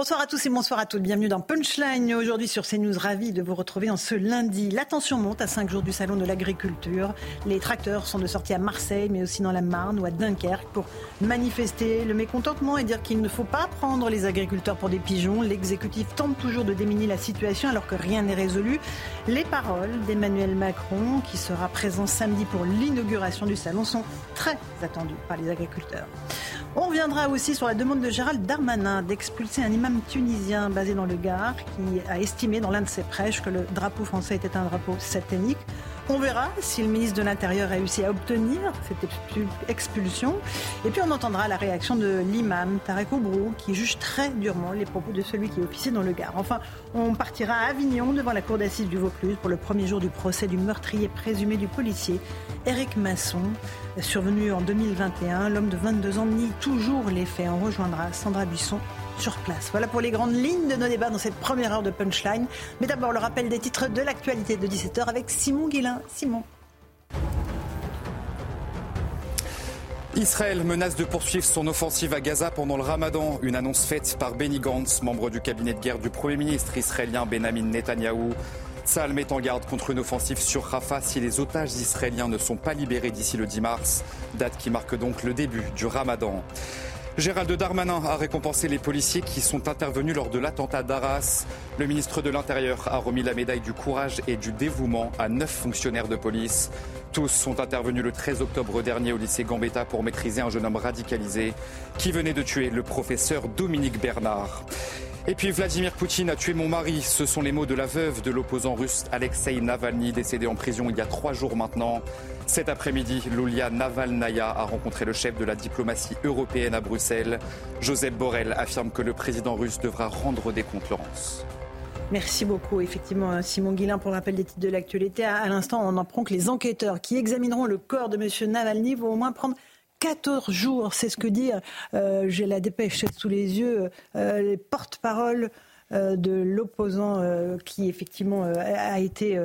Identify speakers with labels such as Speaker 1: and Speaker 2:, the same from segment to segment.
Speaker 1: Bonsoir à tous et bonsoir à toutes. Bienvenue dans Punchline. Aujourd'hui sur CNews, ravi de vous retrouver en ce lundi. La tension monte à 5 jours du Salon de l'Agriculture. Les tracteurs sont de sortie à Marseille, mais aussi dans la Marne ou à Dunkerque pour manifester le mécontentement et dire qu'il ne faut pas prendre les agriculteurs pour des pigeons. L'exécutif tente toujours de déminer la situation alors que rien n'est résolu. Les paroles d'Emmanuel Macron, qui sera présent samedi pour l'inauguration du salon, sont très attendues par les agriculteurs. On reviendra aussi sur la demande de Gérald Darmanin d'expulser un imam tunisien basé dans le Gard qui a estimé dans l'un de ses prêches que le drapeau français était un drapeau satanique. On verra si le ministre de l'Intérieur réussit à obtenir cette expulsion. Et puis on entendra la réaction de l'imam Tarek Oubrou qui juge très durement les propos de celui qui officie dans le Gard. Enfin, on partira à Avignon devant la cour d'assises du Vaucluse pour le premier jour du procès du meurtrier présumé du policier Éric Masson. Survenu en 2021, l'homme de 22 ans nie toujours les faits. On rejoindra Sandra Buisson Voilà pour les grandes lignes de nos débats dans cette première heure de Punchline. Mais d'abord, le rappel des titres de l'actualité de 17h avec Simon Guillain. Simon.
Speaker 2: Israël menace de poursuivre son offensive à Gaza pendant le ramadan. Une annonce faite par Benny Gantz, membre du cabinet de guerre du Premier ministre israélien Benjamin Netanyahou. Saal met en garde contre une offensive sur Rafah si les otages israéliens ne sont pas libérés d'ici le 10 mars, date qui marque donc le début du ramadan. Gérald Darmanin a récompensé les policiers qui sont intervenus lors de l'attentat d'Arras. Le ministre de l'Intérieur a remis la médaille du courage et du dévouement à neuf fonctionnaires de police. Tous sont intervenus le 13 octobre dernier au lycée Gambetta pour maîtriser un jeune homme radicalisé qui venait de tuer le professeur Dominique Bernard. Et puis Vladimir Poutine a tué mon mari. Ce sont les mots de la veuve de l'opposant russe Alexei Navalny, décédé en prison il y a trois jours maintenant. Cet après-midi, Lulia Navalnaya a rencontré le chef de la diplomatie européenne à Bruxelles. Joseph Borrell affirme que le président russe devra rendre des comptes, Laurence.
Speaker 1: Merci beaucoup, effectivement, Simon Guillain, pour le rappel des titres de l'actualité. À, l'instant, on apprend que les enquêteurs qui examineront le corps de M. Navalny vont au moins prendre 14 jours. C'est ce que dit, euh, j'ai la dépêche sous les yeux, euh, les porte-paroles euh, de l'opposant euh, qui effectivement euh, a été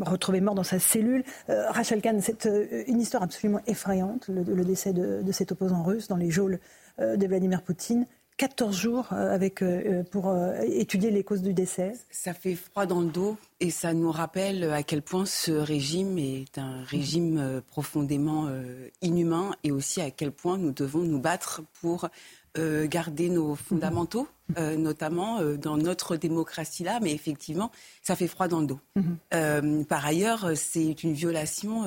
Speaker 1: retrouvé mort dans sa cellule. Rachel Kahn, c'est une histoire absolument effrayante, le, décès de, de, cet opposant russe dans les geôles de Vladimir Poutine. 14 jours avec, pour étudier les causes du décès.
Speaker 3: Ça fait froid dans le dos et ça nous rappelle à quel point ce régime est un régime profondément inhumain et aussi à quel point nous devons nous battre pour euh, garder nos fondamentaux, mhm. euh, notamment euh, dans notre démocratie-là, mais effectivement, ça fait froid dans le dos. Mhm. par ailleurs, c'est une violation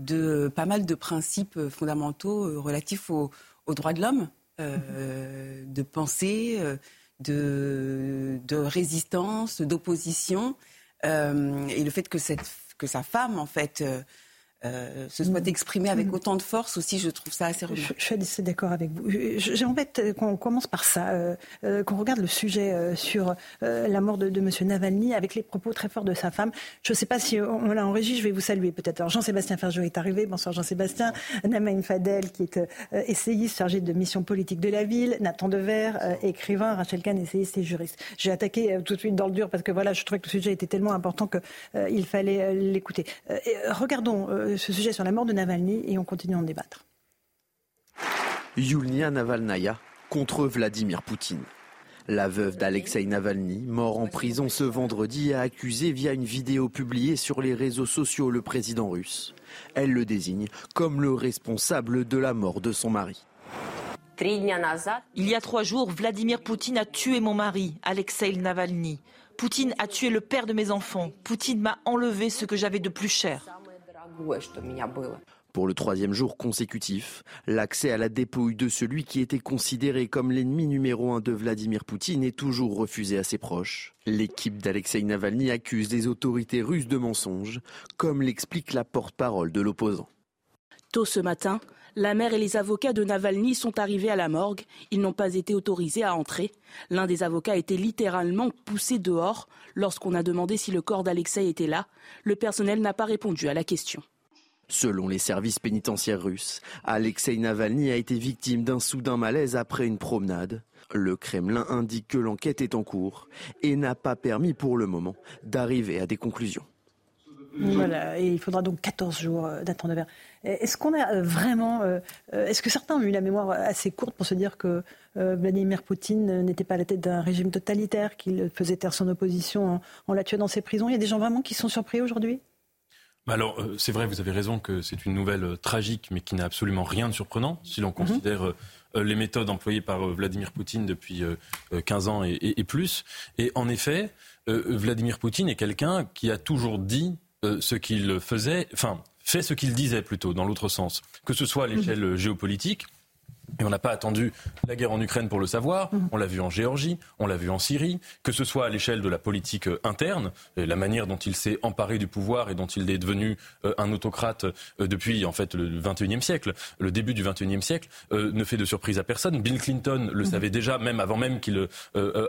Speaker 3: de pas mal de principes fondamentaux relatifs aux, droits de l'homme, mhm. de pensée, de, de résistance, d'opposition, et le fait que, cette, que sa femme, en fait, euh, se soit mm. exprimé avec mm. autant de force aussi, je trouve ça assez remarquable.
Speaker 1: Je, suis assez d'accord avec vous. J'ai envie qu'on commence par ça, euh, euh, qu'on regarde le sujet sur la mort de, de M. Navalny avec les propos très forts de sa femme. Je ne sais pas si on, l'a en régie, je vais vous saluer peut-être. Alors Jean-Sébastien Ferjou est arrivé. Bonsoir Jean-Sébastien. Namaïn Fadel qui est essayiste chargé de mission politique de la ville. Nathan Dever, écrivain. Rachel Kahn, essayiste et juriste. J'ai attaqué tout de suite dans le dur parce que voilà, je trouvais que le sujet était tellement important qu'il fallait l'écouter. regardons ce sujet sur la mort de Navalny et on continue à en débattre.
Speaker 4: Yulia Navalnaya contre Vladimir Poutine. La veuve d'Alexei Navalny, mort en prison ce vendredi, a accusé via une vidéo publiée sur les réseaux sociaux le président russe. Elle le désigne comme le responsable de la mort de son mari.
Speaker 5: Il y a trois jours, Vladimir Poutine a tué mon mari, Alexei Navalny. Poutine a tué le père de mes enfants. Poutine m'a enlevé ce que j'avais de plus cher.
Speaker 4: Pour le troisième jour consécutif, l'accès à la dépouille de celui qui était considéré comme l'ennemi numéro un de Vladimir Poutine est toujours refusé à ses proches. L'équipe d'Alexei Navalny accuse les autorités russes de mensonges, comme l'explique la porte-parole de l'opposant.
Speaker 6: Tôt ce matin, la mère et les avocats de Navalny sont arrivés à la morgue. Ils n'ont pas été autorisés à entrer. L'un des avocats a été littéralement poussé dehors lorsqu'on a demandé si le corps d'Alexei était là. Le personnel n'a pas répondu à la question.
Speaker 4: Selon les services pénitentiaires russes, Alexei Navalny a été victime d'un soudain malaise après une promenade. Le Kremlin indique que l'enquête est en cours et n'a pas permis pour le moment d'arriver à des conclusions.
Speaker 1: Voilà, et il faudra donc 14 jours euh, d'attente Est-ce qu'on a euh, vraiment. Euh, est-ce que certains ont eu la mémoire assez courte pour se dire que Vladimir Poutine n'était pas à la tête d'un régime totalitaire, qu'il faisait taire son opposition en, en la tuant dans ses prisons? Il y a des gens vraiment qui sont surpris aujourd'hui?
Speaker 7: Bah alors, c'est vrai, vous avez raison que c'est une nouvelle tragique, mais qui n'a absolument rien de surprenant si l'on mhm. considère les méthodes employées par Vladimir Poutine depuis 15 ans et, et, plus. Et en effet, Vladimir Poutine est quelqu'un qui a toujours dit euh, ce qu'il faisait, enfin, fait ce qu'il disait plutôt, dans l'autre sens. Que ce soit à l'échelle mhm. géopolitique, et on n'a pas attendu la guerre en Ukraine pour le savoir. Mhm. On l'a vu en Géorgie, on l'a vu en Syrie, que ce soit à l'échelle de la politique euh, interne, la manière dont il s'est emparé du pouvoir et dont il est devenu euh, un autocrate depuis en fait le 21e siècle, le début du 21e siècle, ne fait de surprise à personne. Bill Clinton le mhm. savait déjà, même avant même qu'il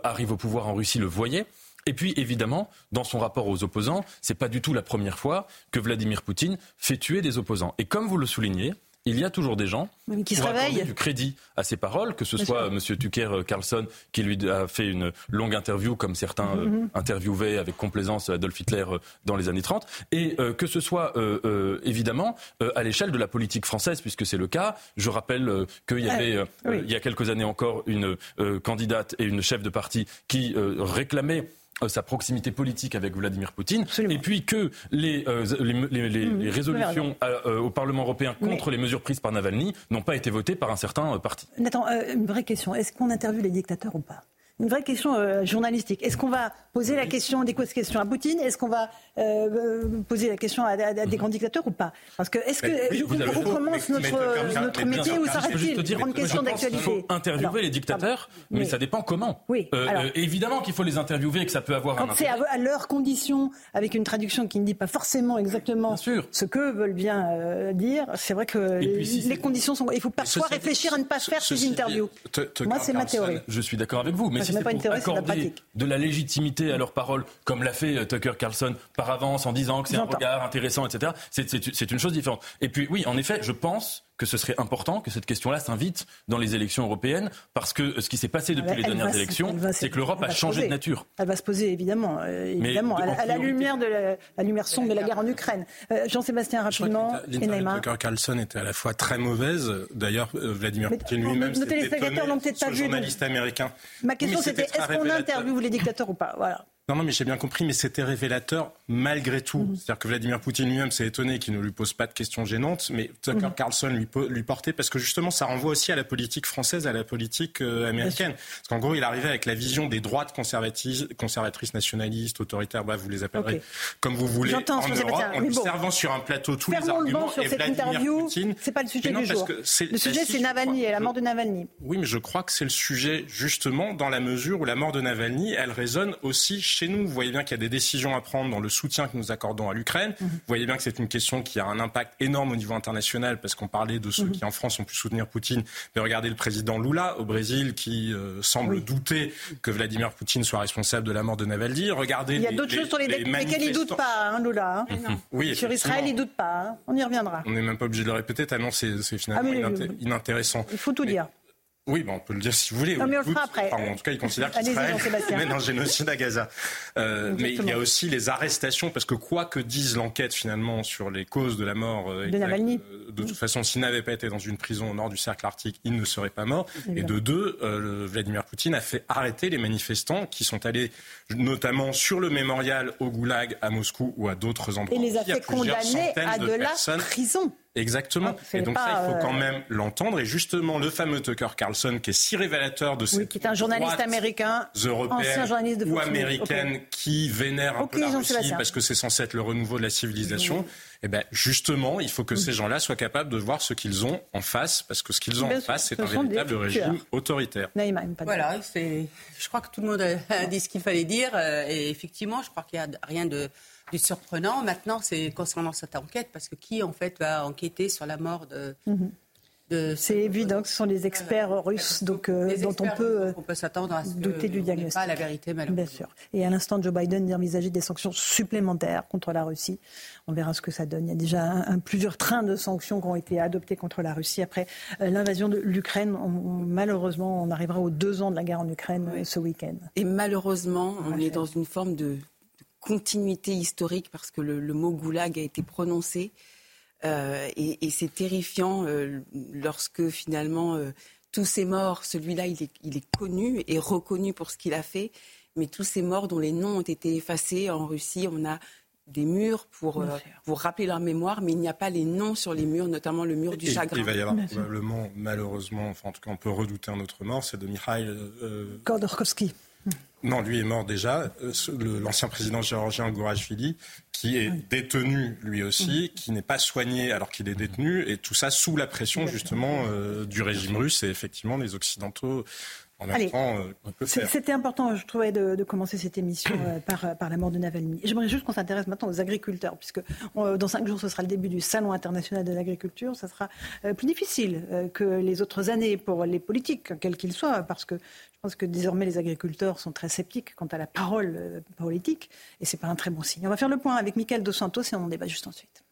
Speaker 7: arrive au pouvoir en Russie, le voyait. Et puis, évidemment, dans son rapport aux opposants, c'est pas du tout la première fois que Vladimir Poutine fait tuer des opposants. Et comme vous le soulignez, il y a toujours des gens
Speaker 1: qui se
Speaker 7: du crédit à ses paroles, que ce soit M. Tucker Carlson qui lui a fait une longue interview, comme certains euh, mm-hmm. interviewaient avec complaisance Adolf Hitler euh, dans les années 30, et euh, que ce soit évidemment à l'échelle de la politique française, puisque c'est le cas. Je rappelle qu'il y avait il y a quelques années encore une candidate et une chef de parti qui réclamaient euh, sa proximité politique avec Vladimir Poutine, et puis que les, euh, les, mmh, résolutions euh, au Parlement européen contre les mesures prises par Navalny n'ont pas été votées par un certain parti.
Speaker 1: Nathan, une vraie question. Est-ce qu'on interviewe les dictateurs ou pas? Une vraie question euh, journalistique. Est-ce qu'on va poser la question, des questions à Poutine? Est-ce qu'on va euh, euh, poser la question à, des grands dictateurs ou pas? Parce que est-ce que on commence notre, notre métier ou s'arrête-t-il Grande question d'actualité.
Speaker 7: Il faut interviewer les dictateurs, mais ça dépend comment. Oui. évidemment qu'il faut les interviewer et que ça peut avoir
Speaker 1: Quand c'est à, leurs conditions, avec une traduction qui ne dit pas forcément exactement ce que veulent bien dire, c'est vrai que les, conditions sont. Il faut parfois réfléchir à ne pas faire ces interviews. Moi, c'est ma théorie.
Speaker 7: Je suis d'accord avec vous, mais c'est pas pour accorder de la légitimité à leurs paroles, comme l'a fait euh, Tucker Carlson par avance en disant que c'est un regard intéressant, etc., c'est une chose différente. Et puis oui, en effet, je pense que ce serait important que cette question-là s'invite dans les élections européennes, parce que ce qui s'est passé depuis les dernières élections, c'est que l'Europe a changé de nature.
Speaker 1: Elle va se poser, évidemment, euh, évidemment à, la, lumière de la, lumière sombre de la guerre en Ukraine. Euh, Jean-Sébastien, rapidement,
Speaker 8: et Neymar. Carlson était à la fois très mauvaise. D'ailleurs, euh, Vladimir Poutine lui-même s'est étonné n'ont peut-être pas vu. journaliste américain.
Speaker 1: Ma question, c'était est-ce qu'on interviewe les dictateurs ou pas? Voilà.
Speaker 8: Non, non, mais j'ai bien compris, mais c'était révélateur malgré tout. Mhm. C'est-à-dire que Vladimir Poutine lui-même s'est étonné qu'il ne lui pose pas de questions gênantes, mais Tucker mhm. Carlson lui, lui portait, parce que justement, ça renvoie aussi à la politique française, à la politique euh, américaine. Parce qu'en gros, il arrivait avec la vision des droites conservatrices, nationalistes, autoritaires, bah, vous les appellerez comme vous voulez, en Europe, en lui servant sur un plateau tous les arguments.
Speaker 1: sur et cette Vladimir c'est pas le sujet du jour. Le sujet, c'est Navalny et la mort de Navalny.
Speaker 8: Oui, mais je crois que c'est le sujet, justement, dans la mesure où la mort de Navalny, elle résonne aussi chez nous. Vous voyez bien qu'il y a des décisions à prendre dans le soutien que nous accordons à l'Ukraine. Mhm. Vous voyez bien que c'est une question qui a un impact énorme au niveau international parce qu'on parlait de ceux mhm. qui en France ont pu soutenir Poutine. Mais regardez le président Lula au Brésil qui euh, semble douter que Vladimir Poutine soit responsable de la mort de Navalny. Regardez
Speaker 1: il y a d'autres choses sur les, lesquelles il doute pas, hein, Lula. Hein. Oui, sur Israël, il doute pas. Hein. On y reviendra.
Speaker 8: On n'est même pas obligé de le répéter tellement c'est finalement ah, inintéressant.
Speaker 1: Il faut tout dire.
Speaker 8: Oui, ben on peut le dire si vous voulez.
Speaker 1: Non, mais on le fera après.
Speaker 8: en tout cas, il considère qu'Israël mène un génocide à Gaza. Euh, mais il y a aussi les arrestations, parce que quoi que dise l'enquête finalement sur les causes de la mort euh,
Speaker 1: de Navalny,
Speaker 8: de toute façon, s'il n'avait pas été dans une prison au nord du cercle arctique, il ne serait pas mort. Et de deux, euh, Vladimir Poutine a fait arrêter les manifestants qui sont allés notamment sur le mémorial au Goulag à Moscou ou à d'autres endroits.
Speaker 1: Et les a fait condamner à de, la prison.
Speaker 8: Exactement. Ah, et donc ça, il faut quand euh, même l'entendre. Et justement, le fameux Tucker Carlson, qui est si révélateur de ces
Speaker 1: qui est un journaliste américain,
Speaker 8: ancien journaliste de ou américaine, qui vénère un peu la Russie parce que c'est censé être le renouveau de la civilisation. Eh ben justement, il faut que ces gens-là soient capables de voir ce qu'ils ont en face, parce que ce qu'ils ont en face, c'est un véritable régime autoritaire.
Speaker 3: Voilà, je crois que tout le monde a dit ce qu'il fallait dire. Euh, et effectivement, je crois qu'il n'y a rien de
Speaker 9: surprenant. Maintenant, c'est concernant cette enquête, parce que qui en fait va enquêter sur la mort de,
Speaker 1: Mhm. C'est évident que ce sont les experts russes donc, euh,
Speaker 9: Les
Speaker 1: dont on peut euh,
Speaker 9: on peut s'attendre à ce que
Speaker 1: douter du diagnostic.
Speaker 9: pas la vérité, malheureusement.
Speaker 1: Bien sûr. Et à l'instant, Joe Biden dit envisager des sanctions supplémentaires contre la Russie. On verra ce que ça donne. Il y a déjà un- un- plusieurs trains de sanctions qui ont été adoptés contre la Russie après euh, l'invasion de l'Ukraine. Malheureusement, on arrivera aux deux ans de la guerre en Ukraine ce week-end.
Speaker 3: Et malheureusement, on est dans une forme de, de continuité historique parce que le, le mot goulag a été prononcé. Euh, et et c'est terrifiant euh, lorsque finalement euh, tous ces morts, celui-là, il est, il est connu et reconnu pour ce qu'il a fait, mais tous ces morts dont les noms ont été effacés en Russie, on a des murs pour, euh, pour rappeler leur mémoire, mais il n'y a pas les noms sur les murs, notamment le mur du
Speaker 8: Et-
Speaker 3: chagrin.
Speaker 8: Il va y avoir probablement, malheureusement, enfin en tout cas on peut redouter un autre mort, c'est de Mikhail. euh,
Speaker 1: Khodorkovsky.
Speaker 8: Non, lui est mort déjà. euh, L'ancien président géorgien Gourachvili, qui est détenu lui aussi, qui n'est pas soigné alors qu'il est détenu, et tout ça sous la pression justement euh, du régime russe et effectivement des Occidentaux
Speaker 1: Allez.
Speaker 8: euh, on peut
Speaker 1: C'est-
Speaker 8: faire.
Speaker 1: C'était important, je trouvais, de, de commencer cette émission euh, par, par la mort de Navalny. J'aimerais juste qu'on s'intéresse maintenant aux agriculteurs, puisque euh, dans cinq jours, ce sera le début du Salon international de l'agriculture. Ça sera euh, plus difficile euh, que les autres années pour les politiques, quels qu'ils soient, parce que je pense que désormais les agriculteurs sont très sceptiques quant à la parole euh, politique, et c'est pas un très bon signe. On va faire le point avec Michael Dos Santos et on en débat juste ensuite.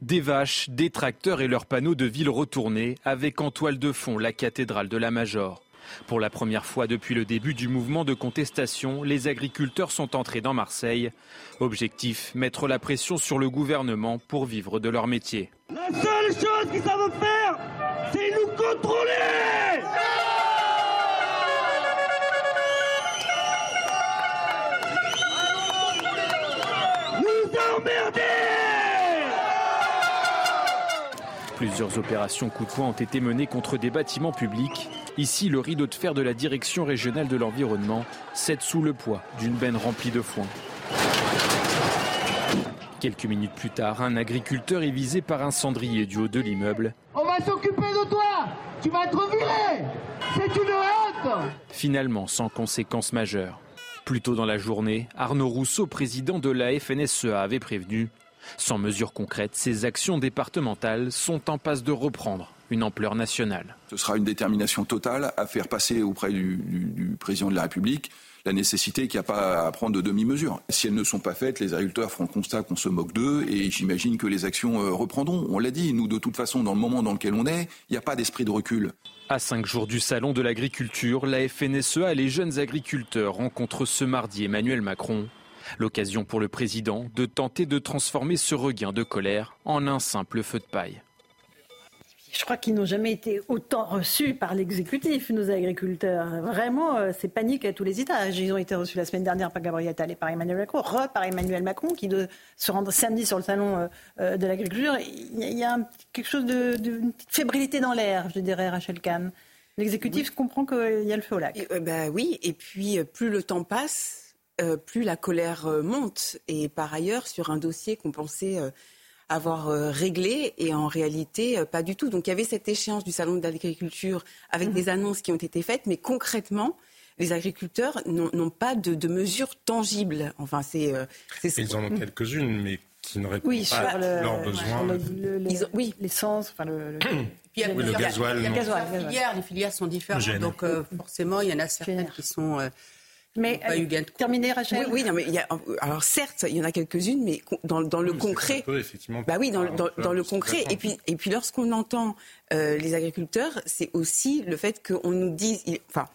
Speaker 10: Des vaches, des tracteurs et leurs panneaux de ville retournés, avec en toile de fond la cathédrale de la Major. Pour la première fois depuis le début du mouvement de contestation, les agriculteurs sont entrés dans Marseille. Objectif, mettre la pression sur le gouvernement pour vivre de leur métier.
Speaker 11: La seule chose qu'ils savent faire, c'est nous contrôler Nous emmerder
Speaker 10: Plusieurs opérations coup de poing ont été menées contre des bâtiments publics. Ici, le rideau de fer de la direction régionale de l'environnement cède sous le poids d'une benne remplie de foin. Quelques minutes plus tard, un agriculteur est visé par un cendrier du haut de l'immeuble.
Speaker 11: On va s'occuper de toi Tu vas être viré C'est une honte
Speaker 10: finalement sans conséquences majeures. Plus tôt dans la journée, Arnaud Rousseau, président de la FNSEA, avait prévenu sans mesures concrètes, ces actions départementales sont en passe de reprendre une ampleur nationale.
Speaker 12: Ce sera une détermination totale à faire passer auprès du, du, du président de la République la nécessité qu'il n'y a pas à prendre de demi-mesures. Si elles ne sont pas faites, les agriculteurs feront le constat qu'on se moque d'eux et j'imagine que les actions euh, reprendront. On l'a dit, nous de toute façon, dans le moment dans lequel on est, il n'y a pas d'esprit de recul.
Speaker 10: À cinq jours du salon de l'agriculture, la FNSEA et les jeunes agriculteurs rencontrent ce mardi Emmanuel Macron. L'occasion pour le président de tenter de transformer ce regain de colère en un simple feu de paille.
Speaker 1: Je crois qu'ils n'ont jamais été autant reçus par l'exécutif, nos agriculteurs. Vraiment, euh, c'est panique à tous les étages. Ils ont été reçus la semaine dernière par Gabriel Attal et par Emmanuel Macron, re par Emmanuel Macron, qui doit se rendre samedi sur le salon euh, euh, de l'agriculture. Il y a, quelque chose de, de une petite fébrilité dans l'air, je dirais, Rachel Kahn. L'exécutif comprend qu'il y a le feu au lac.
Speaker 3: Et, euh, bah oui, et puis plus le temps passe, euh, plus la colère euh, monte. Et par ailleurs, sur un dossier qu'on pensait euh, avoir euh, réglé, et en réalité, euh, pas du tout. Donc il y avait cette échéance du salon de l'agriculture avec des annonces qui ont été faites, mais concrètement, les agriculteurs n'ont pas de, de mesures tangibles. Enfin, c'est euh, c'est ce
Speaker 8: Ils en ont quelques-unes, mais qui ne répondent
Speaker 1: Oui,
Speaker 8: pas à
Speaker 1: le-
Speaker 8: leurs besoins.
Speaker 1: le- le- le-
Speaker 3: Ils ont- oui.
Speaker 1: l'essence, enfin le, le-
Speaker 9: Puis il y a
Speaker 8: Oui, le gasoil,
Speaker 9: il y a
Speaker 8: non.
Speaker 9: plusieurs
Speaker 1: Gasoil, gasoil.
Speaker 9: filières, les filières sont différentes, donc euh, forcément il y en a certaines qui sont euh,
Speaker 1: Mais
Speaker 9: pas eu gain de cause.
Speaker 1: terminé, Rachel.
Speaker 3: Oui, oui, non, mais il y a, alors certes, il y en a quelques-unes, mais dans, dans le
Speaker 8: Oui,
Speaker 3: concret,
Speaker 8: peu, effectivement,
Speaker 3: Bah oui, dans, dans, le concret. Et puis, et puis lorsqu'on entend euh, les agriculteurs, c'est aussi le fait qu'on nous dise, il- enfin,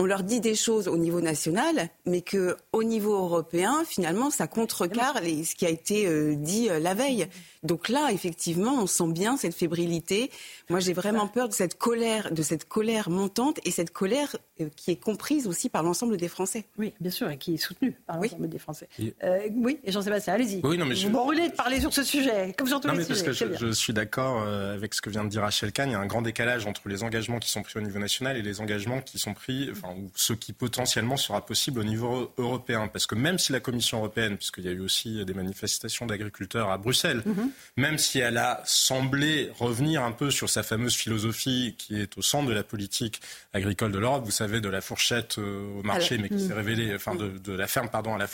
Speaker 3: on leur dit des choses au niveau national, mais que au niveau européen, finalement, ça contrecarre les- ce qui a été euh, dit euh, la veille. Donc là, effectivement, on sent bien cette fébrilité. Moi, j'ai vraiment peur de cette colère, de cette colère montante et cette colère euh, qui est comprise aussi par l'ensemble des Français.
Speaker 1: Oui, bien sûr, et qui est soutenu par
Speaker 3: Oui.
Speaker 1: l'ensemble des Français.
Speaker 8: Et-
Speaker 1: Euh, oui, et Jean-Sébastien, allez-y.
Speaker 8: Oui, non, mais je-
Speaker 1: Vous brûlez de parler sur ce sujet, comme sur tous
Speaker 8: Non,
Speaker 1: les
Speaker 8: mais parce que je, je suis d'accord avec ce que vient de dire Rachel Kahn. Il y a un grand décalage entre les engagements qui sont pris au niveau national et les engagements qui sont pris, enfin, ou ce qui potentiellement sera possible au niveau européen. Parce que même si la Commission européenne, puisqu'il y a eu aussi des manifestations d'agriculteurs à Bruxelles,
Speaker 1: Mhm.
Speaker 8: même si elle a semblé revenir un peu sur sa fameuse philosophie qui est au centre de la politique agricole de l'Europe, vous savez, de la fourchette euh, au marché, mais qui s'est révélée, enfin, de, de la ferme, pardon, à la,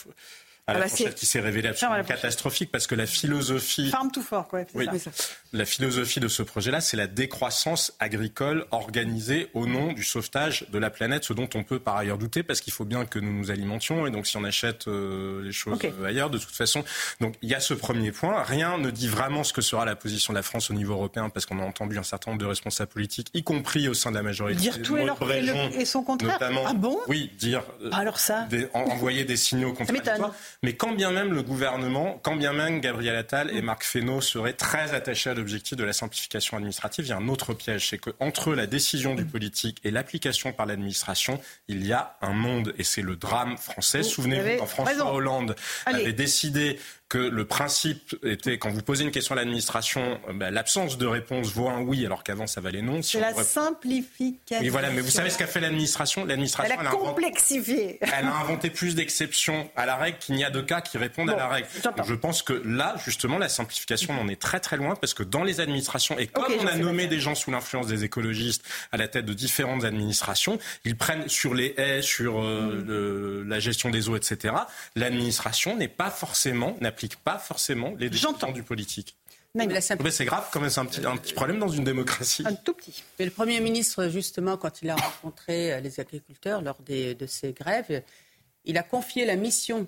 Speaker 8: à la
Speaker 1: Ah bah,
Speaker 8: fourchette
Speaker 1: c'est-
Speaker 8: qui s'est révélée absolument
Speaker 1: la
Speaker 8: catastrophique parce que la philosophie
Speaker 1: Farm to fork, ouais, c'est
Speaker 8: Oui.
Speaker 1: ça.
Speaker 8: la philosophie de ce projet-là, c'est la décroissance agricole organisée au nom du sauvetage de la planète, ce dont on peut par ailleurs douter, parce qu'il faut bien que nous nous alimentions, et donc si on achète euh, les choses ailleurs, de toute façon. Donc il y a ce premier point. Rien ne dit vraiment ce que sera la position de la France au niveau européen, parce qu'on a entendu un certain nombre de responsables politiques, y compris au sein de la majorité.
Speaker 1: Dire tout et, leur, et, le-
Speaker 8: Breton,
Speaker 1: et son contraire.
Speaker 8: notamment.
Speaker 1: Ah bon?
Speaker 8: Oui, dire. euh,
Speaker 1: Ah, Alors ça
Speaker 8: des- en- envoyer des signaux contradictoires. Mais quand bien même le gouvernement, quand bien même Gabriel Attal et Marc Fesneau seraient très attachés à l'objectif de la simplification administrative, il y a un autre piège, c'est qu'entre la décision du politique et l'application par l'administration, il y a un monde, et c'est le drame français.
Speaker 1: Vous
Speaker 8: Souvenez-vous quand François. Hollande
Speaker 1: Allez.
Speaker 8: avait décidé que le principe était, quand vous posez une question à l'administration, euh, bah, l'absence de réponse vaut un oui, alors qu'avant ça valait non. Si
Speaker 1: la simplification.
Speaker 8: Oui, voilà, mais vous savez ce qu'a fait l'administration?
Speaker 1: Elle
Speaker 8: L'administration,
Speaker 1: a
Speaker 8: elle a inventé-
Speaker 1: complexifié.
Speaker 8: elle a inventé plus d'exceptions à la règle qu'il n'y a de cas qui répondent à la règle. Donc, je pense que là, justement, la simplification, on en est très très loin parce que dans les administrations, et comme on a nommé des gens sous l'influence des écologistes à la tête de différentes administrations, ils prennent sur les haies, sur euh,
Speaker 1: Mm.
Speaker 8: le- la gestion des eaux, etc. L'administration n'est pas forcément, n'applique pas forcément les décisions du politique. C'est grave, quand même, c'est un petit, un petit problème dans une démocratie.
Speaker 1: Un tout petit.
Speaker 9: Mais le Premier ministre, justement, quand il a rencontré euh, les agriculteurs lors des- de ces grèves, il a confié la mission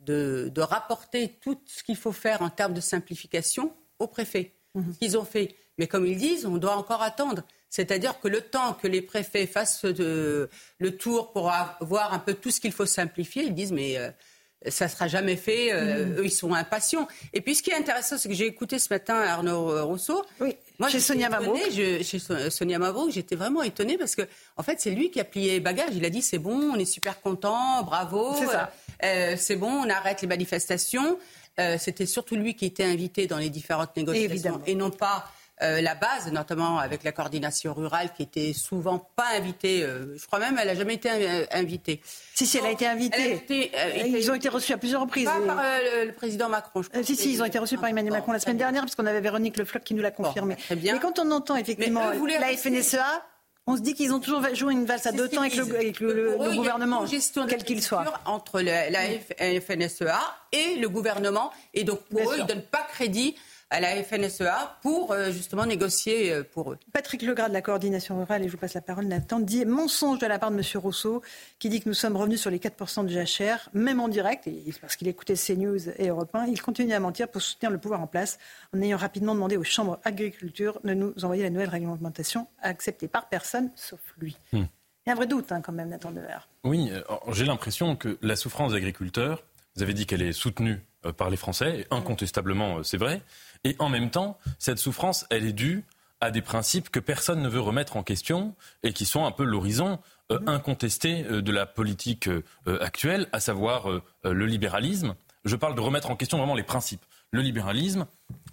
Speaker 9: de, de rapporter tout ce qu'il faut faire en termes de simplification au préfet. Ce qu'ils ont fait. Mais comme ils disent, on doit encore attendre. C'est-à-dire que le temps que les préfets fassent euh, le tour pour voir un peu tout ce qu'il faut simplifier, ils disent mais euh, ça ne sera jamais fait. euh, Eux, ils sont impatients. Et puis ce qui est intéressant, c'est que j'ai écouté ce matin Arnaud euh, Rousseau.
Speaker 1: Oui,
Speaker 9: Moi,
Speaker 1: chez Sonia Mabrouk.
Speaker 9: je- chez So- Sonia Mabrouk, j'étais vraiment étonnée parce que, en fait, c'est lui qui a plié les bagages. Il a dit c'est bon, on est super content, bravo,
Speaker 1: C'est ça.
Speaker 9: euh, c'est bon, on arrête les manifestations. Euh, C'était surtout lui qui était invité dans les différentes négociations
Speaker 1: Évidemment.
Speaker 9: et non pas euh, la base, notamment avec la coordination rurale qui était souvent pas invitée. euh, je crois même elle a jamais été euh, invitée.
Speaker 1: Si, si, elle a été invitée.
Speaker 9: Elle a été, euh,
Speaker 1: Ils ont été reçus à plusieurs reprises.
Speaker 9: pas par le, président Macron. Je crois
Speaker 1: si, si, ils ont été reçus par Emmanuel Macron la semaine dernière, puisqu'on avait Véronique Le Floch qui nous l'a confirmé.
Speaker 9: très bien.
Speaker 1: Mais quand on entend effectivement
Speaker 9: Mais
Speaker 1: la FNSEA, on se dit qu'ils ont toujours joué une valse à deux temps avec le, avec gouvernement, quel qu'il soit.
Speaker 9: entre la FNSEA et le gouvernement. Et donc, pour
Speaker 1: Bien
Speaker 9: eux,
Speaker 1: sûr.
Speaker 9: ils ne donnent pas crédit à la FNSEA pour euh, justement négocier euh, pour eux.
Speaker 1: Patrick Legras de la coordination rurale, et je vous passe la parole, Nathan, dit mensonge de la part de M. Rousseau, qui dit que nous sommes revenus sur les 4% du JHR, même en direct, et parce qu'il écoutait CNews et Europe 1, il continue à mentir pour soutenir le pouvoir en place, en ayant rapidement demandé aux chambres agriculture de nous envoyer la nouvelle réglementation acceptée par personne, sauf lui.
Speaker 7: Hmm.
Speaker 1: Il y a un vrai doute hein, quand même, Nathan Devers.
Speaker 7: Oui, euh, j'ai l'impression que la souffrance des agriculteurs, vous avez dit qu'elle est soutenue par les Français, et incontestablement c'est vrai, et en même temps, cette souffrance, elle est due à des principes que personne ne veut remettre en question et qui sont un peu l'horizon euh, incontesté euh, de la politique euh, actuelle, à savoir le libéralisme. Je parle de remettre en question vraiment les principes. Le libéralisme,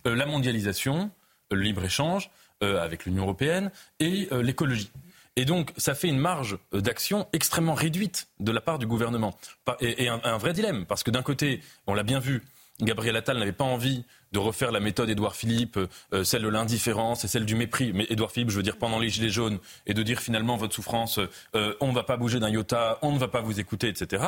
Speaker 7: la mondialisation, le libre-échange avec l'Union européenne et l'écologie. Et donc, ça fait une marge d'action extrêmement réduite de la part du gouvernement. Et, et un, un vrai dilemme, parce que d'un côté, on l'a bien vu, Gabriel Attal n'avait pas envie de refaire la méthode Édouard Philippe, euh, celle de l'indifférence et celle du mépris. Mais Édouard Philippe, je veux dire, pendant les Gilets jaunes, et de dire finalement votre souffrance, euh, on ne va pas bouger d'un iota, on ne va pas vous écouter, etc.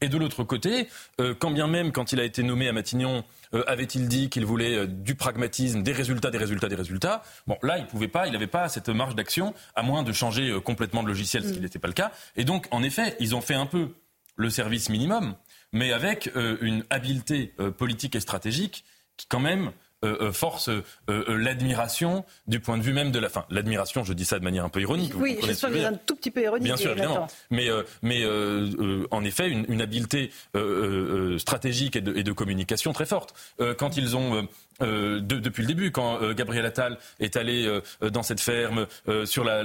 Speaker 7: Et de l'autre côté, euh, quand bien même, quand il a été nommé à Matignon, euh, avait-il dit qu'il voulait euh, du pragmatisme, des résultats, des résultats, des résultats Bon, là, il pouvait pas, il n'avait pas cette marge d'action, à moins de changer complètement de logiciel, ce qui n'était pas le cas. Et donc, en effet, ils ont fait un peu le service minimum, mais avec euh, une habileté euh, politique et stratégique qui, quand même, euh, force l'admiration du point de vue même de la fin. L'admiration, je dis ça de manière un peu ironique.
Speaker 1: Oui, je
Speaker 7: je
Speaker 1: vous
Speaker 7: dire.
Speaker 1: êtes un tout petit peu ironique.
Speaker 7: Bien sûr, évidemment. Mais, mais en effet, une, une habileté stratégique et de, et de communication très forte. Quand ils ont, euh, de- depuis le début, quand euh, Gabriel Attal est allé euh, dans cette ferme euh, sur la,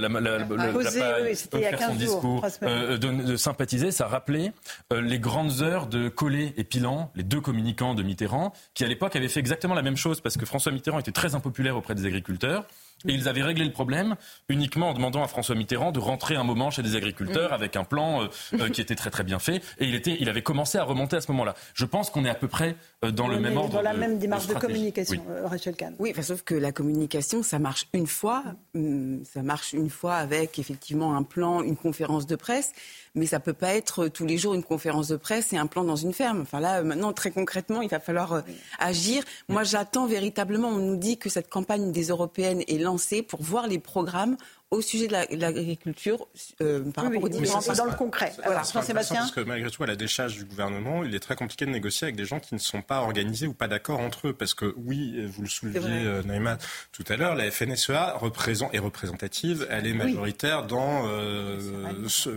Speaker 7: paille,
Speaker 1: oui,
Speaker 7: faire son
Speaker 1: 15 jours,
Speaker 7: discours, de, de sympathiser, ça rappelait les grandes heures de Collet et Pilan, les deux communicants de Mitterrand, qui à l'époque avaient fait exactement la même chose parce que François Mitterrand était très impopulaire auprès des agriculteurs. Et ils avaient réglé le problème uniquement en demandant à François Mitterrand de rentrer un moment chez des agriculteurs avec un plan euh, euh, qui était très très bien fait. Et il, était, il avait commencé à remonter à ce moment-là. Je pense qu'on est à peu près euh, dans le même ordre.
Speaker 1: Dans la même démarche de, communication, Rachel Kahn.
Speaker 3: Oui, sauf que la communication, ça marche une fois. Hum, ça marche une fois avec effectivement un plan, une conférence de presse mais ça peut pas être tous les jours une conférence de presse et un plan dans une ferme. Enfin là, maintenant, très concrètement, il va falloir euh, agir. Moi, j'attends véritablement. On nous dit que cette campagne des européennes est lancée pour voir les programmes au sujet de l'agriculture euh, par rapport aux différents
Speaker 1: dans le concret.
Speaker 8: Voilà. Jean-Sébastien Parce que malgré tout, à la décharge du gouvernement, il est très compliqué de négocier avec des gens qui ne sont pas organisés ou pas d'accord entre eux. Parce que oui, vous le souleviez, euh, Naïma, tout à l'heure, la FNSEA représente, est représentative. Elle est majoritaire dans euh,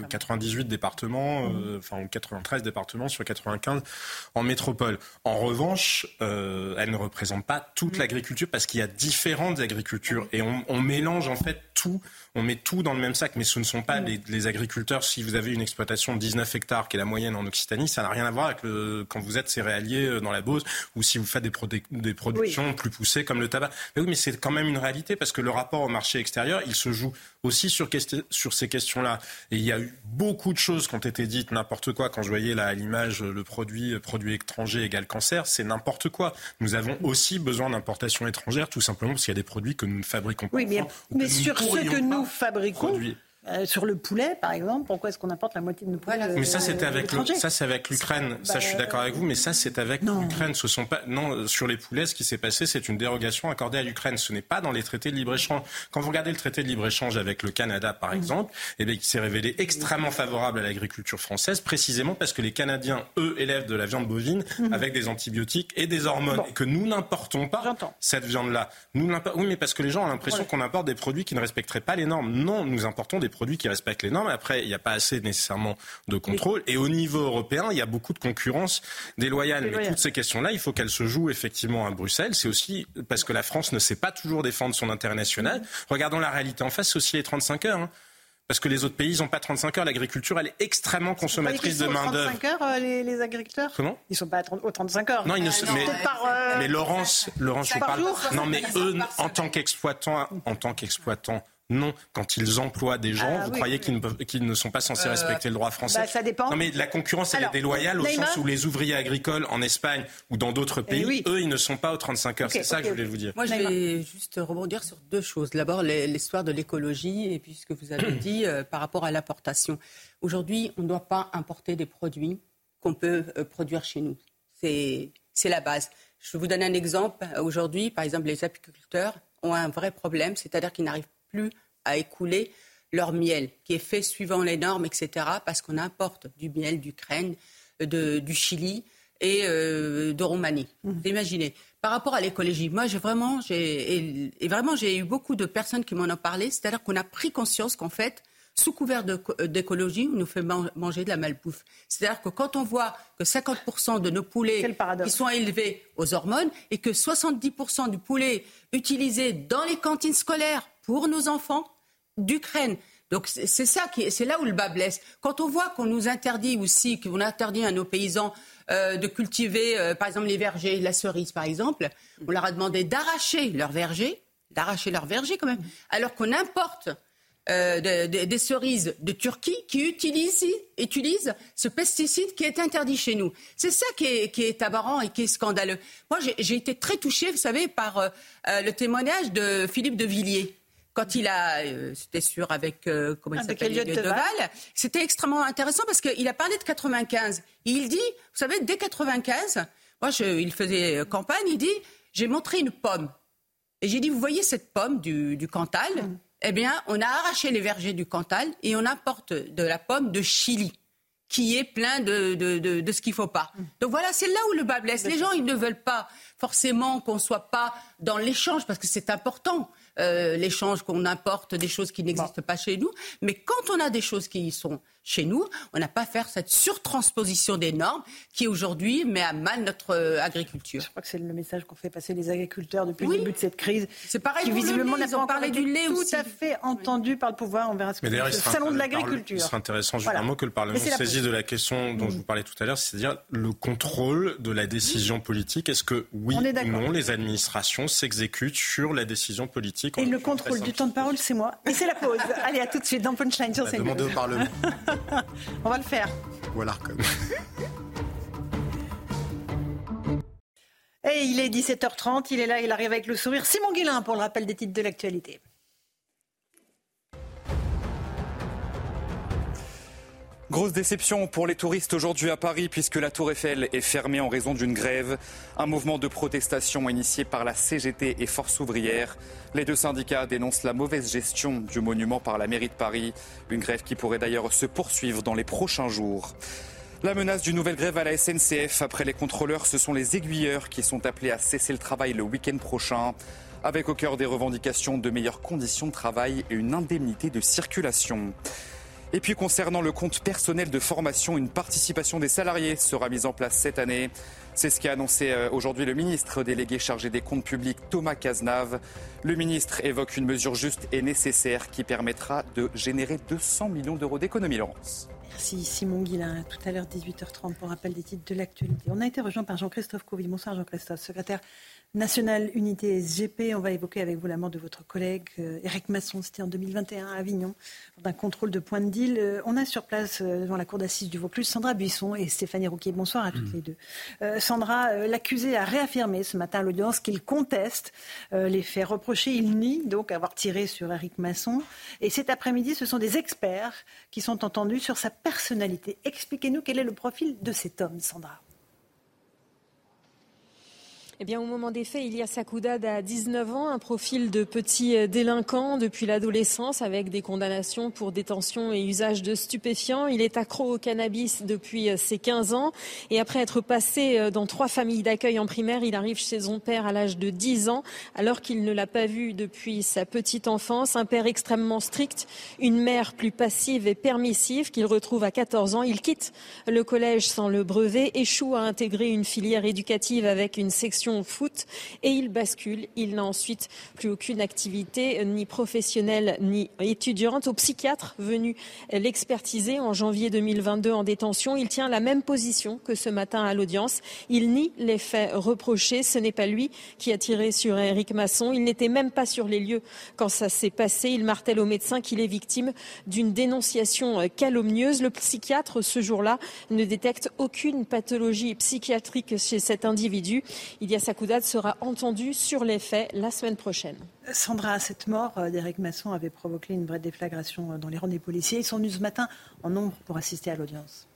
Speaker 8: 98 départements, euh, enfin 93 départements sur 95 en métropole. En revanche, euh, elle ne représente pas toute l'agriculture parce qu'il y a différentes agricultures et on, on mélange en fait tout on met tout dans le même sac, mais ce ne sont pas mm. les, agriculteurs. Si vous avez une exploitation de 19 hectares, qui est la moyenne en Occitanie, ça n'a rien à voir avec le, quand vous êtes céréalier euh, dans la Beauce ou si vous faites des, des productions plus poussées comme le tabac. Mais oui, mais c'est quand même une réalité parce que le rapport au marché extérieur, il se joue aussi sur, sur ces questions-là. Et il y a eu beaucoup de choses qui ont été dites, n'importe quoi. Quand je voyais là à l'image le produit, produit étranger égale cancer, c'est n'importe quoi. Nous avons aussi besoin d'importations étrangères, tout simplement parce qu'il y a des produits que nous ne fabriquons pas.
Speaker 1: Oui, mais, mais sur ce que nous fabriquons. Euh, sur le poulet, par exemple, pourquoi est-ce qu'on apporte la moitié de nos poulets
Speaker 8: Mais ça, c'était avec ça, c'est avec l'Ukraine. Ça, je suis d'accord avec vous, mais ça, c'est avec l'Ukraine. Ce sont pas non sur les poulets. Ce qui s'est passé, c'est une dérogation accordée à l'Ukraine. Ce n'est pas dans les traités de libre échange. Quand vous regardez le traité de libre échange avec le Canada, par mm. exemple, eh bien, il s'est révélé extrêmement favorable à l'agriculture française, précisément parce que les Canadiens, eux, élèvent de la viande bovine mm. avec des antibiotiques et des hormones, et que nous n'importons pas cette viande-là. Nous oui, mais parce que les gens ont l'impression qu'on importe des produits qui ne respecteraient pas les normes. Non, nous importons des produits qui respectent les normes. Après, il n'y a pas assez nécessairement de contrôle. Et au niveau européen, il y a beaucoup de concurrence déloyale. Mais toutes ces questions-là, il faut qu'elles se jouent effectivement à Bruxelles. C'est aussi parce que la France ne sait pas toujours défendre son intérêt national. Regardons la réalité en face, c'est aussi les 35 heures. Hein. Parce que les autres pays, ils n'ont pas 35 heures. L'agriculture, elle est extrêmement consommatrice de main-d'œuvre.
Speaker 1: Ils 35 heures, euh, les, les, agriculteurs?
Speaker 8: Comment?
Speaker 1: Ils ne sont pas aux 35 heures.
Speaker 8: Non, ils ne sont mais, euh, mais Laurence, Laurence je parle. Non, mais eux, en tant qu'exploitants, en tant qu'exploitants, non, quand ils emploient des gens, ah vous croyez qu'ils ne, sont pas censés euh, respecter le droit français
Speaker 1: bah, Ça dépend.
Speaker 8: Non, mais la concurrence, elle est déloyale au sens où les ouvriers agricoles en Espagne ou dans d'autres eh pays, eux, ils ne sont pas aux 35 heures. C'est ça que je voulais vous dire.
Speaker 9: Moi, je vais juste rebondir sur deux choses. D'abord, l'histoire de l'écologie et puis ce que vous avez dit euh, par rapport à l'importation. Aujourd'hui, on ne doit pas importer des produits qu'on peut euh, produire chez nous. C'est la base. Je vais vous donner un exemple. Aujourd'hui, par exemple, les apiculteurs ont un vrai problème, c'est-à-dire qu'ils n'arrivent plus à écouler leur miel, qui est fait suivant les normes, etc., parce qu'on importe du miel d'Ukraine, du Chili et euh, de Roumanie. Mmh. Vous imaginez. Par rapport à l'écologie, moi, j'ai vraiment, j'ai, et, vraiment, j'ai eu beaucoup de personnes qui m'en ont parlé. C'est-à-dire qu'on a pris conscience qu'en fait, sous couvert d'écologie, on nous fait manger de la malbouffe. C'est-à-dire que quand on voit que 50% de nos poulets qui sont élevés aux hormones et que 70% du poulet utilisé dans les cantines scolaires pour nos enfants d'Ukraine. Donc c'est ça qui, c'est là où le bas blesse. Quand on voit qu'on nous interdit aussi, qu'on interdit à nos paysans euh, de cultiver, euh, par exemple les vergers, la cerise par exemple, on leur a demandé d'arracher leurs vergers, d'arracher leurs vergers quand même, alors qu'on importe euh, des cerises de Turquie qui utilisent, utilisent, ce pesticide qui est interdit chez nous. C'est ça qui est, qui et qui est scandaleux. Moi, j'ai été très touchée, vous savez, par le témoignage de Philippe de Villiers quand il a, euh, c'était sûr avec euh, comment il s'appelle, Deval, c'était extrêmement intéressant parce qu'il a parlé de 95. il dit, vous savez, dès 95, moi, je, il faisait euh, campagne, il dit, j'ai montré une pomme. Et j'ai dit, vous voyez cette pomme du, du Cantal? Mm. Eh bien, on a arraché les vergers du Cantal et on importe de la pomme de Chili qui est plein de, de, de, de ce qu'il ne faut pas. Mm. Donc voilà, c'est là où le bas blesse. Les gens, ils ne veulent pas forcément qu'on ne soit pas dans l'échange parce que c'est important. Euh, l'échange qu'on importe des choses qui n'existent pas chez nous. Mais quand on a des choses qui sont chez nous, on n'a pas à faire cette surtransposition des normes qui aujourd'hui met à mal notre euh, agriculture. Je
Speaker 1: crois que c'est le message qu'ont fait passer les agriculteurs depuis le début de cette crise.
Speaker 9: C'est pareil. Qui visiblement n'a pas parlé du lait
Speaker 1: tout à fait entendu par le pouvoir. On verra ce que c'est le salon de l'agriculture.
Speaker 8: Ce serait intéressant, juste un mot, que le Parlement saisisse de la question dont je vous parlais tout à l'heure, c'est-à-dire le contrôle de la décision politique. Est-ce que oui ou non les administrations s'exécutent sur la décision politique politique.
Speaker 1: Et le contrôle du temps de parole, c'est moi. Et c'est la pause. Allez, à tout de suite dans Punchline sur CNews.
Speaker 13: Demandez au Parlement.
Speaker 1: On va le faire.
Speaker 13: Voilà.
Speaker 1: Et il est 17h30, il est là, il arrive avec le sourire. Simon Guillain pour le rappel des titres de l'actualité.
Speaker 2: Grosse déception pour les touristes aujourd'hui à Paris puisque la Tour Eiffel est fermée en raison d'une grève. Un mouvement de protestation initié par la CGT et Force ouvrière. Les deux syndicats dénoncent la mauvaise gestion du monument par la mairie de Paris. Une grève qui pourrait d'ailleurs se poursuivre dans les prochains jours. La menace d'une nouvelle grève à la SNCF après les contrôleurs, ce sont les aiguilleurs qui sont appelés à cesser le travail le week-end prochain. Avec au cœur des revendications de meilleures conditions de travail et une indemnité de circulation. Et puis concernant le compte personnel de formation, une participation des salariés sera mise en place cette année. C'est ce qu'a annoncé euh, aujourd'hui le ministre délégué chargé des comptes publics Thomas Cazenave. Le ministre évoque une mesure juste et nécessaire qui permettra de générer 200 millions d'euros d'économies, Laurence.
Speaker 1: Merci Simon Guillain. Tout à l'heure, 18h30 pour rappel des titres de l'actualité. On a été rejoint par Jean-Christophe Couvi. Bonsoir Jean-Christophe, secrétaire National Unité SGP, on va évoquer avec vous la mort de votre collègue Eric euh, Masson, c'était en 2021 à Avignon, d'un contrôle de point de deal. Euh, on a sur place, euh, devant la cour d'assises du Vaucluse, Sandra Buisson et Stéphanie Rouquier. Bonsoir à toutes mm. les deux. Sandra, l'accusé a réaffirmé ce matin à l'audience qu'il conteste les faits reprochés. Il nie donc avoir tiré sur Eric Masson. Et cet après-midi, ce sont des experts qui sont entendus sur sa personnalité. Expliquez-nous quel est le profil de cet homme, Sandra.
Speaker 14: Eh bien, au moment des faits, Ilia Sakoudad a 19 ans, un profil de petit euh, délinquant depuis l'adolescence avec des condamnations pour détention et usage de stupéfiants. Il est accro au cannabis depuis euh, ses 15 ans et après être passé euh, dans trois familles d'accueil en primaire, il arrive chez son père à l'âge de 10 ans alors qu'il ne l'a pas vu depuis sa petite enfance. Un père extrêmement strict, une mère plus passive et permissive qu'il retrouve à 14 ans. Il quitte le collège sans le brevet, échoue à intégrer une filière éducative avec une section foot et il bascule. Il n'a ensuite plus aucune activité, ni professionnelle ni étudiante. Au psychiatre venu l'expertiser en janvier 2022 en détention, il tient la même position que ce matin à l'audience. Il nie les faits reprochés. Ce n'est pas lui qui a tiré sur Eric Masson. Il n'était même pas sur les lieux quand ça s'est passé. Il martèle au médecin qu'il est victime d'une dénonciation calomnieuse. Le psychiatre, ce jour-là, ne détecte aucune pathologie psychiatrique chez cet individu. Il y Sakoudad sera entendu sur les faits la semaine prochaine.
Speaker 1: Sandra, cette mort euh, d'Éric Masson avait provoqué une vraie déflagration euh, dans les rangs des policiers. Ils sont venus ce matin en nombre pour assister à l'audience.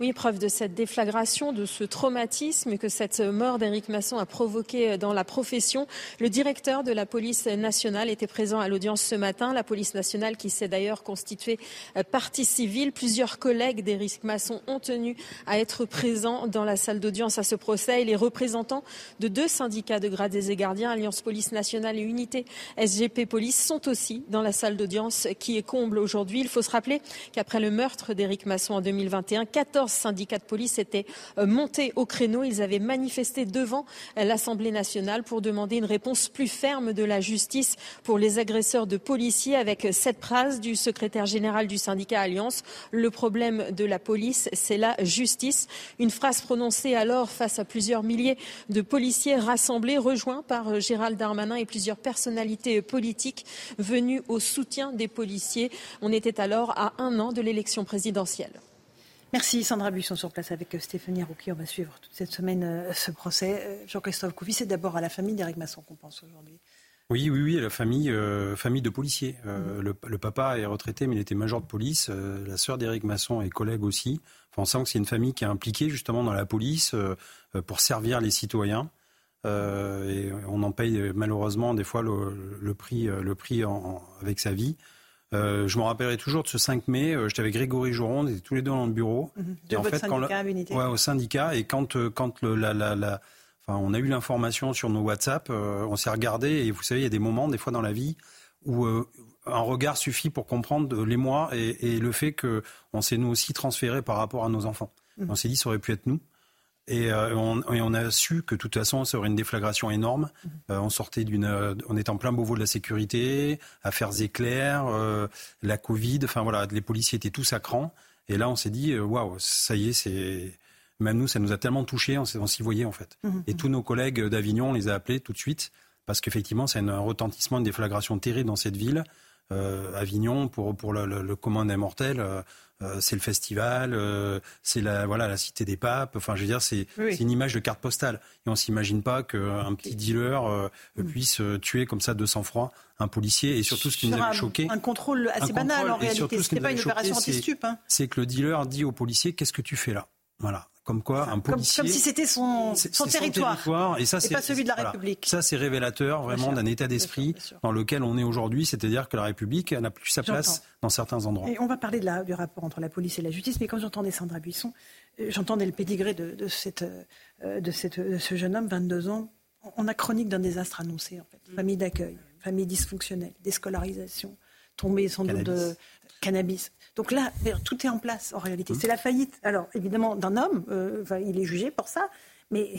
Speaker 14: Oui, preuve de cette déflagration, de ce traumatisme que cette mort d'Éric Masson a provoqué dans la profession. Le directeur de la police nationale était présent à l'audience ce matin. La police nationale qui s'est d'ailleurs constituée euh, partie civile. Plusieurs collègues d'Éric Masson ont tenu à être présents dans la salle d'audience à ce procès. Et les représentants de deux syndicats de gradés et gardiens, Alliance Police Nationale et Unité SGP Police, sont aussi dans la salle d'audience qui est comble aujourd'hui. Il faut se rappeler qu'après le meurtre d'Éric Masson en 2021, 14 syndicats de police étaient euh, montés au créneau. Ils avaient manifesté devant l'Assemblée nationale pour demander une réponse plus ferme de la justice pour les agresseurs de policiers avec cette phrase du secrétaire général du syndicat Alliance. Le problème de la police, c'est la justice. Une phrase prononcée alors face à plusieurs milliers de policiers rassemblés, rejoints par euh, Gérald Darmanin et plusieurs personnalités politiques venues au soutien des policiers. On était alors à un an de l'élection présidentielle.
Speaker 1: Merci Sandra Buisson sur place avec Stéphanie Rouquier. On va suivre toute cette semaine euh, ce procès. Euh, Jean-Christophe Couvi, c'est d'abord à la famille d'Éric Masson qu'on pense aujourd'hui.
Speaker 15: Oui, oui, oui, la famille, euh, famille de policiers. Mhm. le, papa est retraité, mais il était major de police. la sœur d'Éric Masson est collègue aussi. Enfin, on sent que c'est une famille qui est impliquée justement dans la police pour servir les citoyens. et on en paye malheureusement des fois le, prix, le prix avec sa vie. Euh, je me rappellerai toujours de ce 5 mai. Euh, j'étais avec Grégory Jouron, on était tous les deux dans le bureau.
Speaker 1: De et en fait, syndicat,
Speaker 15: quand ouais, au syndicat. Et quand, euh, quand le, la, la, la, enfin, on a eu l'information sur nos WhatsApp, on s'est regardé. Et vous savez, il y a des moments, des fois dans la vie, où un regard suffit pour comprendre l'émoi et, et le fait qu'on s'est nous aussi transféré par rapport à nos enfants. Mhm. On s'est dit, ça aurait pu être nous. Et, euh, on, on, a su que de toute façon, ça aurait une déflagration énorme. Mhm. Euh, on sortait d'une, euh, on était en plein Beauvau de la sécurité, affaires éclairs, la Covid. Enfin voilà, les policiers étaient tous à cran. Et là, on s'est dit, waouh, ça y est, c'est Même nous, ça nous a tellement touchés, on, s'y voyait en fait.
Speaker 1: Mhm.
Speaker 15: Et tous nos collègues d'Avignon, on les a appelés tout de suite parce qu'effectivement, c'est un retentissement, une déflagration terrible dans cette ville. Euh, Avignon, pour, pour le, le, le commun des mortels, euh, euh, c'est le festival, c'est la, voilà, la cité des papes. Enfin, je veux dire, c'est
Speaker 1: Oui.
Speaker 15: une image de carte postale. Et on s'imagine pas qu'un petit dealer euh,
Speaker 1: Mm.
Speaker 15: puisse tuer comme ça de sang-froid un policier. Et surtout, ce qui nous avait
Speaker 1: un,
Speaker 15: choqué.
Speaker 1: un contrôle assez banal en réalité. C'était pas une opération anti-stup. Hein.
Speaker 15: C'est que le dealer dit au policier Qu'est-ce que tu fais là? Voilà. Comme quoi, un policier.
Speaker 1: comme si c'était son, territoire.
Speaker 15: Et ça, c'est
Speaker 1: pas celui de la
Speaker 15: voilà.
Speaker 1: République.
Speaker 15: Ça, c'est révélateur vraiment d'un état d'esprit dans lequel on est aujourd'hui. C'est-à-dire que la République n'a plus sa place dans certains endroits.
Speaker 1: Et on va parler de la- du rapport entre la police et la justice, mais quand j'entendais Sandra Buisson, euh, j'entendais le pédigré de, de, cette, euh, de, cette, de ce jeune homme, 22 ans. On a chronique d'un désastre annoncé, en fait. Famille d'accueil, famille dysfonctionnelle, déscolarisation, tombée sans doute de
Speaker 15: Cannabis.
Speaker 1: Donc là, tout est en place en réalité. C'est la faillite, alors évidemment, d'un homme. euh, il est jugé pour ça, mais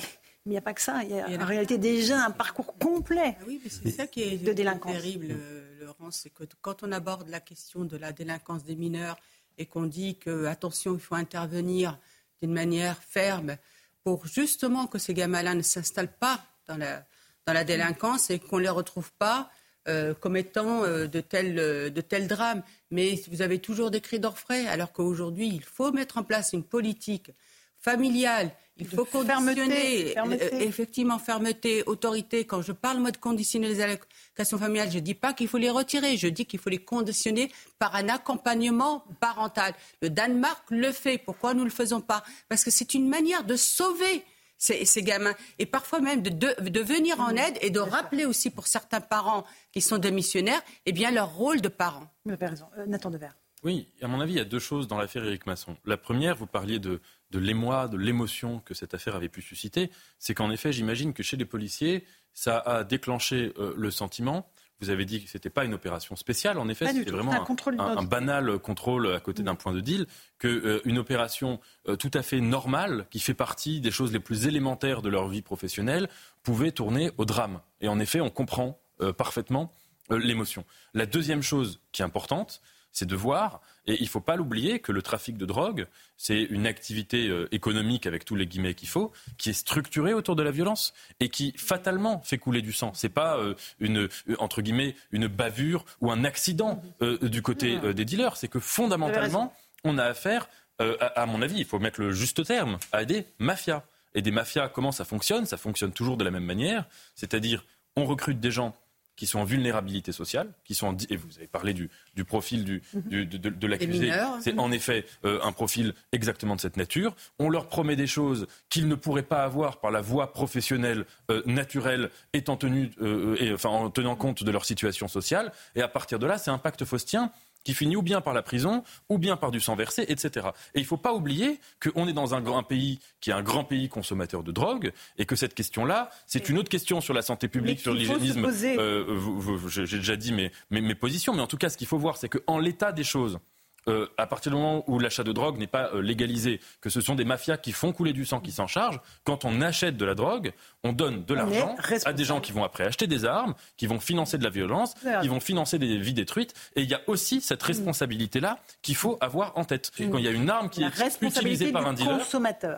Speaker 1: il n'y a pas que ça. Il y a en réalité déjà un parcours complet
Speaker 9: Ah oui, mais c'est ça qui est
Speaker 1: de délinquance.
Speaker 9: terrible, euh, Laurence, c'est que quand on aborde la question de la délinquance des mineurs et qu'on dit que attention, il faut intervenir d'une manière ferme pour justement que ces gamins-là ne s'installent pas dans la, dans la délinquance et qu'on ne les retrouve pas euh, comme étant euh, de, tels, euh, de tels drames. Mais vous avez toujours des cris d'orfraie, alors qu'aujourd'hui, il faut mettre en place une politique familiale. Il faut conditionner,
Speaker 1: fermeté.
Speaker 9: effectivement, fermeté, autorité. Quand je parle, moi, de conditionner les allocations familiales, je ne dis pas qu'il faut les retirer, je dis qu'il faut les conditionner par un accompagnement parental. Le Danemark le fait. Pourquoi nous ne le faisons pas? Parce que c'est une manière de sauver ces, ces gamins et parfois même de, de- de venir en aide et de rappeler aussi pour certains parents qui sont démissionnaires, eh bien, leur rôle de parents.
Speaker 1: Vous avez raison. Euh, Nathan Devers.
Speaker 7: Oui, à mon avis, il y a deux choses dans l'affaire Éric Masson. La première, vous parliez de, de l'émoi, de l'émotion que cette affaire avait pu susciter. C'est qu'en effet, j'imagine que chez les policiers, ça a déclenché euh, le sentiment. Vous avez dit que c'était pas une opération spéciale. En effet, c'était vraiment
Speaker 1: un
Speaker 7: banal contrôle à côté d'un point de deal. Que euh, une opération euh, tout à fait normale, qui fait partie des choses les plus élémentaires de leur vie professionnelle, pouvait tourner au drame. Et en effet, on comprend euh, parfaitement euh, l'émotion. La deuxième chose qui est importante, c'est de voir, et il ne faut pas l'oublier, que le trafic de drogue, c'est une activité euh, économique, avec tous les guillemets qu'il faut, qui est structurée autour de la violence et qui fatalement fait couler du sang. C'est pas euh, une, euh, entre guillemets, une bavure ou un accident euh, du côté euh, des dealers. C'est que fondamentalement, on a affaire, à, à mon avis, il faut mettre le juste terme, à des mafias. Et des mafias, comment ça fonctionne? Ça fonctionne toujours de la même manière, c'est-à-dire on recrute des gens qui sont en vulnérabilité sociale, qui sont en, et vous avez parlé du, du profil du, du- de, de- de l'accusé.
Speaker 9: mineurs.
Speaker 7: C'est en effet euh, un profil exactement de cette nature. On leur promet des choses qu'ils ne pourraient pas avoir par la voie professionnelle euh, naturelle, étant tenu, euh, et, enfin, en tenant compte de leur situation sociale. Et à partir de là, c'est un pacte faustien qui finit ou bien par la prison, ou bien par du sang versé, etc. Et il ne faut pas oublier qu'on est dans un grand pays qui est un grand pays consommateur de drogue, et que cette question-là, c'est une autre question sur la santé publique, sur l'hygiénisme. Euh, J'ai j'ai déjà dit mes, mes, mes positions, mais en tout cas, ce qu'il faut voir, c'est qu'en l'état des choses, euh, à partir du moment où l'achat de drogue n'est pas euh, légalisé, que ce sont des mafias qui font couler du sang, qui s'en chargent, quand on achète de la drogue, on donne de l'argent à des gens qui vont après acheter des armes, qui vont financer de la violence, qui vont financer des vies détruites. Et il y a aussi cette responsabilité-là qu'il faut avoir en tête. Quand il y a une arme qui
Speaker 1: La
Speaker 7: est utilisée par un dealer,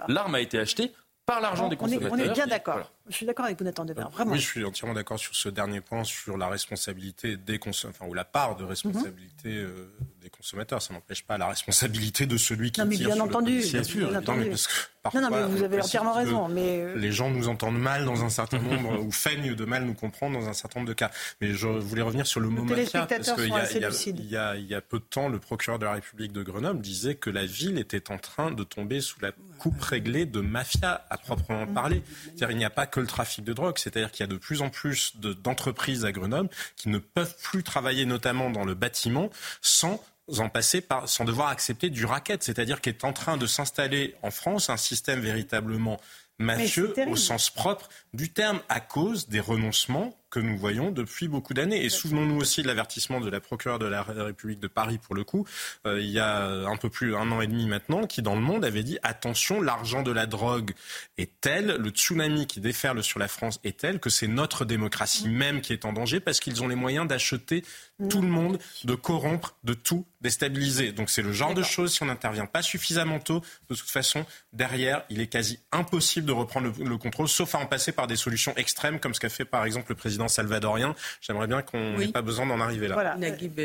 Speaker 7: l'arme a été achetée par l'argent des
Speaker 1: On est,
Speaker 7: consommateurs.
Speaker 1: on est bien d'accord.
Speaker 7: voilà.
Speaker 1: Je suis d'accord avec vous, Nathan Devers. Vraiment.
Speaker 8: Oui, je suis entièrement d'accord sur ce dernier point, sur la responsabilité des consommateurs, enfin, ou la part de responsabilité
Speaker 1: Mhm.
Speaker 8: euh, des consommateurs. Ça n'empêche pas la responsabilité de celui qui
Speaker 1: Non, mais
Speaker 8: tire
Speaker 1: bien
Speaker 8: sur
Speaker 1: entendu, bien
Speaker 8: Bien sûr,
Speaker 1: entendu.
Speaker 8: Non, mais parce que parfois,
Speaker 1: non, non, mais vous avez entièrement raison. Mais euh,
Speaker 8: Les gens nous entendent mal dans un certain nombre, ou feignent de mal nous comprendre dans un certain nombre de cas. Mais je voulais revenir sur le mot mafia, parce qu'il y, y y y a peu de temps, le procureur de la République de Grenoble disait que la ville était en train de tomber sous la coupe réglée de mafia à proprement parler. C'est-à-dire il n'y a pas que le trafic de drogue, c'est-à-dire qu'il y a de plus en plus de- d'entreprises à Grenoble qui ne peuvent plus travailler notamment dans le bâtiment sans en passer par, sans devoir accepter du racket, c'est-à-dire qu'il est en train de s'installer en France un système véritablement mafieux au sens propre du terme à cause des renoncements que nous voyons depuis beaucoup d'années. Et souvenons-nous aussi de l'avertissement de la procureure de la République de Paris, pour le coup, euh, il y a un peu plus d'un an et demi maintenant, qui dans le monde avait dit attention, l'argent de la drogue est tel, le tsunami qui déferle sur la France est tel que c'est notre démocratie même qui est en danger parce qu'ils ont les moyens d'acheter tout le monde, de corrompre, de tout déstabiliser. Donc c'est le genre de choses, si on n'intervient pas suffisamment tôt, de toute façon, derrière, il est quasi impossible de reprendre le, contrôle, sauf à en passer par des solutions extrêmes, comme ce qu'a fait par exemple le président salvadorien. J'aimerais bien qu'on n'ait pas besoin d'en arriver là.
Speaker 1: Voilà.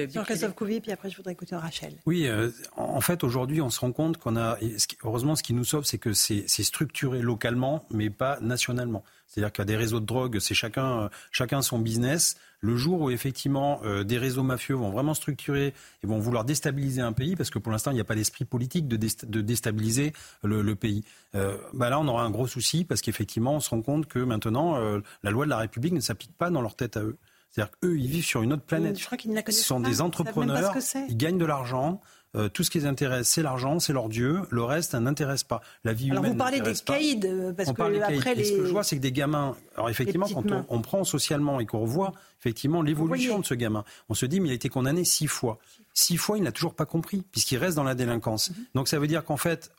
Speaker 1: Jean-Christophe Couvier, puis après je voudrais écouter Rachel.
Speaker 15: Oui, euh, en fait aujourd'hui on se rend compte qu'on a, heureusement ce qui nous sauve, c'est que c'est structuré localement, mais pas nationalement. C'est-à-dire qu'il y a des réseaux de drogue, c'est chacun, chacun son business. Le jour où effectivement euh, des réseaux mafieux vont vraiment structurer et vont vouloir déstabiliser un pays, parce que pour l'instant il n'y a pas d'esprit politique de, déstabiliser le, pays, euh, bah là on aura un gros souci parce qu'effectivement on se rend compte que maintenant euh, la loi de la République ne s'applique pas dans leur tête à eux. C'est-à-dire qu'eux, ils vivent sur une autre planète.
Speaker 1: Je crois qu'ils ne la
Speaker 15: Ce sont des entrepreneurs, ils gagnent de l'argent. Euh, tout ce qui les intéresse, c'est l'argent, c'est leur Dieu. Le reste, ça n'intéresse pas. La vie
Speaker 1: alors
Speaker 15: humaine.
Speaker 1: vous parlez des caïds, euh, parce que après les...
Speaker 15: ce que je vois, c'est que des gamins. Alors effectivement, quand on, prend socialement et qu'on revoit effectivement l'évolution de ce gamin, on se dit mais il a été condamné six fois. Six fois, il n'a toujours pas compris, puisqu'il reste dans la délinquance. Mhm. Donc ça veut dire qu'en fait,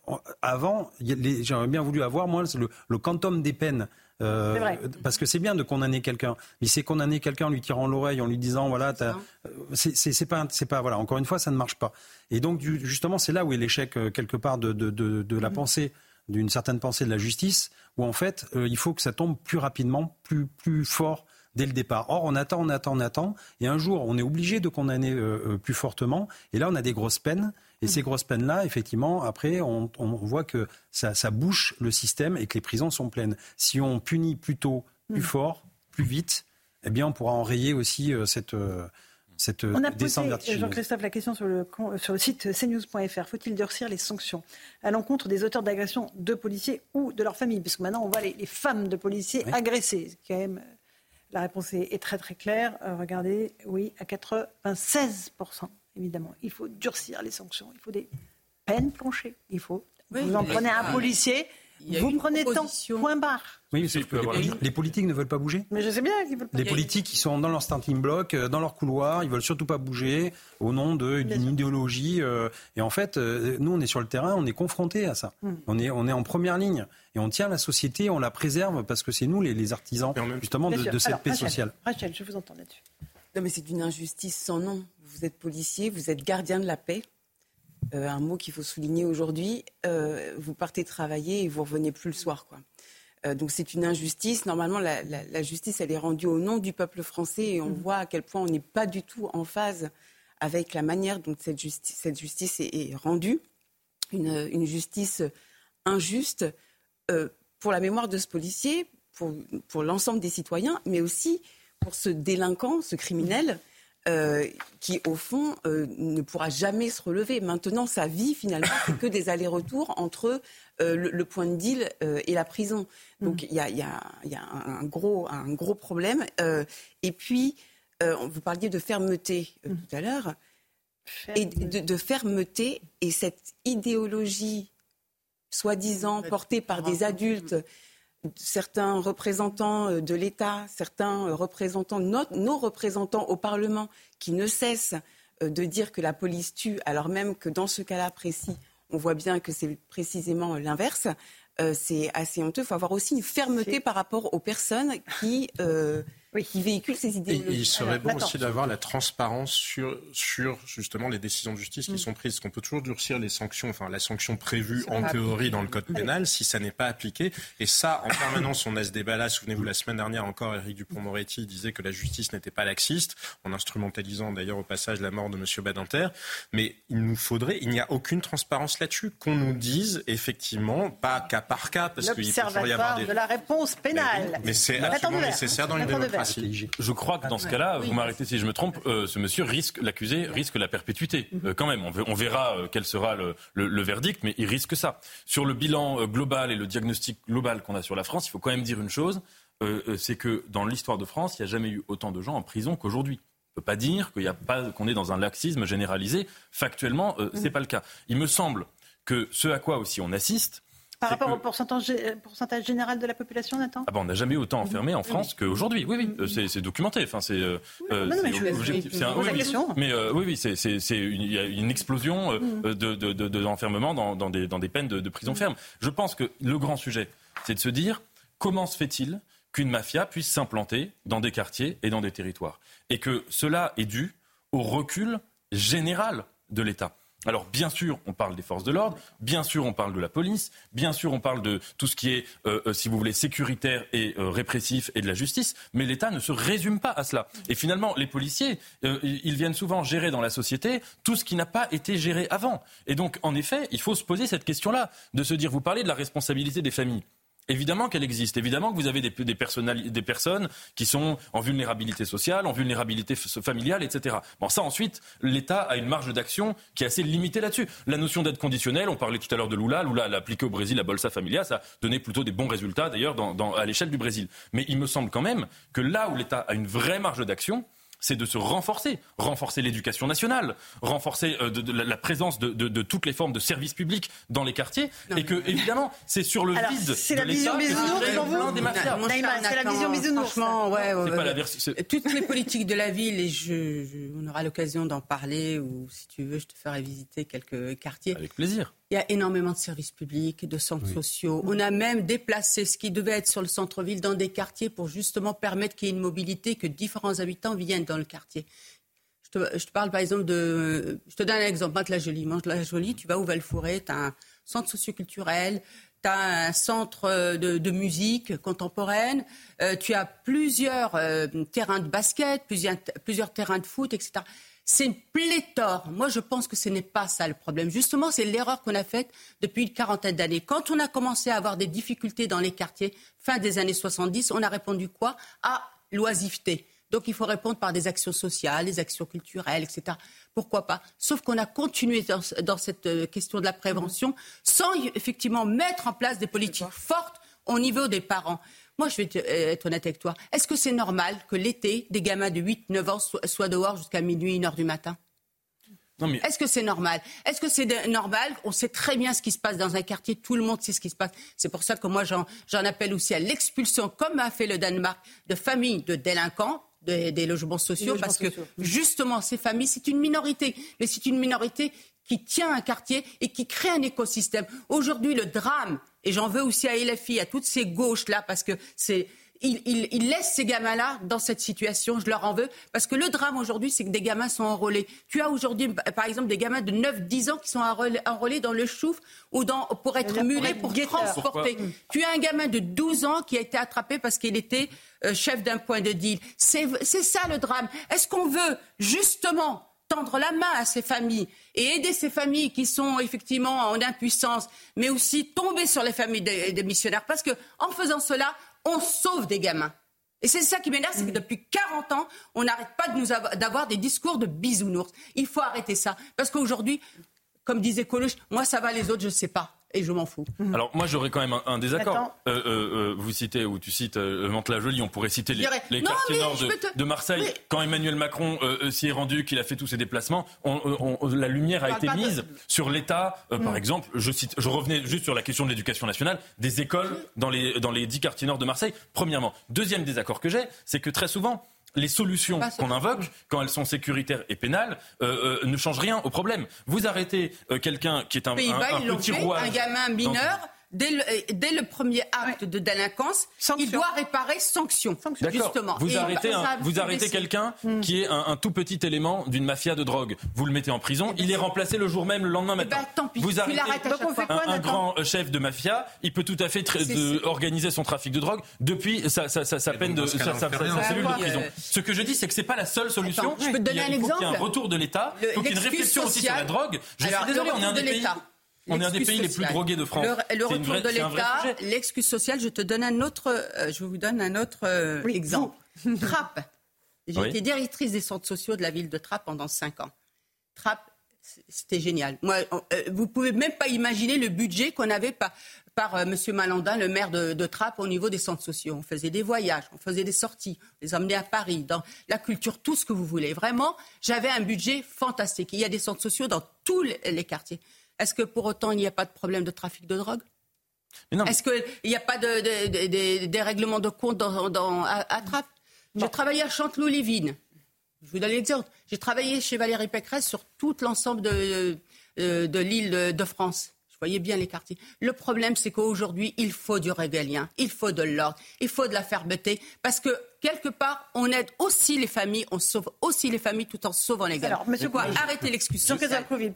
Speaker 15: avant, j'aurais bien voulu avoir, moi, le, le quantum des peines euh, parce que c'est bien de condamner quelqu'un, mais c'est condamner quelqu'un en lui tirant l'oreille, en lui disant voilà, euh, c'est pas, c'est pas voilà. Encore une fois, ça ne marche pas. Et donc justement, c'est là où est l'échec euh, quelque part de, de, de, la mm-hmm. pensée d'une certaine pensée de la justice, où en fait, il faut que ça tombe plus rapidement, plus, plus fort dès le départ. Or, on attend, on attend, on attend, et un jour, on est obligé de condamner plus fortement, et là, on a des grosses peines, et ces grosses peines-là, effectivement, après, on, voit que ça, bouche le système et que les prisons sont pleines. Si on punit plus tôt, plus mm. fort, plus vite, eh bien, on pourra enrayer aussi euh, cette. Euh, cette
Speaker 1: on a posé, Jean-Christophe, la question sur le, sur le site cnews.fr. Faut-il durcir les sanctions à l'encontre des auteurs d'agression de policiers ou de leur famille Puisque maintenant, on voit les, femmes de policiers agressées. Quand même, la réponse est, très très claire. Euh, regardez, oui, à 96% évidemment. Il faut durcir les sanctions. Il faut des peines planchées. Il faut. vous en prenez un policier, vous prenez tant, point barre.
Speaker 15: Oui, les, politiques ne veulent pas bouger.
Speaker 1: Mais je sais bien qu'ils veulent pas
Speaker 15: Les politiques, ils sont dans leur starting block, euh, dans leur couloir, ils veulent surtout pas bouger au nom d'une idéologie. Euh, et en fait, euh, nous, on est sur le terrain, on est confrontés à ça. Hmm. On, est, on est en première ligne. Et on tient la société, on la préserve parce que c'est nous les, artisans, justement, de, cette paix sociale.
Speaker 1: Rachel, je vous entends là-dessus.
Speaker 3: Non, mais c'est une injustice sans nom vous êtes policier, vous êtes gardien de la paix. Euh, un mot qu'il faut souligner aujourd'hui. Euh, vous partez travailler et vous revenez plus le soir, quoi. Euh, donc c'est une injustice. Normalement, la, justice, elle est rendue au nom du peuple français et on mmh. voit à quel point on n'est pas du tout en phase avec la manière dont cette justice, cette justice est, rendue. Une, justice injuste pour la mémoire de ce policier, pour, pour l'ensemble des citoyens, mais aussi pour ce délinquant, ce criminel euh, qui, au fond, euh, ne pourra jamais se relever. Maintenant, sa vie, finalement, c'est que des allers-retours entre euh, le, point de deal et la prison. Donc, mm. il y a, un, gros, un gros problème. et puis, vous parliez de fermeté mm. tout à l'heure. Et de, de, fermeté et cette idéologie soi-disant portée par des adultes certains représentants euh, de l'État, certains euh, représentants, nos, représentants au Parlement, qui ne cessent euh, de dire que la police tue, alors même que dans ce cas-là précis, on voit bien que c'est précisément l'inverse. c'est assez honteux. Il faut avoir aussi une fermeté par rapport aux personnes qui oui. qui véhicule ces idées.
Speaker 8: il serait bon aussi d'avoir la transparence sur, sur justement les décisions de justice qui mm. sont prises. Qu'on peut toujours durcir les sanctions, enfin la sanction prévue en théorie dans le code pénal si ça n'est pas appliqué. Et ça, en permanence, on a ce débat-là. Souvenez-vous, la semaine dernière encore, Éric Dupont-Moretti disait que la justice n'était pas laxiste, en instrumentalisant d'ailleurs au passage la mort de M. Badinter. Mais il nous faudrait, il n'y a aucune transparence là-dessus, qu'on nous dise effectivement, pas cas par cas, parce qu'il peut y avoir des...
Speaker 1: de la réponse pénale.
Speaker 8: Mais, c'est absolument nécessaire dans une démocratie.
Speaker 7: Je crois que dans ce cas-là, vous m'arrêtez si je me trompe, euh, ce monsieur risque, l'accusé risque la perpétuité. Mhm. Euh, quand même, on, verra euh, quel sera le, verdict, mais il risque ça. Sur le bilan global et le diagnostic global qu'on a sur la France, il faut quand même dire une chose, c'est que dans l'histoire de France, il n'y a jamais eu autant de gens en prison qu'aujourd'hui. On ne peut pas dire qu'on est dans un laxisme généralisé. Factuellement, ce n'est mhm. pas le cas. Il me semble que ce à quoi aussi on assiste,
Speaker 1: Par rapport au pourcentage, pourcentage, général de la population, Nathan
Speaker 7: ah ben, On n'a jamais eu autant enfermé en France qu'aujourd'hui. Oui, oui, c'est documenté. Enfin, c'est
Speaker 1: un, oui,
Speaker 7: mais oui, oui, c'est il y a une explosion de, de, de, dans, dans, des, dans des peines de, de prison ferme. Je pense que le grand sujet, c'est de se dire comment se fait-il qu'une mafia puisse s'implanter dans des quartiers et dans des territoires. Et que cela est dû au recul général de l'État. Alors bien sûr, on parle des forces de l'ordre, bien sûr, on parle de la police, bien sûr, on parle de tout ce qui est, euh, euh, si vous voulez, sécuritaire et euh, répressif et de la justice, mais l'État ne se résume pas à cela. Et finalement, les policiers, ils viennent souvent gérer dans la société tout ce qui n'a pas été géré avant. Et donc, en effet, il faut se poser cette question-là, de se dire, vous parlez de la responsabilité des familles. Évidemment qu'elle existe. Évidemment que vous avez des, des, personnes qui sont en vulnérabilité sociale, en vulnérabilité familiale, etc. Bon, ça ensuite, l'État a une marge d'action qui est assez limitée là-dessus. La notion d'aide conditionnelle, on parlait tout à l'heure de Lula. Lula l'a appliqué au Brésil, la Bolsa Familia, ça donné plutôt des bons résultats d'ailleurs à l'échelle du Brésil. Mais il me semble quand même que là où l'État a une vraie marge d'action, c'est de se renforcer, renforcer l'éducation nationale, renforcer euh, de, la, présence de, toutes les formes de services publics dans les quartiers, et que évidemment c'est sur le vide
Speaker 1: c'est la vision bisounours
Speaker 9: des mafias. C'est la vision bisounours. Ouais,
Speaker 7: ouais,
Speaker 9: Toutes les politiques de la ville, et je, on aura l'occasion d'en parler, ou si tu veux, je te ferai visiter quelques quartiers.
Speaker 7: Avec plaisir.
Speaker 9: Il y a énormément de services publics, de centres sociaux. On a même déplacé ce qui devait être sur le centre-ville dans des quartiers pour justement permettre qu'il y ait une mobilité, que différents habitants viennent dans le quartier. Je te, parle par exemple de. Je te donne un exemple. Mante la Jolie. Mante la Jolie, tu vas au Val-Fouré, tu as un centre socioculturel, tu as un centre de, musique contemporaine, euh, tu as plusieurs euh, terrains de basket, plusieurs, plusieurs terrains de foot, etc. C'est une pléthore. Moi, je pense que ce n'est pas ça le problème. Justement, c'est l'erreur qu'on a faite depuis une quarantaine d'années. Quand on a commencé à avoir des difficultés dans les quartiers, fin des années 70, on a répondu quoi? À l'oisiveté. Donc il faut répondre par des actions sociales, des actions culturelles, etc. Pourquoi pas? Sauf qu'on a continué dans, cette euh, question de la prévention sans effectivement mettre en place des politiques fortes au niveau des parents. Moi, je vais euh, être honnête avec toi. Est-ce que c'est normal que l'été, des gamins de 8-9 ans soient dehors jusqu'à minuit, 1 heure du matin? Mais... Est-ce que c'est normal? Est-ce que c'est normal? On sait très bien ce qui se passe dans un quartier, tout le monde sait ce qui se passe. C'est pour ça que moi j'en appelle aussi à l'expulsion, comme a fait le Danemark, de familles de délinquants des, logements sociaux, parce que justement ces familles, c'est une minorité, mais c'est une minorité qui tient un quartier et qui crée un écosystème. Aujourd'hui, le drame, et j'en veux aussi à LFI, à toutes ces gauches-là, parce que c'est ils, laissent ces gamins-là dans cette situation. Je leur en veux. Parce que le drame aujourd'hui, c'est que des gamins sont enrôlés. Tu as aujourd'hui, par exemple, des gamins de 9-10 ans qui sont enrôlés dans le chouf ou dans, pour être mulés, pour, transporter. Tu as un gamin de 12 ans qui a été attrapé parce qu'il était euh, chef d'un point de deal. C'est ça le drame. Est-ce qu'on veut justement tendre la main à ces familles et aider ces familles qui sont effectivement en impuissance, mais aussi tomber sur les familles des, missionnaires. Parce que en faisant cela, on sauve des gamins. Et c'est ça qui m'énerve, c'est que depuis 40 ans, on n'arrête pas de d'avoir des discours de bisounours. Il faut arrêter ça. Parce qu'aujourd'hui, comme disait Coluche, moi ça va, les autres, je ne sais pas et je m'en fous.
Speaker 7: Mhm. Alors moi j'aurais quand même un, désaccord. Euh, euh, euh, vous citez ou tu cites euh, Mantes-la-Jolie, on pourrait citer les, les quartiers nord de, Marseille. Quand Emmanuel Macron s'y est rendu, qu'il a fait tous ses déplacements, la lumière a été mise sur l'État. Par mm. exemple, je cite, je revenais juste sur la question de l'éducation nationale, des écoles dans les dans les dix quartiers nord de Marseille. Premièrement, deuxième désaccord que j'ai, c'est que très souvent les solutions qu'on invoque, quand elles sont sécuritaires et pénales, euh, euh, ne changent rien au problème. Vous arrêtez euh, quelqu'un qui est un, un, un petit roi,
Speaker 9: un gamin mineur dès le, premier acte de délinquance, il doit réparer sanction. Justement.
Speaker 7: Vous arrêtez, vous arrêtez quelqu'un hmm. qui est un, tout petit élément d'une mafia de drogue. Vous le mettez en prison, il est remplacé le jour même, le lendemain
Speaker 9: eh ben,
Speaker 7: matin. vous arrêtez un, grand chef de mafia, il peut tout à fait organiser son trafic de drogue depuis sa, peine de sa, cellule de prison. Ce que je dis, c'est que c'est pas la seule solution.
Speaker 9: je peux te donner un exemple.
Speaker 7: Il y a un retour de l'État. Il faut qu'il y ait une réflexion aussi sur la drogue. Je suis désolé, on est un des pays. On est un des pays les plus drogués de France.
Speaker 9: Le, retour de l'État, l'excuse sociale, je te donne un autre, euh, je vous donne un autre euh, exemple. Trappes. J'ai été directrice des centres sociaux de la ville de Trappes pendant cinq ans. Trappes, c'était génial. Moi, euh, vous pouvez même pas imaginer le budget qu'on avait par, par M. Malandin, le maire de, de, Trappes, au niveau des centres sociaux. On faisait des voyages, on faisait des sorties, on les emmenait à Paris, dans la culture, tout ce que vous voulez. Vraiment, j'avais un budget fantastique. Il y a des centres sociaux dans tous les quartiers. Est-ce que pour autant il n'y a pas de problème de trafic de drogue? Est-ce qu'il n'y a pas de, des règlements de compte dans, dans, à, Trappes J'ai travaillé à Chanteloup-les-Vignes. Je vous donne l'exemple. J'ai travaillé chez Valérie Pécresse sur tout l'ensemble de, de, de l'île de France voyez bien les quartiers. Le problème, c'est qu'aujourd'hui, il faut du régalien, il faut de l'ordre, il faut de la fermeté, parce que quelque part, on aide aussi les familles, on sauve aussi les familles tout en sauvant les gars. Alors, monsieur quoi, arrêtez l'excuse.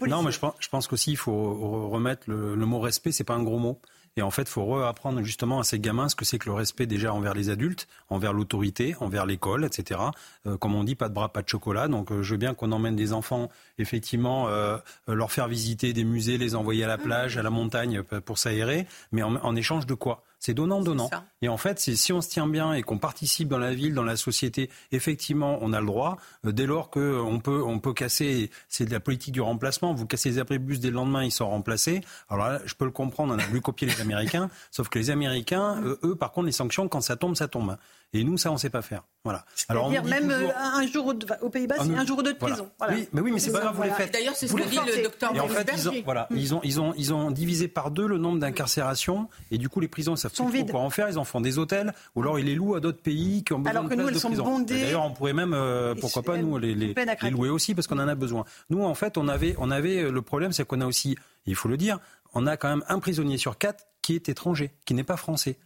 Speaker 15: Non, mais je pense, je pense qu'aussi, il faut remettre le, le mot respect, c'est pas un gros mot. Et en fait, il faut réapprendre justement à ces gamins ce que c'est que le respect déjà envers les adultes, envers l'autorité, envers l'école, etc. Euh, comme on dit, pas de bras, pas de chocolat. Donc euh, je veux bien qu'on emmène des enfants, effectivement, euh, leur faire visiter des musées, les envoyer à la plage, à la montagne pour s'aérer, mais en échange de quoi? C'est donnant-donnant. Et en fait, si on se tient bien et qu'on participe dans la ville, dans la société, effectivement, on a le droit. Euh, dès lors qu'on peut, on peut casser, c'est de la politique du remplacement. Vous cassez les abribus dès le lendemain, ils sont remplacés. Alors là, je peux le comprendre, on a voulu copier les Américains. sauf que les Américains, euh, eux, par contre, les sanctions, quand ça tombe, ça tombe. Et nous, ça, on ne sait pas faire. Voilà.
Speaker 1: Alors, dire même euh, un jour aux Pays-Bas, c'est un jour ou deux de prison.
Speaker 15: Oui, mais oui, mais c'est pas grave, vous les faites.
Speaker 9: D'ailleurs, c'est ce que dit le docteur
Speaker 15: Et en fait, ils ont, voilà, ils ont, ils ont, ils ont divisé par deux le nombre d'incarcérations, et du coup, les prisons, ça savent plus quoi en faire. Ils en font des hôtels, ou alors ils les louent à d'autres pays qui ont besoin alors que de nous, elles sont bondées. D'ailleurs, on pourrait même, euh, pourquoi pas nous, les, les, les louer aussi, parce qu'on en a besoin. Nous, en fait, on avait, on avait euh, le problème, c'est qu'on a aussi, il faut le dire, on a quand même un prisonnier sur quatre qui est étranger, qui n'est pas français.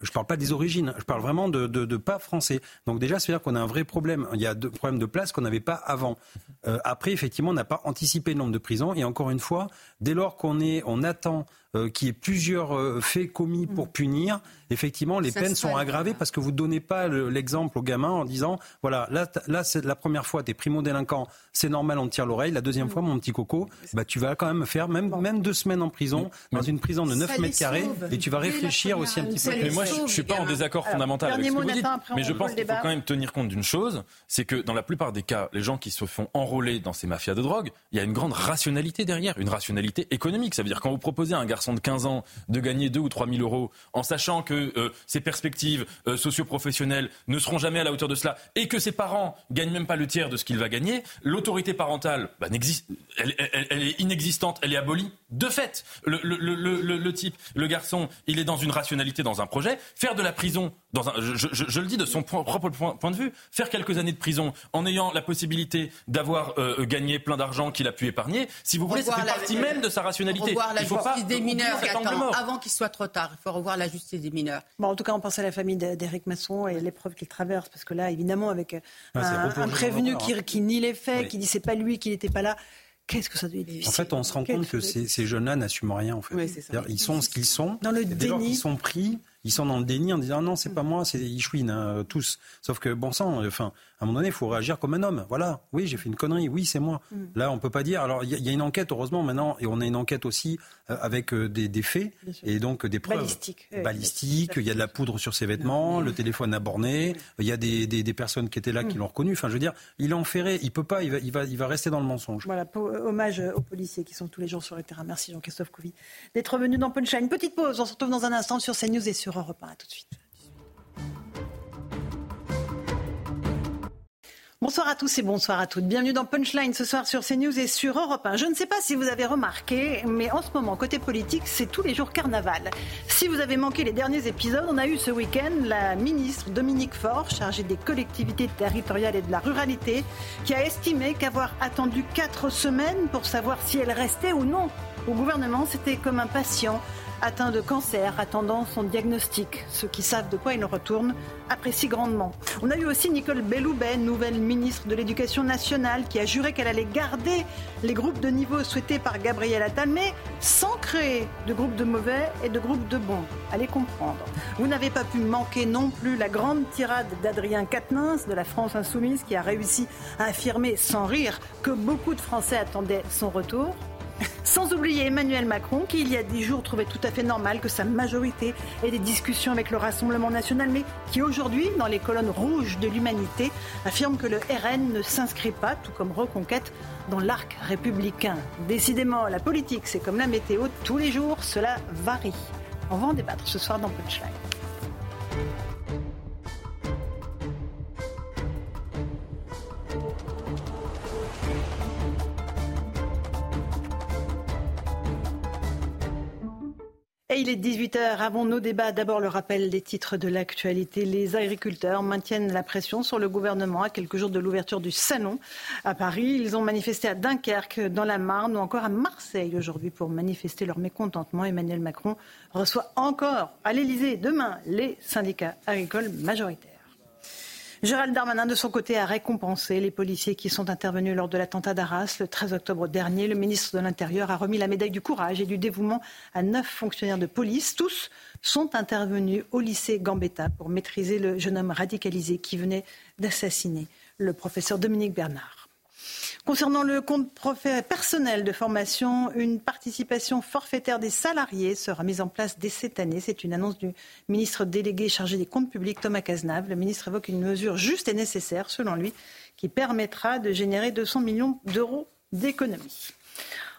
Speaker 15: Je ne parle pas des origines, je parle vraiment de, de, pas français. Donc déjà, c'est-à-dire qu'on a un vrai problème. Il y a deux problèmes de place qu'on n'avait pas avant. Euh, après, effectivement, on n'a pas anticipé le nombre de prisons. Et encore une fois, dès lors qu'on est, on attend euh, qu'il y ait plusieurs euh, faits commis pour mm. punir, effectivement, les peines sont aggravées parce que vous ne donnez pas l'exemple aux gamins en disant voilà, là, là c'est la première fois, tu es primo-délinquant, c'est normal, on te tire l'oreille. La deuxième mm. fois, mon petit coco, bah, tu vas quand même faire même, même deux semaines en prison, dans une prison de 9 mètres carrés, et tu vas réfléchir aussi un petit peu.
Speaker 7: Mais moi, je ne suis pas en désaccord fondamental avec ce que vous dites, mais je pense qu'il faut quand même tenir compte d'une chose, c'est que dans la plupart des cas, les gens qui se font enrôler dans ces mafias de drogue, il y a une grande rationalité derrière, une rationalité économique. Ça veut dire quand vous proposez à un garçon de 15 ans de gagner 2 ou 3 000 euros en sachant que euh, ses perspectives euh, socio-professionnelles ne seront jamais à la hauteur de cela et que ses parents gagnent même pas le tiers de ce qu'il va gagner, l'autorité parentale, bah, elle, elle, est inexistante, elle est abolie de fait. Le, le, le, le, type, le garçon, il est dans une rationalité, dans un projet. Faire de la prison, dans un, je, je, je le dis de son propre point, de vue, faire quelques années de prison en ayant la possibilité d'avoir euh, gagné plein d'argent qu'il a pu épargner, si vous voulez, ça fait partie même de sa rationalité.
Speaker 9: il faut pas des mineurs avant qu'il soit trop tard. Il faut revoir la justice des mineurs.
Speaker 1: Bon, en tout cas, on pense à la famille d'Éric Masson et l'épreuve qu'il traverse, parce que là, évidemment, avec euh, ah, un, prévenu qui, qui, nie les faits, qui dit c'est pas lui, qui n'était pas là. Qu'est-ce que ça doit être difficile
Speaker 15: En fait, on se rend compte que ces, jeunes-là n'assument rien. En fait. ils sont ce qu'ils sont.
Speaker 1: Dans le déni.
Speaker 15: Ils sont pris ils sont dans le déni en disant non, c'est pas moi, c'est ils hein, tous. Sauf que bon sang, enfin, à un moment donné, il faut réagir comme un homme. Voilà, oui, j'ai fait une connerie, oui, c'est moi. Mm. Là, on peut pas dire. Alors, il y, a une enquête, heureusement, maintenant, et on a une enquête aussi euh, avec euh, des, des, faits et donc des preuves
Speaker 1: balistiques.
Speaker 15: Balistiques. Il y a de la poudre sur ses vêtements, le téléphone a borné. Il y a des, des, des personnes qui étaient là qui mm. l'ont reconnu. Enfin, je veux dire, il est enferré. Il peut pas. Il va, il va, il va rester dans le mensonge.
Speaker 1: Voilà, hommage aux policiers qui sont tous les jours sur le terrain. Merci Jean-Christophe Couvi d'être venu dans Punchline. Petite pause. On se retrouve dans un instant sur CNews et sur Europe 1. À tout de suite. Bonsoir à tous et bonsoir à toutes. Bienvenue dans Punchline ce soir sur CNews et sur Europe 1. Je ne sais pas si vous avez remarqué, mais en ce moment, côté politique, c'est tous les jours carnaval. Si vous avez manqué les derniers épisodes, on a eu ce week-end la ministre Dominique Faure, chargée des collectivités territoriales et de la ruralité, qui a estimé qu'avoir attendu quatre semaines pour savoir si elle restait ou non au gouvernement, c'était comme un patient atteint de cancer, attendant son diagnostic. Ceux qui savent de quoi il retourne apprécient grandement. On a eu aussi Nicole Belloubet, nouvelle ministre de l'Éducation nationale, qui a juré qu'elle allait garder les groupes de niveau souhaités par Gabriel Attal, mais sans créer de groupes de mauvais et de groupes de bons. Allez comprendre. Vous n'avez pas pu manquer non plus la grande tirade d'Adrien Quatennens de la France Insoumise, qui a réussi à affirmer sans rire que beaucoup de Français attendaient son retour. Sans oublier Emmanuel Macron, qui il y a dix jours trouvait tout à fait normal que sa majorité ait des discussions avec le Rassemblement national, mais qui aujourd'hui, dans les colonnes rouges de l'humanité, affirme que le RN ne s'inscrit pas, tout comme Reconquête, dans l'arc républicain. Décidément, la politique, c'est comme la météo, tous les jours, cela varie. On va en débattre ce soir dans Punchline. Il est 18h. Avant nos débats, d'abord le rappel des titres de l'actualité. Les agriculteurs maintiennent la pression sur le gouvernement à quelques jours de l'ouverture du salon à Paris. Ils ont manifesté à Dunkerque, dans la Marne ou encore à Marseille aujourd'hui pour manifester leur mécontentement. Emmanuel Macron reçoit encore à l'Elysée demain les syndicats agricoles majoritaires. Gérald Darmanin, de son côté, a récompensé les policiers qui sont intervenus lors de l'attentat d'Arras le 13 octobre dernier. Le ministre de l'Intérieur a remis la médaille du courage et du dévouement à neuf fonctionnaires de police. Tous sont intervenus au lycée Gambetta pour maîtriser le jeune homme radicalisé qui venait d'assassiner le professeur Dominique Bernard. Concernant le compte personnel de formation, une participation forfaitaire des salariés sera mise en place dès cette année. C'est une annonce du ministre délégué chargé des comptes publics, Thomas Cazenave. Le ministre évoque une mesure juste et nécessaire, selon lui, qui permettra de générer 200 millions d'euros d'économies.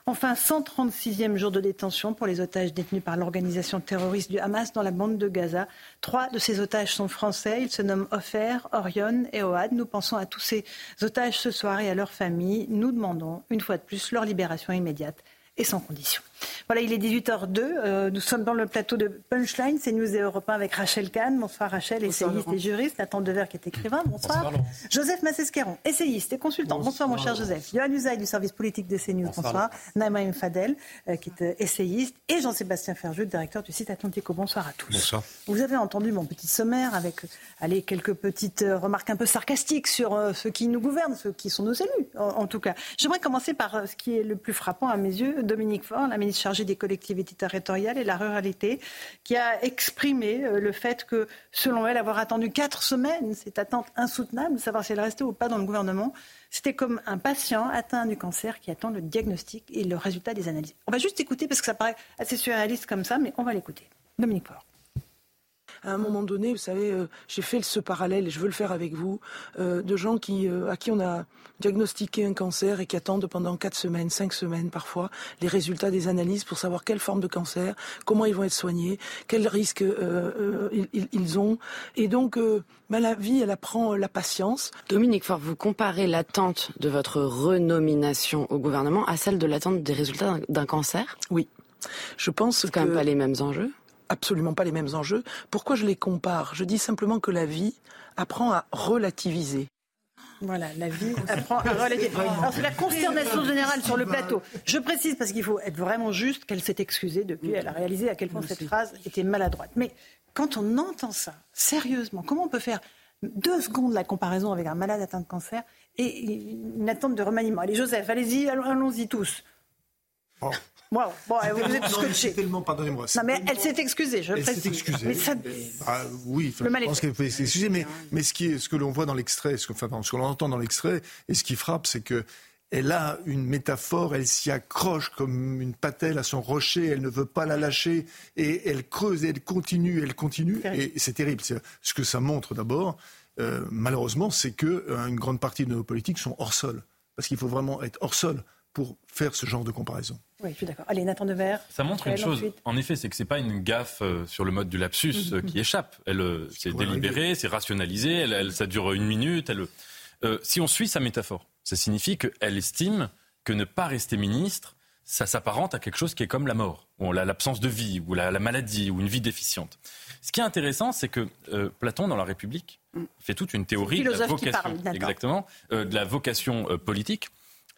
Speaker 1: Enfin, 136e jour de détention pour les otages détenus par l'organisation terroriste du Hamas dans la bande de Gaza. Trois de ces otages sont français. Ils se nomment Ofer, Orion et Oad. Nous pensons à tous ces otages ce soir et à leurs familles. Nous demandons, une fois de plus, leur libération immédiate et sans condition. Voilà, il est 18h02. Euh, nous sommes dans le plateau de Punchline, c'est News et Europe avec Rachel Kahn. Bonsoir Rachel, essayiste et juriste. Nathan Dever qui est écrivain. Bonsoir. Joseph Massesqueron, essayiste et consultant. Bonsoir, mon cher Joseph. Johan Usaï du service politique de CNews. Bonsoir. Bonsoir. Naïma Fadel euh, qui est euh, essayiste et Jean-Sébastien Ferjeux, directeur du site Atlantico. Bonsoir à tous.
Speaker 13: Bonsoir.
Speaker 1: Vous avez entendu mon petit sommaire avec allez, quelques petites remarques un peu sarcastiques sur ceux qui nous gouvernent, ceux qui sont nos élus en, en tout cas. J'aimerais commencer par ce qui est le plus frappant à mes yeux, Dominique Faure, la ministre chargée des collectivités territoriales et la ruralité, qui a exprimé euh, le fait que, selon elle, avoir attendu quatre semaines, cette attente insoutenable, savoir si elle restait ou pas dans le gouvernement, c'était comme un patient atteint du cancer qui attend le diagnostic et le résultat des analyses. On va juste écouter parce que ça paraît assez surréaliste comme ça, mais on va l'écouter. Dominique Faure
Speaker 16: à un moment donné, vous savez, euh, j'ai fait ce parallèle et je veux le faire avec vous, euh, de gens qui, euh, à qui on a diagnostiqué un cancer et qui attendent pendant 4 semaines, 5 semaines parfois, les résultats des analyses pour savoir quelle forme de cancer, comment ils vont être soignés, quels risques ils, ils, ont. Et donc, ben, la vie, elle apprend la patience.
Speaker 17: Dominique Faure, vous comparez l'attente de votre renomination au gouvernement à celle de l'attente des résultats d'un cancer?
Speaker 16: Oui. Je pense
Speaker 17: que... quand même pas les mêmes enjeux
Speaker 16: absolument pas les mêmes enjeux. Pourquoi je les compare? Je dis simplement que la vie apprend à relativiser.
Speaker 1: Voilà, la vie apprend à relativiser. Alors c'est la consternation générale sur le plateau. Je précise parce qu'il faut être vraiment juste qu'elle s'est excusée depuis. Elle a réalisé à quel point cette phrase était maladroite. Mais quand on entend ça, sérieusement, comment on peut faire deux secondes la comparaison avec un malade atteint de cancer et une attente de remaniement? Allez, Joseph, allez-y, allons-y tous. Wow. Bon, vous êtes scotché.
Speaker 13: tellement, pardonnez-moi.
Speaker 1: Non, mais elle s'est excusée, je
Speaker 13: Elle s'est excusée.
Speaker 1: Mais ça...
Speaker 13: ah, oui,
Speaker 1: mal
Speaker 13: je pense qu'elle peut s'excuser, mais, mais ce, qui est, ce que l'on voit dans l'extrait, ce, enfin, ce que l'on entend dans l'extrait, et ce qui frappe, c'est que elle a une métaphore, elle s'y accroche comme une patelle à son rocher, elle ne veut pas la lâcher, et elle creuse, et elle continue, elle continue, et c'est terrible. Ce que ça montre d'abord, euh, malheureusement, c'est que euh, une grande partie de nos politiques sont hors sol, parce qu'il faut vraiment être hors sol pour faire ce genre de comparaison.
Speaker 1: Oui, je suis d'accord. Allez, Nathan Devers.
Speaker 7: Ça montre une chose. En effet, c'est que c'est pas une gaffe euh, sur le mode du lapsus mhm. euh, qui échappe. Elle, euh, c'est délibéré, c'est rationalisé. Elle, ça dure une minute. Elle, si on suit sa métaphore, ça signifie qu'elle estime que ne pas rester ministre, ça s'apparente à quelque chose qui est comme la mort, ou l'absence de vie, ou la, maladie, ou une vie déficiente. Ce qui est intéressant, c'est que Platon, dans la République, mm. fait toute une théorie de la vocation, exactement, de la vocation politique,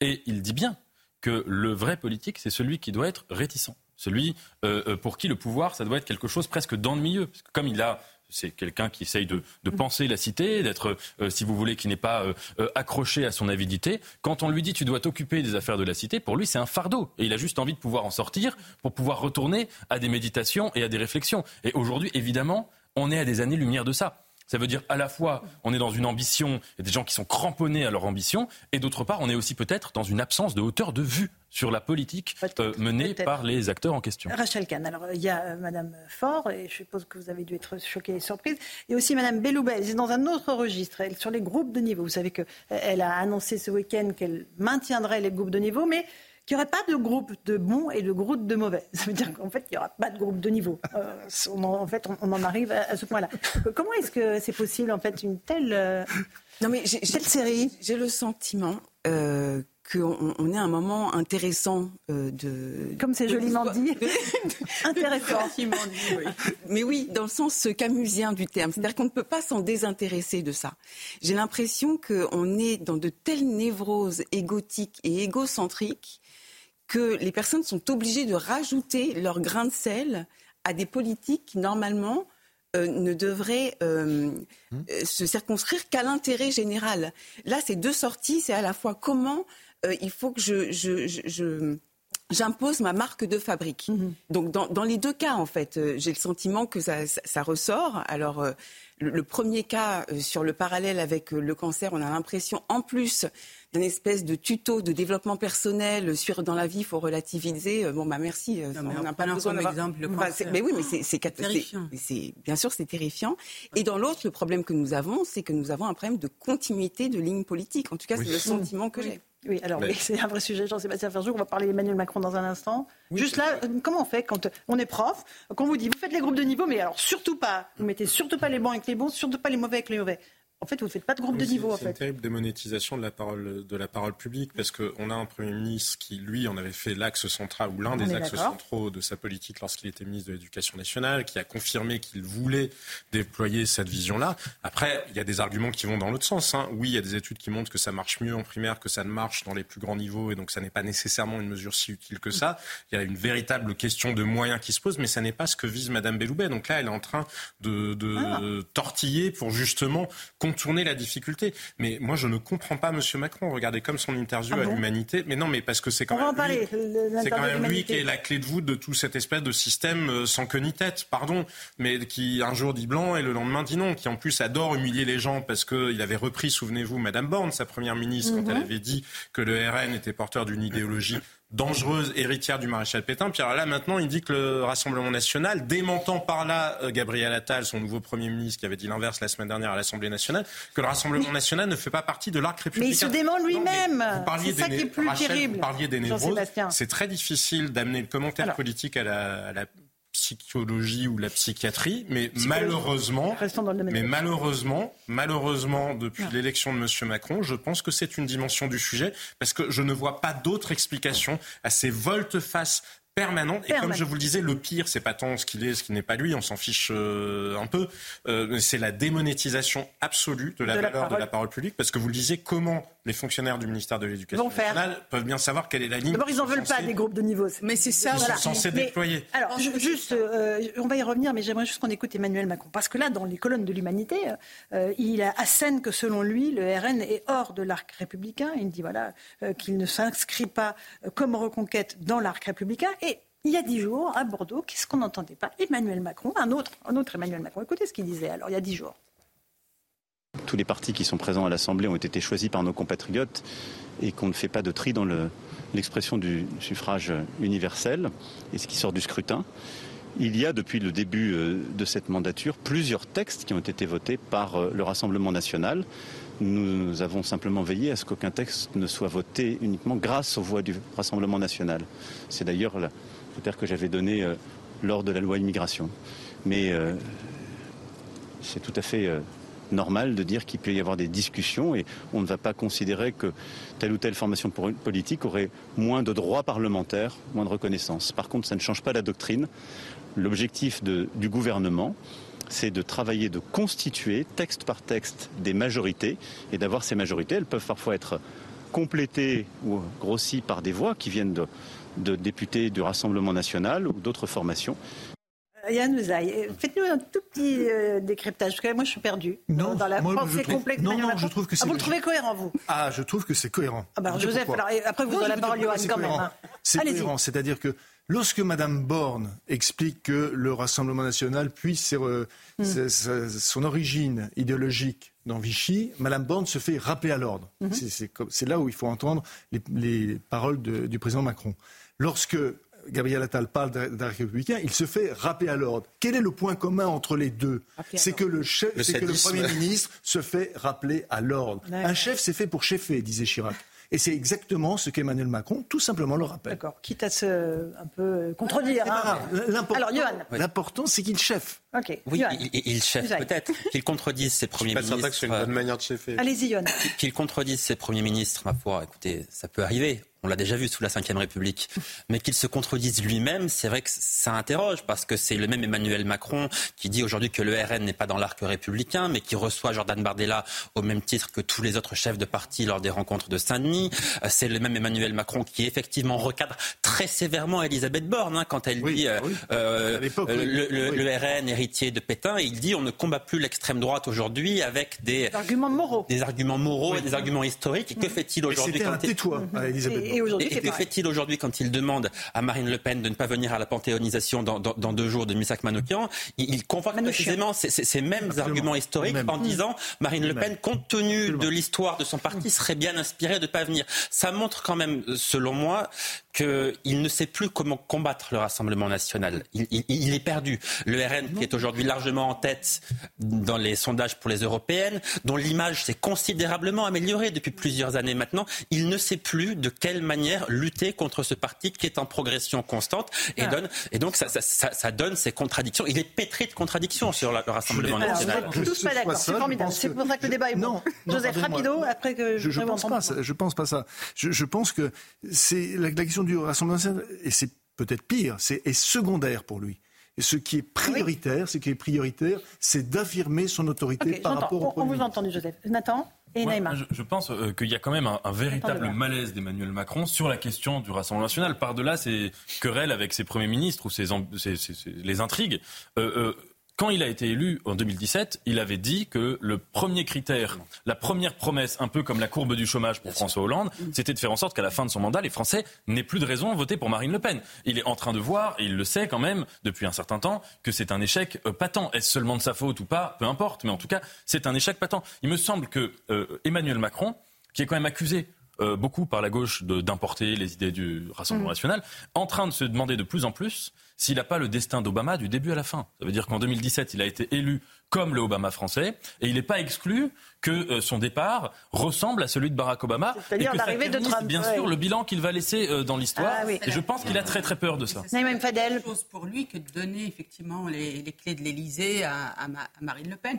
Speaker 7: et il dit bien que le vrai politique, c'est celui qui doit être réticent. Celui euh, euh, pour qui le pouvoir, ça doit être quelque chose presque dans le milieu. Parce que comme il a c'est quelqu'un qui essaye de, mm. penser la cité, d'être, euh, si vous voulez, qui n'est pas accroché à son avidité. Quand on lui dit tu dois t'occuper des affaires de la cité, pour lui c'est un fardeau. Et il a juste envie de pouvoir en sortir pour pouvoir retourner à des méditations et à des réflexions. Et aujourd'hui, évidemment, on est à des années-lumière de ça. Ça veut dire à la fois on est dans une ambition, il y a des gens qui sont cramponnés à leur ambition, et d'autre part on est aussi peut-être dans une absence de hauteur de vue sur la politique euh, menée par les acteurs en question.
Speaker 1: Rachel Kahn, alors il y a euh, Madame Faure, et je suppose que vous avez dû être choquée et surprise, et aussi Madame Belloubet, c'est dans un autre registre, elle, sur les groupes de niveau. Vous savez qu'elle a annoncé ce week-end qu'elle maintiendrait les groupes de niveau, mais qu'il n'y aurait pas de groupe de bons et de groupe de mauvais. Ça veut dire qu'en fait, il n'y aura pas de groupe de niveau. Euh, en, fait, on, en arrive à, ce point-là. Comment est-ce que c'est possible, en fait, une telle, euh,
Speaker 3: non, mais
Speaker 1: telle série?
Speaker 3: J'ai le sentiment euh, qu'on on est à un moment intéressant euh, de.
Speaker 1: Comme c'est joliment dit. intéressant.
Speaker 3: Mais oui, dans le sens camusien du terme. C'est-à-dire qu'on ne peut pas s'en désintéresser de ça. J'ai l'impression qu'on est dans de telles névroses égotiques et égocentriques que les personnes sont obligées de rajouter leur grain de sel à des politiques qui, normalement, euh, ne devraient euh, hum. se circonscrire qu'à l'intérêt général. Là, c'est deux sorties. C'est à la fois comment euh, il faut que je, j'impose ma marque de fabrique. Mhm. Donc dans, les deux cas, en fait, euh, j'ai le sentiment que ça, ressort. Alors euh, le, premier cas sur le parallèle avec le cancer, on a l'impression, en plus d'une espèce de tuto de développement personnel sur dans la vie, il faut relativiser. Bon bah merci,
Speaker 9: on n'a pas besoin d'exemple.
Speaker 3: mais oui, mais c'est terrifiant. Bien sûr, c'est terrifiant. Et dans l'autre, le problème que nous avons, c'est que nous avons un problème de continuité de ligne politique. En tout cas, c'est le sentiment que j'ai.
Speaker 1: Oui, alors c'est un vrai sujet, Jean-Sébastien Ferjou. On va parler d'Emmanuel Macron dans un instant. Juste là, euh, comment on fait quand on est prof, qu'on vous dit, vous faites les groupes de niveau, mais alors surtout pas, vous mettez surtout pas les bons avec les bons, surtout pas les mauvais avec les mauvais. En fait, vous ne faites pas de groupe de niveau.
Speaker 8: C'est
Speaker 1: une
Speaker 8: terrible démonétisation de la parole, de la parole publique parce qu'on a un Premier ministre qui, lui, en avait fait l'axe central ou l'un des axes centraux de sa politique lorsqu'il était ministre de l'Éducation nationale, qui a confirmé qu'il voulait déployer cette vision-là. Après, il y a des arguments qui vont dans l'autre sens. Hein. Oui, il y a des études qui montrent que ça marche mieux en primaire que ça ne marche dans les plus grands niveaux et donc ça n'est pas nécessairement une mesure si utile que ça. Il y a une véritable question de moyens qui se pose, mais ça n'est pas ce que vise Madame Belloubet. Donc là, elle est en train de, ah. tortiller pour justement contourner la difficulté. Mais moi, je ne comprends pas Monsieur Macron. Regardez comme son interview ah à l'humanité. Mais non, mais parce que c'est quand, même lui, c'est quand même lui qui est la clé de voûte de tout cette espèce de système euh, sans queue ni tête, pardon, mais qui un jour dit blanc et le lendemain dit non, qui en plus adore humilier les gens parce qu'il avait repris, souvenez-vous, Madame Borne, sa première ministre, quand mhm. elle avait dit que le RN était porteur d'une idéologie dangereuse héritière du maréchal Pétain. Puis alors là, maintenant, il dit que le Rassemblement national, démentant par là euh, Gabriel Attal, son nouveau Premier ministre, qui avait dit l'inverse la semaine dernière à l'Assemblée nationale, que le Rassemblement national ne fait pas partie de l'arc républicain.
Speaker 1: Mais il se dément lui-même. C'est ça qui est plus terrible.
Speaker 8: Vous parliez des névroses. C'est très difficile d'amener le commentaire politique à la psychologie ou la psychiatrie, mais malheureusement, mais malheureusement, malheureusement, depuis l'élection de M. Macron, je pense que c'est une dimension du sujet, parce que je ne vois pas d'autre explication à ces volte-face permanente. Et comme je vous le disais, le pire, c'est pas tant ce qu'il est, ce qui n'est pas lui, on s'en fiche euh, un peu. Euh, c'est la démonétisation absolue de la valeur de la parole publique, parce que vous le disiez, comment les fonctionnaires du ministère de l'Éducation nationale peuvent bien savoir quelle est la ligne.
Speaker 1: D'abord, ils n'en veulent pas des groupes de niveau.
Speaker 9: Mais c'est ça.
Speaker 8: Ils sont censés déployer.
Speaker 1: Alors, juste, euh, on va y revenir, mais j'aimerais juste qu'on écoute Emmanuel Macron, parce que là, dans les colonnes de l'Humanité, il assène que selon lui, le RN est hors de l'arc républicain. Il dit voilà qu'il ne s'inscrit pas comme reconquête dans l'arc républicain. Et il y a dix jours, à Bordeaux, qu'est-ce qu'on n'entendait pas? Emmanuel Macron, un autre, un autre Emmanuel Macron. Écoutez ce qu'il disait alors, il y a dix jours.
Speaker 18: Tous les partis qui sont présents à l'Assemblée ont été choisis par nos compatriotes et qu'on ne fait pas de tri dans l'expression du suffrage universel et ce qui sort du scrutin. Il y a depuis le début euh, de cette mandature plusieurs textes qui ont été votés par euh, le Rassemblement national. Nous avons simplement veillé à ce qu'aucun texte ne soit voté uniquement grâce aux voix du Rassemblement national. C'est d'ailleurs le critère que j'avais donné euh, lors de la loi immigration. Mais c'est tout à fait normal de dire qu'il peut y avoir des discussions et on ne va pas considérer que telle ou telle formation politique aurait moins de droits parlementaires, moins de reconnaissance. Par contre, ça ne change pas la doctrine. L'objectif du gouvernement, c'est de travailler, de constituer texte par texte des majorités et d'avoir ces majorités. Elles peuvent parfois être complétées ou grossies par des voix qui viennent de, députés du Rassemblement national ou d'autres formations.
Speaker 1: Euh, Yann faites-nous un tout petit euh, décryptage, parce que moi je suis perdu
Speaker 13: non,
Speaker 1: dans la pensée complexe.
Speaker 13: Non, non, je trouve que c'est.
Speaker 1: Ah, vous le trouvez cohérent, vous?
Speaker 13: Ah, je trouve que c'est cohérent.
Speaker 1: Ah, bah, Joseph, alors, après vous aurez la parole, Johan, quand même. Hein.
Speaker 13: C'est cohérent, c'est-à-dire que Lorsque Mme Borne explique que le Rassemblement national puisse hmm. son origine idéologique dans Vichy, Mme Borne se fait rappeler à l'ordre. Hmm. C'est là où il faut entendre les, paroles du président Macron. Lorsque Gabriel Attal parle d'un républicain, il se fait rappeler à l'ordre. Quel est le point commun entre les deux C'est que, le, que le Premier ministre se fait rappeler à l'ordre. Un chef, c'est fait pour chefer, disait Chirac. Et c'est exactement ce qu'Emmanuel Macron, tout simplement, le rappelle.
Speaker 1: D'accord. Quitte à se un peu contredire. Hein. Alors, Johan.
Speaker 13: L'important, c'est qu'il chef.
Speaker 1: Ok.
Speaker 19: Oui, il, il chef peut-être. Qu'il contredise ses premiers ministres.
Speaker 8: C'est une bonne manière de chefer.
Speaker 1: Allez-y, Johan.
Speaker 19: Qu'il contredise ses premiers ministres, ma foi, écoutez, ça peut arriver on l'a déjà vu sous la Ve République, mais qu'il se contredise lui-même, c'est vrai que ça interroge, parce que c'est le même Emmanuel Macron qui dit aujourd'hui que le RN n'est pas dans l'arc républicain, mais qui reçoit Jordan Bardella au même titre que tous les autres chefs de parti lors des rencontres de Saint-Denis. Euh, c'est le même Emmanuel Macron qui effectivement recadre très sévèrement Elisabeth Borne hein, quand elle dit euh, euh, le, RN héritier de Pétain, et il dit on ne combat plus l'extrême droite aujourd'hui avec des,
Speaker 1: arguments moraux,
Speaker 19: des arguments moraux et des arguments historiques. Et que fait-il aujourd'hui
Speaker 13: quand un Elisabeth
Speaker 19: et, aujourd'hui, que fait-il aujourd'hui quand il demande à Marine Le Pen de ne pas venir à la panthéonisation dans, deux jours de Missak Manoukian Il, convoque précisément ces, mêmes arguments historiques en disant Marine Le Pen, compte tenu de l'histoire de son parti, serait bien inspirée de ne pas venir. Ça montre quand même, selon moi, qu'il ne sait plus comment combattre le Rassemblement national. Il, est perdu. Le RN, qui est aujourd'hui largement en tête dans les sondages pour les européennes, dont l'image s'est considérablement améliorée depuis plusieurs années maintenant, il ne sait plus de quelle manière lutter contre ce parti qui est en progression constante et, ah. donne, et donc ça, ça, donne ces contradictions. Il est pétri de contradictions sur le Rassemblement national.
Speaker 1: Vous tous pas d'accord, c'est formidable. C'est pour ça que le débat est bon. Joseph, rapido, après que
Speaker 13: je ne pense, pas ça, je pense pas ça. Je, pense que c'est la question du Rassemblement national, et c'est peut-être pire, c'est est secondaire pour lui. Et ce qui est prioritaire, ce qui est prioritaire, c'est d'affirmer son autorité par rapport au
Speaker 1: On, on vous a entendu, Joseph. Nathan et Neymar.
Speaker 7: Je, pense euh, qu'il y a quand même un, véritable malaise d'Emmanuel Macron sur la question du Rassemblement national. Par-delà ces querelles avec ses premiers ministres ou ses, les intrigues, euh, euh, quand il a été élu en 2017, il avait dit que le premier critère, la première promesse, un peu comme la courbe du chômage pour François Hollande, c'était de faire en sorte qu'à la fin de son mandat, les Français n'aient plus de raison de voter pour Marine Le Pen. Il est en train de voir, et il le sait quand même depuis un certain temps, que c'est un échec euh, patent. Est-ce seulement de sa faute ou pas? Peu importe, mais en tout cas, c'est un échec patent. Il me semble que euh, Emmanuel Macron, qui est quand même accusé euh, beaucoup par la gauche d'importer les idées du Rassemblement mm. national, en train de se demander de plus en plus s'il n'a pas le destin d'Obama du début à la fin. Ça veut dire qu'en 2017, il a été élu comme le Obama français, et il n'est pas exclu que euh, son départ ressemble à celui de Barack Obama.
Speaker 1: C'est-à-dire l'arrivée de Trump.
Speaker 7: Bien sûr, le bilan qu'il va laisser euh, dans l'histoire. Ah et je pense qu'il a très très peur de ça.
Speaker 9: C'est Fadel. chose pour lui que de donner effectivement les, clés de l'Élysée à, Marine Le Pen.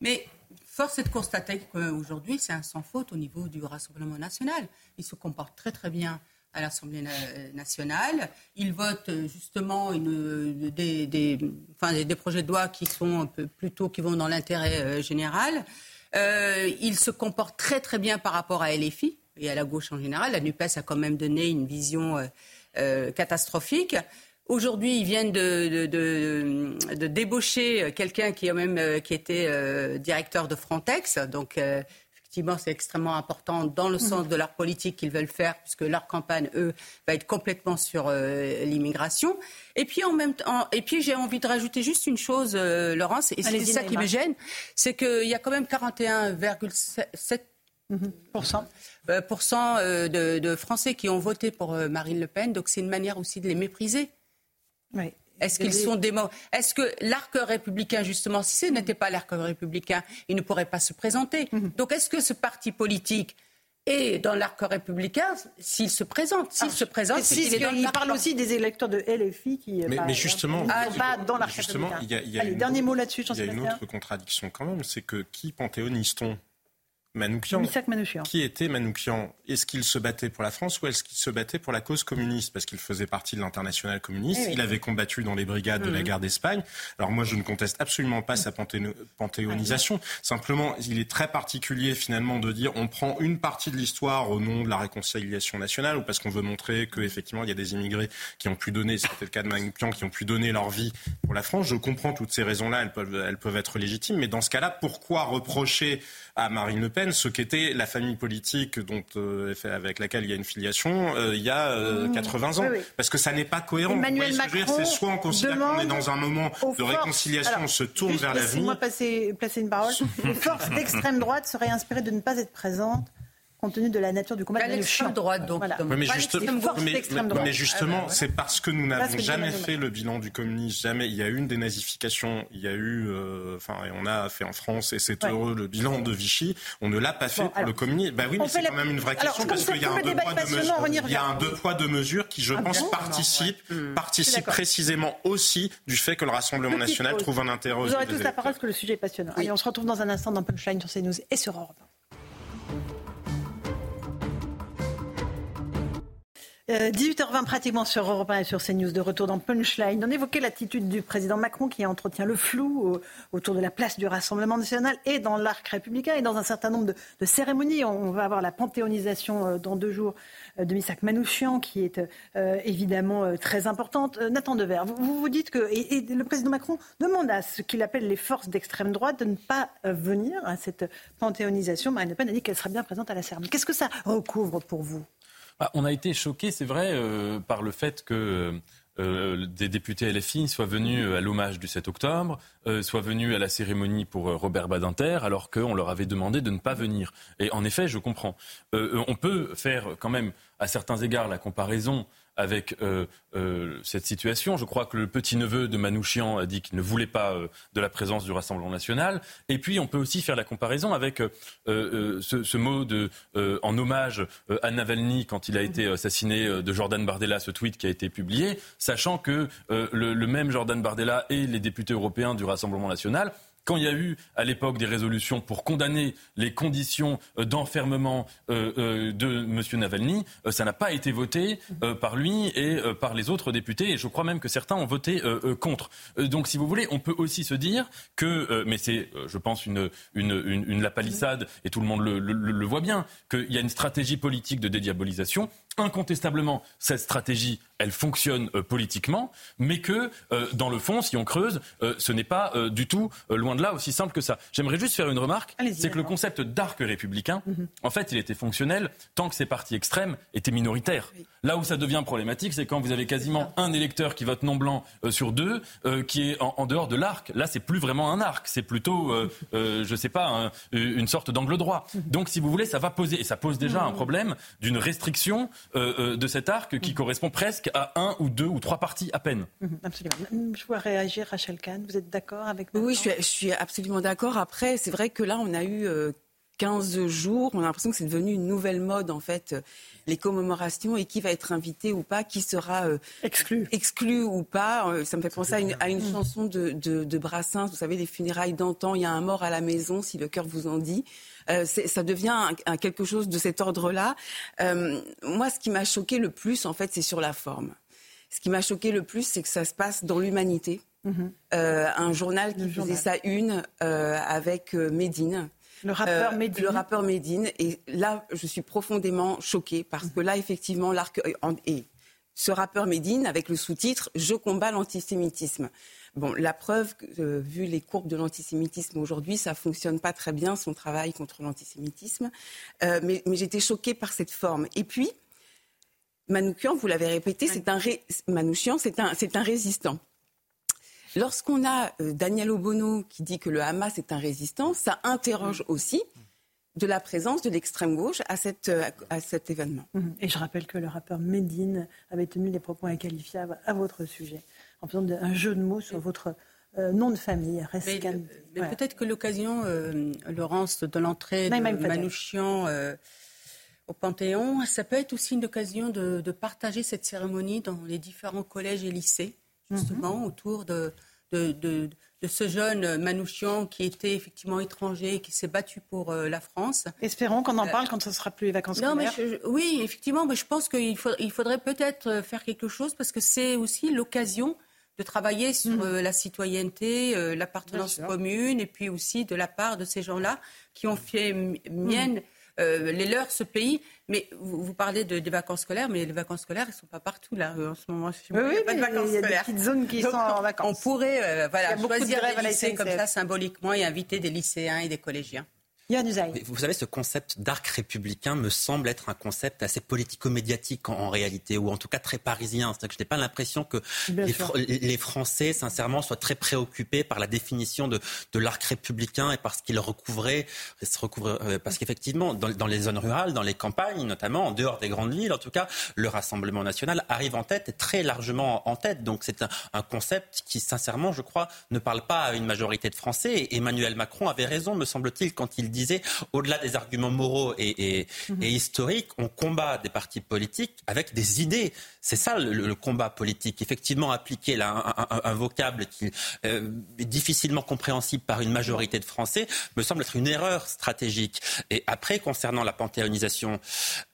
Speaker 9: Mais force est de constater qu'aujourd'hui, c'est un sans faute au niveau du Rassemblement national. Il se comporte très très bien à l'Assemblée nationale. Il vote euh, justement euh, des, projets de loi qui sont plutôt qui vont dans l'intérêt euh, général. il se comporte très très bien par rapport à LFI et à la gauche en général. La NUPES a quand même donné une vision catastrophique. Aujourd'hui, ils viennent de, de, de, débaucher quelqu'un qui, même, qui était directeur de Frontex, donc effectivement, c'est extrêmement important dans le sens de leur politique qu'ils veulent faire, puisque leur campagne, eux, va être complètement sur euh, l'immigration. Et puis, en même temps, et puis j'ai envie de rajouter juste une chose, euh, Laurence, et c'est ça qui me gêne, c'est qu'il y a quand même 41,7 euh, de, de, Français qui ont voté pour Marine Le Pen, donc c'est une manière aussi de les mépriser. Oui. Est-ce qu'ils sont Est-ce que l'arc républicain, justement, si ce n'était pas l'arc républicain, il ne pourrait pas se présenter? Mhm. Donc est-ce que ce parti politique est dans l'arc républicain s'il se présente? S'il ah, se présente,
Speaker 1: il, parle aussi des électeurs de LFI qui.
Speaker 8: Mais, mais justement,
Speaker 1: pas dans l'arc républicain.
Speaker 8: Il y a, dernier mot là-dessus, Il y a une autre contradiction quand même, c'est que qui panthéonise-t-on Manoukian. Qui était Manoukian? Est-ce qu'il se battait pour la France ou est-ce qu'il se battait pour la cause communiste? Parce qu'il faisait partie de l'international communiste. Eh il avait combattu dans les brigades de la mmh. guerre d'Espagne. Alors moi, je ne conteste absolument pas sa panthéonisation. Simplement, il est très particulier finalement de dire on prend une partie de l'histoire au nom de la réconciliation nationale ou parce qu'on veut montrer qu'effectivement il y a des immigrés qui ont pu donner, c'était le cas de Manoukian, qui ont pu donner leur vie pour la France. Je comprends toutes ces raisons-là, elles peuvent, elles peuvent être légitimes. Mais dans ce cas-là, pourquoi reprocher à Marine Le Pen ce qu'était la famille politique dont, euh, avec laquelle il y a une filiation euh, il y a 80 euh, mmh. ans. Parce que ça n'est pas cohérent.
Speaker 1: Emmanuel Macron c'est
Speaker 8: soit on considère qu'on est dans un moment de réconciliation, on se tourne vers l'avenir.
Speaker 1: Laissez-moi placer une parole. Les forces d'extrême droite seraient inspirées de ne pas être présentes compte tenu de la nature du combat.
Speaker 9: L'extrême droite, donc.
Speaker 8: mais, justement, c'est parce que nous n'avons jamais fait le bilan du communisme. Jamais. Il y a eu une dénazification. Il y a eu, euh, enfin, on a fait en France, et c'est heureux, le bilan de Vichy. On ne l'a pas fait pour le communisme. Bah oui, mais c'est quand même une vraie question parce qu'il y a un deux poids deux mesures. Il y a un deux poids deux mesures qui, je ah pense, participe, hmm. participe précisément aussi du fait que le Rassemblement national trouve un intérêt.
Speaker 1: Vous aurez tous la parole parce que le sujet est passionnant. Allez, on se retrouve dans un instant dans Punchline sur CNews et sur Europe 18h20 euh, pratiquement sur Europe 1 et sur CNews de retour dans Punchline. On évoquait l'attitude du président Macron qui entretient le flou autour de la place du Rassemblement national et dans l'arc républicain et dans un certain nombre de, cérémonies. On, va avoir la panthéonisation euh, dans deux jours euh, de Missak Manouchian qui est évidemment très importante. Nathan Dever, vous, vous dites que le président Macron demande à ce qu'il appelle les forces d'extrême droite de ne pas venir à cette panthéonisation. Marine Le Pen a dit qu'elle serait bien présente à la cérémonie. Qu'est-ce que ça recouvre pour vous?
Speaker 7: Bah, on a été choqué, c'est vrai, euh, par le fait que euh, des députés LFI soient venus à l'hommage du 7 octobre, euh, soient venus à la cérémonie pour Robert Badinter, alors qu'on leur avait demandé de ne pas venir. Et en effet, je comprends. on peut faire quand même, à certains égards, la comparaison avec euh, euh, cette situation. Je crois que le petit-neveu de Manouchian a dit qu'il ne voulait pas euh, de la présence du Rassemblement national. Et puis, on peut aussi faire la comparaison avec ce, mot de, en hommage à Navalny quand il a été assassiné de Jordan Bardella, ce tweet qui a été publié, sachant que le, le même Jordan Bardella et les députés européens du Rassemblement national quand il y a eu à l'époque des résolutions pour condamner les conditions euh, d'enfermement euh, euh, de M. Navalny, ça n'a pas été voté par lui et par les autres députés. Et je crois même que certains ont voté contre. donc, si vous voulez, on peut aussi se dire que, mais c'est, je pense, une, une, une, et tout le monde le voit bien, qu'il y a une stratégie politique de dédiabolisation incontestablement, cette stratégie, elle fonctionne euh, politiquement, mais que, euh, dans le fond, si on creuse, euh, ce n'est pas du tout, loin de là, aussi simple que ça. J'aimerais juste faire une remarque, c'est que le concept d'arc républicain, mhm. en fait, il était fonctionnel tant que ces partis extrêmes étaient minoritaires. Là où ça devient problématique, c'est quand vous avez quasiment un électeur qui vote non blanc sur deux, qui est en, dehors de l'arc. Là, c'est plus vraiment un arc, c'est plutôt, je ne sais pas, une sorte d'angle droit. Mhm. Donc, si vous voulez, ça va poser, et ça pose déjà un problème d'une restriction euh, euh, de cet arc qui mm. correspond presque à un ou deux ou trois parties à peine.
Speaker 1: Mm-hmm, absolument. Je vois réagir Rachel Kahn. Vous êtes d'accord avec
Speaker 3: moi Oui, je suis, absolument d'accord. Après, c'est vrai que là, on a eu 15 euh, jours. On a l'impression que c'est devenu une nouvelle mode, en fait, les commémorations et qui va être invité ou pas, qui sera
Speaker 1: exclu.
Speaker 3: exclu ou pas. ça me fait penser à une, mm. chanson de, de, de, Brassens, vous savez, les funérailles d'antan, il y a un mort à la maison, si le cœur vous en dit. Euh, ça devient quelque chose de cet ordre-là. Euh, moi, ce qui m'a choqué le plus, en fait, c'est sur la forme. Ce qui m'a choqué le plus, c'est que ça se passe dans l'humanité. Mhm. Euh, un journal qui faisait sa une avec Médine.
Speaker 1: Le rappeur Médine.
Speaker 3: le rappeur Médine. Et là, je suis profondément choquée parce que là, effectivement, l'arc. Et ce rappeur Médine, avec le sous-titre Je combats l'antisémitisme. Bon, la preuve, euh, vu les courbes de l'antisémitisme aujourd'hui, ça fonctionne pas très bien son travail contre l'antisémitisme. Euh, mais, j'étais choquée par cette forme. Et puis, Manouchian, vous l'avez répété, c'est un Manouchian, c'est un, c'est un résistant. Lorsqu'on a euh, Daniel Obono qui dit que le Hamas est un résistant, ça interroge aussi de la présence de l'extrême gauche à, cette, à cet événement.
Speaker 1: Et je rappelle que le rappeur Medine avait tenu des propos inqualifiables à votre sujet en faisant un jeu de mots sur votre euh, nom de famille.
Speaker 9: Mais, peut-être que l'occasion, euh, Laurence, de l'entrée de Manouchian euh, au Panthéon, ça peut être aussi une occasion de, partager cette cérémonie dans les différents collèges et lycées, justement, mhm. autour de, de, ce jeune Manouchian qui était effectivement étranger et qui s'est battu pour la France.
Speaker 1: Espérons qu'on en parle quand ce sera plus les vacances non, scolaires.
Speaker 9: Mais oui, effectivement, mais je pense qu'il il faudrait peut-être faire quelque chose parce que c'est aussi l'occasion de travailler sur mmh. euh, la citoyenneté, euh, l'appartenance commune, et puis aussi de la part de ces gens-là qui ont fait mienne. Euh, les leurs, ce pays. Mais vous, parlez de, des vacances scolaires, mais les vacances scolaires, elles ne sont pas partout là en ce moment.
Speaker 1: Oui, oui, il y a des petites zones qui sont en vacances.
Speaker 9: On pourrait voilà, choisir des lycées comme ça symboliquement et inviter des lycéens et des collégiens.
Speaker 19: Vous savez, ce concept d'arc républicain me semble être un concept assez politico-médiatique en, réalité, ou en tout cas très parisien. C'est-à-dire que je n'ai pas l'impression que les, Français, sincèrement, soient très préoccupés par la définition de, l'arc républicain et par ce qu'il recouvrait, euh, parce qu'effectivement, dans, les zones rurales, dans les campagnes notamment, en dehors des grandes villes, en tout cas, le Rassemblement national arrive en tête et très largement en tête. Donc c'est un, concept qui, sincèrement, je crois, ne parle pas à une majorité de Français. Et Emmanuel Macron avait raison, me semble-t-il, quand il dit au-delà des arguments moraux et, mhm. historiques, on combat des partis politiques avec des idées. C'est ça le, combat politique. Effectivement, appliquer un, vocable qui euh, est difficilement compréhensible par une majorité de Français me semble être une erreur stratégique. Et après, concernant la panthéonisation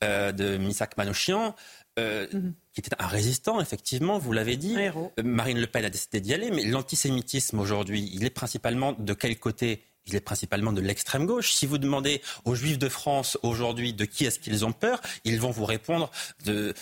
Speaker 19: euh, de Misak Manouchian, euh, mhm. qui était un résistant, effectivement, vous l'avez dit. Marine Le Pen a décidé d'y aller, mais l'antisémitisme aujourd'hui, il est principalement de quel côté il est principalement de l'extrême gauche. Si vous demandez aux Juifs de France aujourd'hui de qui est-ce qu'ils ont peur, ils vont vous répondre de,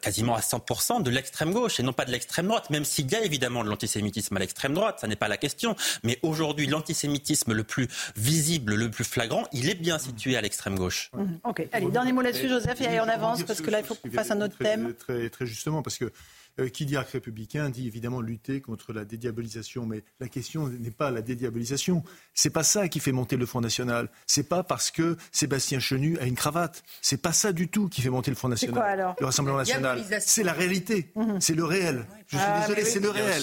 Speaker 19: quasiment à 100% de l'extrême gauche et non pas de l'extrême droite, même s'il y a évidemment de l'antisémitisme à l'extrême droite, ça n'est pas la question. Mais aujourd'hui, l'antisémitisme le plus visible, le plus flagrant, il est bien situé à l'extrême gauche.
Speaker 1: Mmh. Ok, allez, dernier mot là-dessus, Joseph, et on avance parce que là, il faut qu'on fasse un autre thème.
Speaker 13: Très, très justement, parce que euh, qui dit arc républicain dit évidemment lutter contre la dédiabolisation. Mais la question n'est pas la dédiabolisation. C'est pas ça qui fait monter le Front National. C'est pas parce que Sébastien Chenu a une cravate. C'est pas ça du tout qui fait monter le Front National.
Speaker 1: Quoi, alors
Speaker 13: le Rassemblement National. C'est la réalité. Mhm. C'est le réel. Je suis ah, désolé, c'est le réel.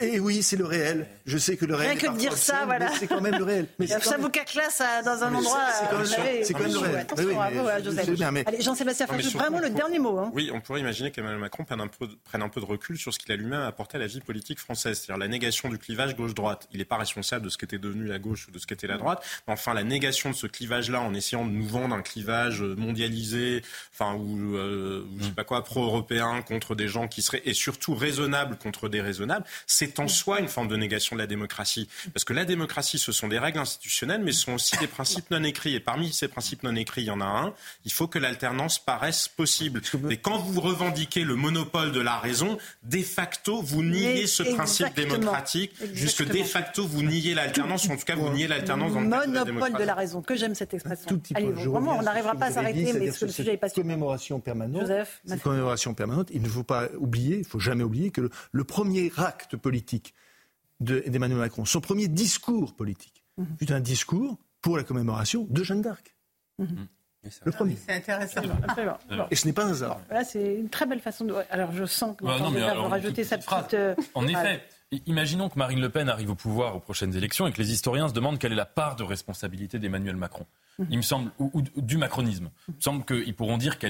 Speaker 13: Et eh oui, c'est le réel. Je sais que le réel.
Speaker 1: Rien que de dire ça, voilà.
Speaker 13: C'est quand même le réel.
Speaker 1: Mais ça vous classe dans un endroit.
Speaker 13: C'est quand même le réel.
Speaker 1: Attention à vous, Joseph. Allez, Jean-Sébastien vraiment le dernier mot. Hein.
Speaker 8: Oui, on pourrait imaginer qu'Emmanuel Macron prenne un peu de recul sur ce qu'il a lui-même apporté à la vie politique française, c'est-à-dire la négation du clivage gauche-droite. Il n'est pas responsable de ce qu'était devenu la gauche ou de ce qu'était la droite, mais enfin la négation de ce clivage-là en essayant de nous vendre un clivage mondialisé, enfin ou, euh, je sais pas quoi, pro-européen contre des gens qui seraient et surtout raisonnables contre des raisonnables, c'est en soi une forme de négation de la démocratie, parce que la démocratie ce sont des règles institutionnelles, mais ce sont aussi des principes non écrits. Et parmi ces principes non écrits, il y en a un. Il faut que l'alternance paraisse possible. Et quand vous revendiquez le monopole de la raison, de facto, vous niez ce principe démocratique, puisque de facto, vous niez l'alternance, ou en tout cas, vous niez l'alternance dans le
Speaker 1: Monopole de la, monopole de la raison, que j'aime cette expression. Tout petit Allez, vraiment, on n'arrivera pas à s'arrêter, mais ce que le sujet est pas
Speaker 13: commémoration permanente, Joseph, commémoration permanente, il ne faut pas oublier, il ne faut jamais oublier que le, premier acte politique d'Emmanuel Macron, son premier discours politique, mhm. fut un discours pour la commémoration de Jeanne d'Arc. Mhm. Le premier.
Speaker 9: C'est intéressant.
Speaker 13: Et ce n'est pas un hasard.
Speaker 1: Voilà, c'est une très belle façon de. Alors je sens que bah, non, va rajouter sa petite. Euh,
Speaker 7: en effet. Imaginons que Marine Le Pen arrive au pouvoir aux prochaines élections et que les historiens se demandent quelle est la part de responsabilité d'Emmanuel Macron. Mhm. Il me semble, ou, du macronisme. Il me semble qu'ils pourront dire que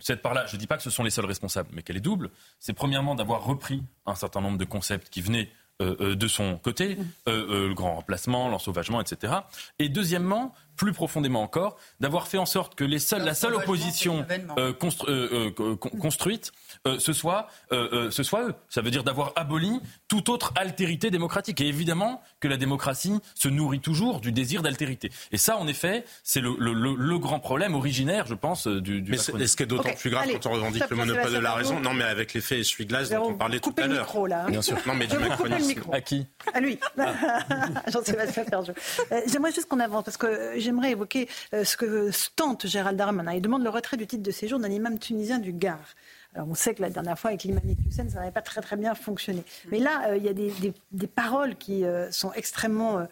Speaker 7: cette part-là, je ne dis pas que ce sont les seuls responsables, mais qu'elle est double. C'est premièrement d'avoir repris un certain nombre de concepts qui venaient euh, euh, de son côté, mhm. le grand remplacement, l'ensauvagement, etc. Et deuxièmement, plus profondément encore, d'avoir fait en sorte que les seuls, la seule opposition euh, euh, euh, ce, soit, ce soit eux. Ça veut dire d'avoir aboli toute autre altérité démocratique. Et évidemment que la démocratie se nourrit toujours du désir d'altérité. Et ça, en effet, c'est le, le, grand problème originaire, je pense, du. du
Speaker 8: mais est, ce qui est d'autant plus grave quand on revendique le monopole de la raison? Non, mais avec l'effet essuie-glace dont on parlait tout à l'heure.
Speaker 1: Hein.
Speaker 8: Bien sûr. Non, mais du macronisme.
Speaker 7: À qui?
Speaker 1: À lui. Jean-Sébastien Ferjou. J'aimerais juste qu'on avance parce que j'aimerais évoquer euh, ce que tente Gérald Darmanin. Il demande le retrait du titre de séjour d'un imam tunisien du Gard. Alors on sait que la dernière fois avec l'imam Hussein, ça n'avait pas très très bien fonctionné. Mais là, euh, il y a des, paroles qui euh, sont extrêmement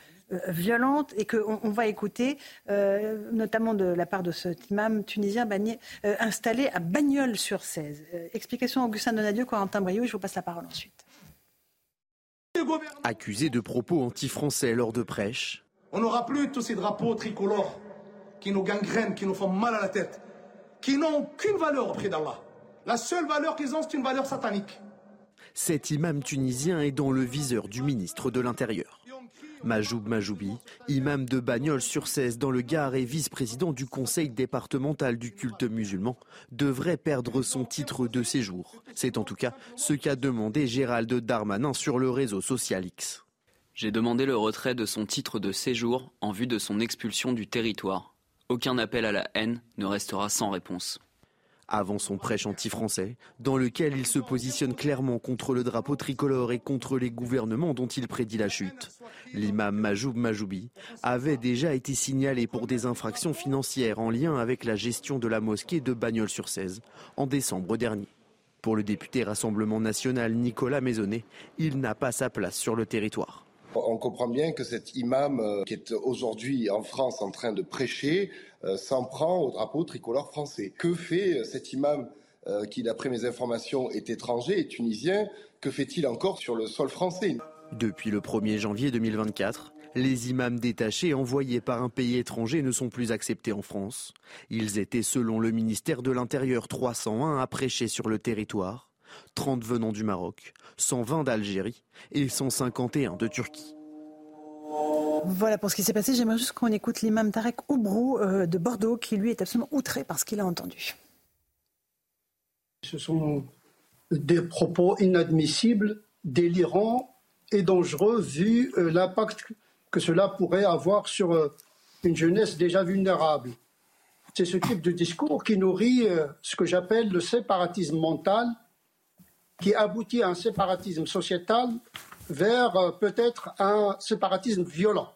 Speaker 1: violentes et qu'on on va écouter, notamment de la part de cet imam tunisien installé à Bagnols-sur-Cèze. explication Augustin Donadieu, Corentin Briot, et je vous passe la parole ensuite.
Speaker 4: Accusé de propos anti-français lors de prêches,
Speaker 11: on n'aura plus tous ces drapeaux tricolores qui nous gangrènent, qui nous font mal à la tête, qui n'ont aucune valeur auprès d'Allah. La seule valeur qu'ils ont, c'est une valeur satanique.
Speaker 4: Cet imam tunisien est dans le viseur du ministre de l'Intérieur. Majoub Majoubi, imam de Bagnols sur 16 dans le Gard et vice-président du conseil départemental du culte musulman, devrait perdre son titre de séjour. C'est en tout cas ce qu'a demandé Gérald Darmanin sur le réseau social X.
Speaker 20: J'ai demandé le retrait de son titre de séjour en vue de son expulsion du territoire. Aucun appel à la haine ne restera sans réponse.
Speaker 4: Avant son prêche anti-français, dans lequel il se positionne clairement contre le drapeau tricolore et contre les gouvernements dont il prédit la chute. L'imam Majoub Majoubi avait déjà été signalé pour des infractions financières en lien avec la gestion de la mosquée de Bagnols-sur-Cèze en décembre dernier. Pour le député Rassemblement national Nicolas Maisonnet, il n'a pas sa place sur le territoire.
Speaker 21: On comprend bien que cet imam euh, qui est aujourd'hui en France en train de prêcher euh, s'en prend au drapeau tricolore français. Que fait euh, cet imam qui, d'après mes informations, est étranger et tunisien Que fait-il encore sur le sol français?
Speaker 4: Depuis le 1er janvier 2024, les imams détachés envoyés par un pays étranger ne sont plus acceptés en France. Ils étaient, selon le ministère de l'Intérieur, 301 à prêcher sur le territoire, 30 venant du Maroc, 120 d'Algérie et 151 de Turquie.
Speaker 1: Voilà pour ce qui s'est passé. J'aimerais juste qu'on écoute l'imam Tarek Oubrou euh, de Bordeaux qui lui est absolument outré par ce qu'il a entendu.
Speaker 22: Ce sont des propos inadmissibles, délirants et dangereux vu euh, l'impact que cela pourrait avoir sur euh, une jeunesse déjà vulnérable. C'est ce type de discours qui nourrit ce que j'appelle le séparatisme mental, qui aboutit à un séparatisme sociétal vers peut-être un séparatisme violent.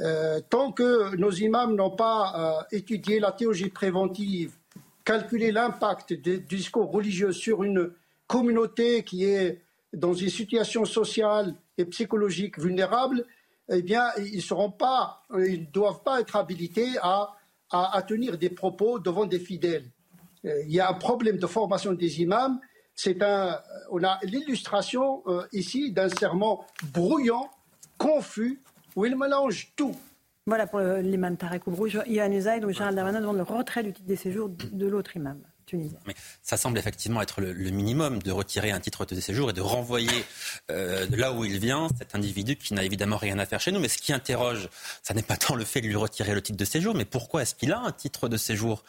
Speaker 22: Euh, tant que nos imams n'ont pas euh, étudié la théologie préventive, calculé l'impact des discours religieux sur une communauté qui est dans une situation sociale et psychologique vulnérable, eh bien, ils seront pas, ils ne doivent pas être habilités à, tenir des propos devant des fidèles. Euh, il y a un problème de formation des imams. C'est un, on a l'illustration ici d'un serment brouillant, confus, où il mélange tout.
Speaker 1: Voilà pour l'imam Tarek Oubrou, Yann Uzaïd ou Gérald Darmanin demande le retrait du titre de séjour de l'autre imam.
Speaker 19: Mais ça semble effectivement être le, minimum de retirer un titre de séjour et de renvoyer euh, là où il vient cet individu qui n'a évidemment rien à faire chez nous. Mais ce qui interroge, ça n'est pas tant le fait de lui retirer le titre de séjour, mais pourquoi est-ce qu'il a un titre de séjour?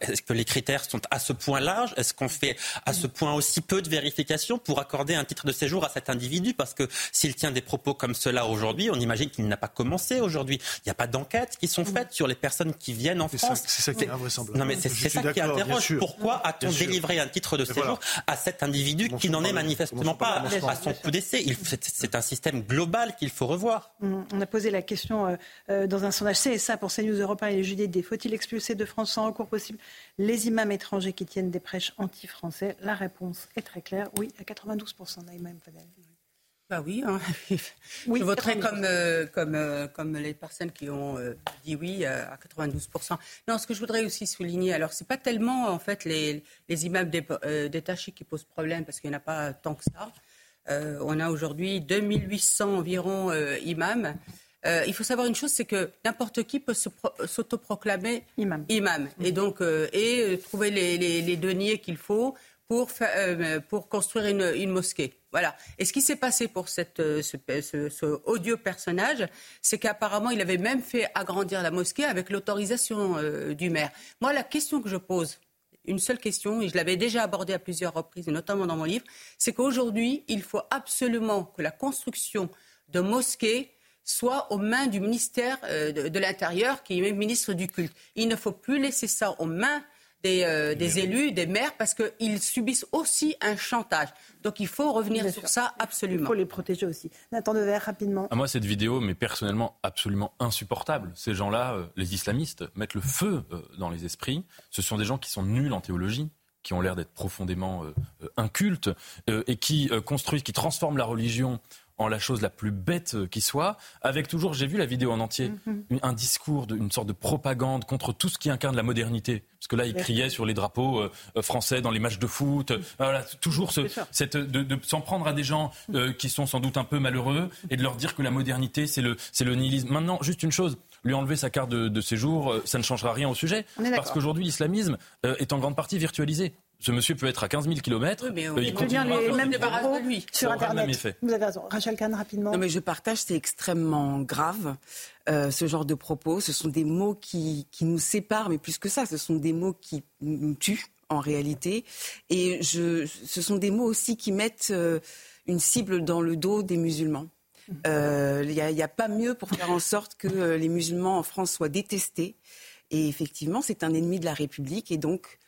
Speaker 19: Est-ce que les critères sont à ce point larges? Est-ce qu'on fait à ce point aussi peu de vérifications pour accorder un titre de séjour à cet individu? Parce que s'il tient des propos comme cela aujourd'hui, on imagine qu'il n'a pas commencé aujourd'hui. Il n'y a pas d'enquêtes qui sont faites sur les personnes qui viennent en France.
Speaker 13: C'est ça qui est invraisemblable.
Speaker 19: Non, mais c'est ça qui interroge pourquoi a-t-on délivré un titre de séjour à cet individu qui n'en est manifestement pas à son coup d'essai? C'est un système global qu'il faut revoir.
Speaker 1: On a posé la question euh, euh, dans un sondage CSA pour CNews Europe et les. Faut-il expulser de France sans recours possible? Les imams étrangers qui tiennent des prêches anti-français La réponse est très claire. Oui, à 92%. Naïma Fadel.
Speaker 9: Bah oui, hein. je voterai comme, euh, comme, euh, comme les personnes qui ont euh, dit oui à 92%. Non, ce que je voudrais aussi souligner, alors c'est pas tellement en fait les, les immeubles détachés qui posent problème parce qu'il n'y en a pas tant que ça. on a aujourd'hui 2800 environ imams. il faut savoir une chose, c'est que n'importe qui peut s'autoproclamer imam. imam. Et donc, et trouver les, les, les deniers qu'il faut pour, pour construire une, une mosquée. Voilà. Et ce qui s'est passé pour euh, ce, odieux personnage, c'est qu'apparemment, il avait même fait agrandir la mosquée avec l'autorisation euh, du maire. Moi, la question que je pose, une seule question, et je l'avais déjà abordée à plusieurs reprises, notamment dans mon livre, c'est qu'aujourd'hui, il faut absolument que la construction de mosquées soit aux mains du ministère euh, de l'Intérieur, qui est ministre du culte. Il ne faut plus laisser ça aux mains euh, des, élus, des maires, parce qu'ils subissent aussi un chantage. Donc il faut revenir sur ça absolument. Il
Speaker 1: faut les protéger aussi. Nathan Devers, rapidement. À
Speaker 7: ah, moi, cette vidéo mais personnellement absolument insupportable. Ces gens-là, euh, les islamistes, mettent le feu euh, dans les esprits. Ce sont des gens qui sont nuls en théologie qui ont l'air d'être profondément incultes et qui construisent, qui transforment la religion en la chose la plus bête euh, qui soit, avec toujours, j'ai vu la vidéo en entier, mhm. un discours, une sorte de propagande contre tout ce qui incarne la modernité. Parce que là, il criait sur les drapeaux euh, euh, français dans les matchs de foot. voilà, toujours ce, cette, de, s'en prendre à des gens qui sont sans doute un peu malheureux et de leur dire que la modernité, c'est le, le nihilisme. Maintenant, juste une chose, lui enlever sa carte de, de séjour, ça ne changera rien au sujet. Parce qu'aujourd'hui, l'islamisme est en grande partie virtualisé. Ce monsieur peut être à 15 000 km.
Speaker 1: mais il peut dire les mêmes propos lui. sur Internet. Vous avez raison. Rachel Kahn, rapidement.
Speaker 3: Non, mais je partage, c'est extrêmement grave. Euh, ce genre de propos, ce sont des mots qui, qui nous séparent, mais plus que ça, ce sont des mots qui nous tuent en réalité. Et je, ce sont des mots aussi qui mettent euh, une cible dans le dos des musulmans. Euh, il n'y a, a, pas mieux pour faire en sorte que les musulmans en France soient détestés. Et effectivement, c'est un ennemi de la République. Et donc,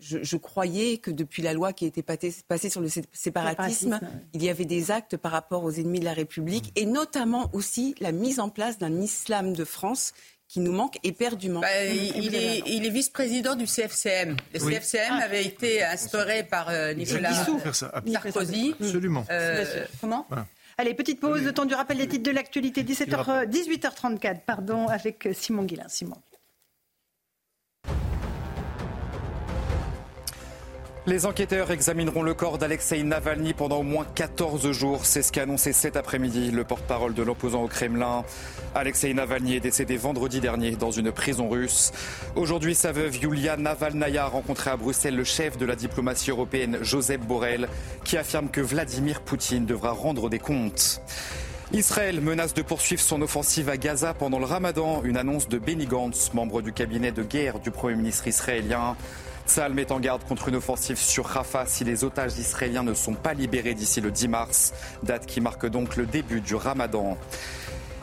Speaker 3: je, croyais que depuis la loi qui a été passée sur le séparatisme, il y avait des actes par rapport aux ennemis de la République et notamment aussi la mise en place d'un islam de France qui nous manque éperdument.
Speaker 9: Bah, il, est, il est vice-président du CFCM. Le CFCM ah. avait été instauré par euh, Nicolas Sarkozy.
Speaker 13: Absolument.
Speaker 9: Euh, comment
Speaker 1: Allez, petite pause, le temps du rappel des titres de l'actualité, 17h, 18h34, pardon, avec Simon Guillain. Simon.
Speaker 2: Les enquêteurs examineront le corps d'Alexei Navalny pendant au moins 14 jours. C'est ce qu'a annoncé cet après-midi le porte-parole de l'opposant au Kremlin. Alexei Navalny est décédé vendredi dernier dans une prison russe. Aujourd'hui, sa veuve Yulia Navalnaya a rencontré à Bruxelles le chef de la diplomatie européenne, Joseph Borrell, qui affirme que Vladimir Poutine devra rendre des comptes. Israël menace de poursuivre son offensive à Gaza pendant le ramadan. Une annonce de Benny Gantz, membre du cabinet de guerre du Premier ministre israélien. Tsal met en garde contre une offensive sur Rafah si les otages israéliens ne sont pas libérés d'ici le 10 mars, date qui marque donc le début du ramadan.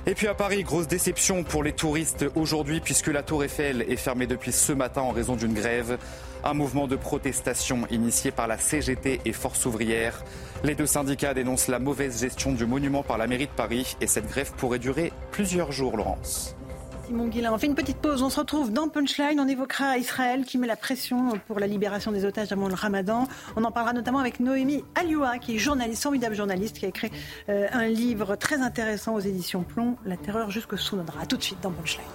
Speaker 2: Et puis à Paris, grosse déception pour les touristes aujourd'hui puisque la tour Eiffel est fermée depuis ce matin en raison d'une grève. Un mouvement de protestation initié par la CGT et Force ouvrière. Les deux syndicats dénoncent la mauvaise gestion du monument par la mairie de Paris et cette grève pourrait durer plusieurs jours, Laurence.
Speaker 1: On fait une petite pause. On se retrouve dans Punchline. On évoquera Israël qui met la pression pour la libération des otages avant le ramadan. On en parlera notamment avec Noémie Alioua, qui est journaliste, formidable journaliste, qui a écrit euh, un livre très intéressant aux éditions Plomb, La terreur jusque sous nos draps. tout de suite dans Punchline.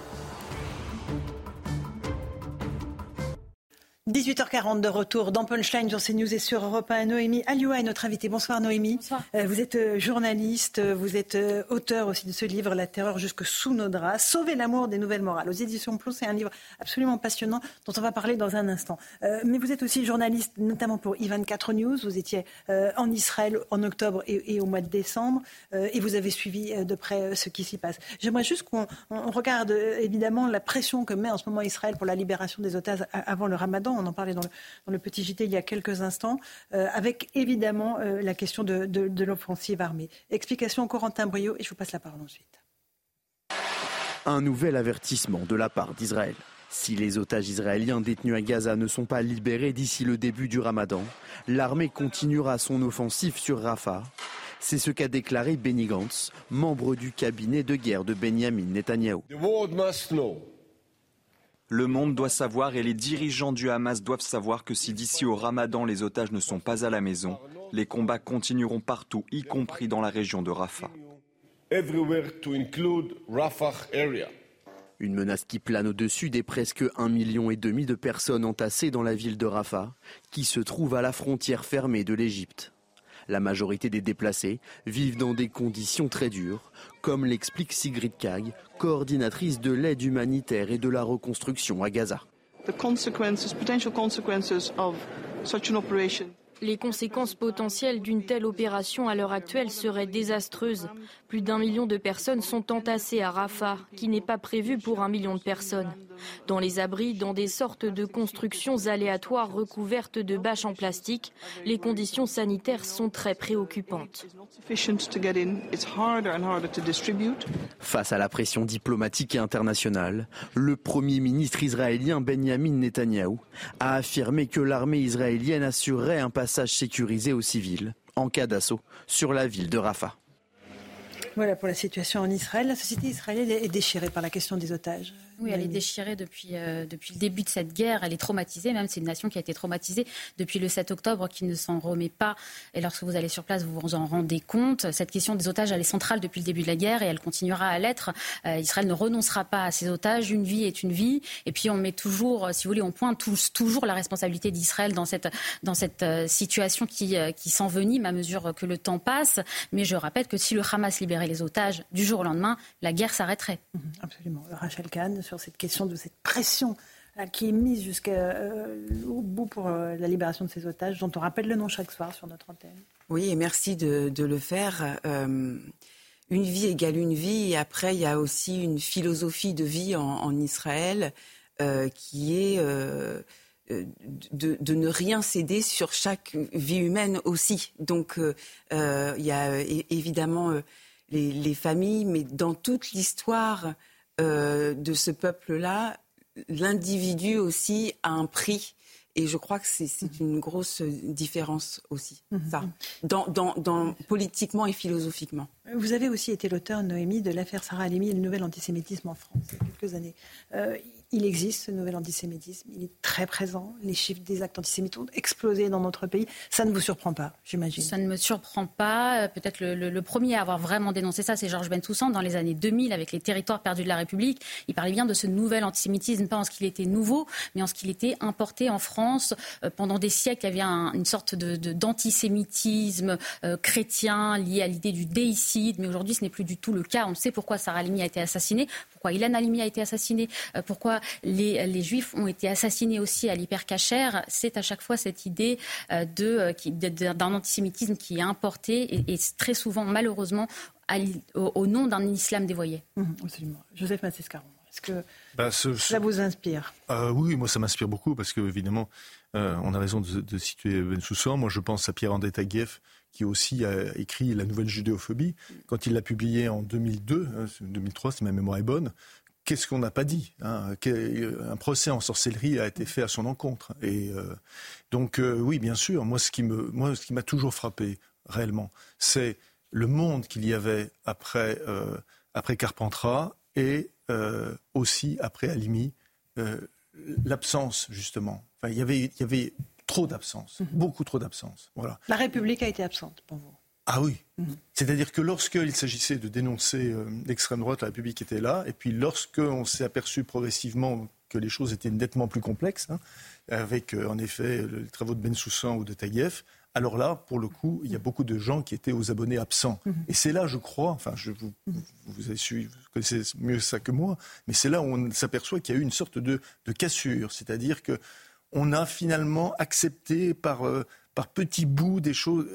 Speaker 1: 18h40 de retour dans Punchline sur CNews et sur Europe 1. Noémie Alioua est notre invitée. Bonsoir Noémie.
Speaker 14: Bonsoir.
Speaker 1: Euh, vous êtes euh, journaliste, euh, vous êtes auteur aussi de ce livre La terreur jusque sous nos draps, Sauver l'amour des nouvelles morales. Aux éditions Plon, c'est un livre absolument passionnant dont on va parler dans un instant. mais vous êtes aussi journaliste notamment pour I24 News. Vous étiez en Israël en octobre et, au mois de décembre et vous avez suivi de près ce qui s'y passe. J'aimerais juste qu'on regarde évidemment la pression que met en ce moment Israël pour la libération des otages avant le ramadan on en parlait dans le, petit JT il y a quelques instants, euh, avec évidemment euh, la question de, l'offensive armée. Explication Corentin Brio et je vous passe la parole ensuite.
Speaker 4: Un nouvel avertissement de la part d'Israël. Si les otages israéliens détenus à Gaza ne sont pas libérés d'ici le début du ramadan, l'armée continuera son offensive sur Rafah. C'est ce qu'a déclaré Benny Gantz, membre du cabinet de guerre de Benjamin Netanyahou.
Speaker 23: Le monde doit savoir et les dirigeants du Hamas doivent savoir que si d'ici au ramadan les otages ne sont pas à la maison, les combats continueront partout, y compris dans la région de Rafah.
Speaker 4: Une menace qui plane au-dessus des presque 1,5 million et demi de personnes entassées dans la ville de Rafah, qui se trouve à la frontière fermée de l'Égypte. La majorité des déplacés vivent dans des conditions très dures, comme l'explique Sigrid Kag, coordinatrice de l'aide humanitaire et de la reconstruction à Gaza.
Speaker 14: Les conséquences potentielles d'une telle opération à l'heure actuelle seraient désastreuses. Plus d'un million de personnes sont entassées à Rafah, qui n'est pas prévu pour un million de personnes. Dans les abris, dans des sortes de constructions aléatoires recouvertes de bâches en plastique, les conditions sanitaires sont très préoccupantes.
Speaker 4: Face à la pression diplomatique et internationale, le Premier ministre israélien Benjamin Netanyahou a affirmé que l'armée israélienne assurerait un passage passage sécurisé aux civils en cas d'assaut sur la ville de Rafah.
Speaker 1: Voilà pour la situation en Israël. La société israélienne est déchirée par la question des otages.
Speaker 24: Oui, elle est déchirée depuis, euh, depuis le début de cette guerre. Elle est traumatisée, même c'est une nation qui a été traumatisée depuis le 7 octobre, qui ne s'en remet pas. Et lorsque vous allez sur place, vous vous en rendez compte. Cette question des otages, elle est centrale depuis le début de la guerre et elle continuera à l'être. Euh, Israël ne renoncera pas à ses otages. Une vie est une vie. Et puis on met toujours, si vous voulez, on pointe toujours la responsabilité d'Israël dans cette, dans cette euh, situation qui, qui s'envenime à mesure que le temps passe. Mais je rappelle que si le Hamas libérait les otages du jour au lendemain, la guerre s'arrêterait.
Speaker 1: Absolument. Rachel Kahn, sur cette question de cette pression euh, qui est mise jusqu'au euh, bout pour euh, la libération de ces otages, dont on rappelle le nom chaque soir sur notre antenne.
Speaker 3: Oui, et merci de, le faire. une vie égale une vie, et après, il y a aussi une philosophie de vie en, Israël qui est de, ne rien céder sur chaque vie humaine aussi. Donc, il y a évidemment les familles, mais dans toute l'histoire euh, de ce peuple-là, l'individu aussi a un prix. Et je crois que c'est une grosse différence aussi, ça, dans, dans, dans, politiquement et philosophiquement.
Speaker 1: Vous avez aussi été l'auteur, Noémie, de l'affaire Sarah Halimi et le nouvel antisémitisme en France, il y a quelques années. Euh, il existe ce nouvel antisémitisme, il est très présent. Les chiffres des actes antisémites ont explosé dans notre pays. Ça ne vous surprend pas, j'imagine
Speaker 24: Ça ne me surprend pas. Euh, peut-être le, premier à avoir vraiment dénoncé ça, c'est Georges Bentoussan dans les années 2000 avec les territoires perdus de la République. Il parlait bien de ce nouvel antisémitisme, pas en ce qu'il était nouveau, mais en ce qu'il était importé en France. Euh, pendant des siècles, il y avait une sorte d'antisémitisme de, chrétien lié à l'idée du déicide, mais aujourd'hui, ce n'est plus du tout le cas. On sait pourquoi Sarah Halimi a été assassinée, pourquoi Ilan Halimi a été assassiné, pourquoi les, Juifs ont été assassinés aussi à l'hypercachère, c'est à chaque fois cette idée euh, euh, d'un antisémitisme qui est importé et, très souvent, malheureusement, au, nom d'un islam dévoyé.
Speaker 1: Mmh, absolument. Joseph Massescaron, est-ce que bah, ça vous inspire?
Speaker 13: Euh, Oui, moi ça m'inspire beaucoup parce que évidemment, on a raison de, situer Ben Soussan. Moi je pense à Pierre André Taguieff qui aussi a écrit La Nouvelle Judéophobie. Quand il l'a publié en 2002, 2003 hein, si ma mémoire est bonne, qu'est-ce qu'on n'a pas dit hein Un procès en sorcellerie a été fait à son encontre. Et euh, donc euh, oui, bien sûr. Moi, ce qui me, moi, ce qui m'a toujours frappé réellement, c'est le monde qu'il y avait après euh, après Carpentras et aussi après Alimi, l'absence justement. Enfin, il y avait il y avait trop d'absence, mhm. beaucoup trop d'absence. Voilà.
Speaker 1: La République a été absente pour vous.
Speaker 13: Ah oui. Mhm. C'est-à-dire que lorsqu'il s'agissait de dénoncer euh, l'extrême droite, la République était là. Et puis lorsqu'on s'est aperçu progressivement que les choses étaient nettement plus complexes, hein, avec euh, en effet les travaux de Ben Soussan ou de Taïef, alors là, pour le coup, il y a beaucoup de gens qui étaient aux abonnés absents. Mhm. Et c'est là, je crois, enfin, je vous, vous, avez su, vous connaissez mieux ça que moi, mais c'est là où on s'aperçoit qu'il y a eu une sorte de, cassure. C'est-à-dire que on a finalement accepté par, euh, par petits bouts des choses,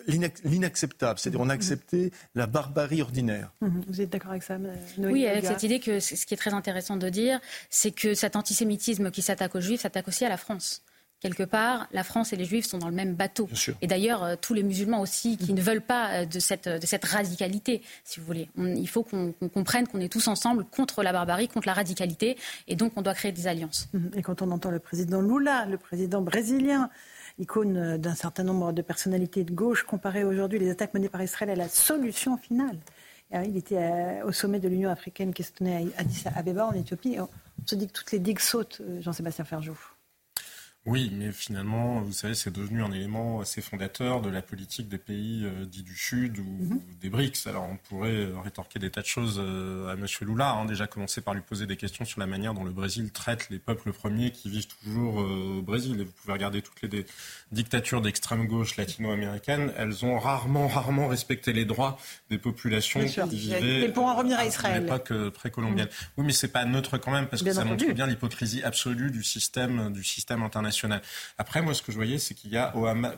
Speaker 13: l'inacceptable. C'est-à-dire on a accepté la barbarie ordinaire.
Speaker 1: Mhm. Vous êtes d'accord avec ça
Speaker 24: Oui, avec cette idée que ce qui est très intéressant de dire, c'est que cet antisémitisme qui s'attaque aux juifs s'attaque aussi à la France quelque part, la France et les Juifs sont dans le même bateau. Et d'ailleurs, euh, tous les musulmans aussi qui ne veulent pas euh, de cette, de cette radicalité, si vous voulez. il faut qu'on comprenne qu'on est tous ensemble contre la barbarie, contre la radicalité, et donc on doit créer des alliances.
Speaker 1: Mhm. Et quand on entend le président Lula, le président brésilien, icône d'un certain nombre de personnalités de gauche, comparer aujourd'hui les attaques menées par Israël à la solution finale. Euh, il était euh, au sommet de l'Union africaine qui se tenait à Addis Abeba en Éthiopie. On se dit que toutes les digues sautent, euh, Jean-Sébastien Ferjou.
Speaker 8: Oui, mais finalement, vous savez, c'est devenu un élément assez fondateur de la politique des pays euh, dits du Sud ou, mhm. des BRICS. Alors, on pourrait euh, rétorquer des tas de choses euh, à M. Lula. Hein, déjà commencer par lui poser des questions sur la manière dont le Brésil traite les peuples premiers qui vivent toujours au Brésil. Et vous pouvez regarder toutes les dictatures d'extrême gauche latino-américaines. Elles ont rarement, rarement respecté les droits des populations qui vivaient.
Speaker 1: Et pour en revenir à Israël.
Speaker 8: L'époque précolombienne. Mhm. Oui, mais c'est pas neutre quand même parce que ça montre bien l'hypocrisie absolue du système, du système international après, moi, ce que je voyais, c'est qu'il y a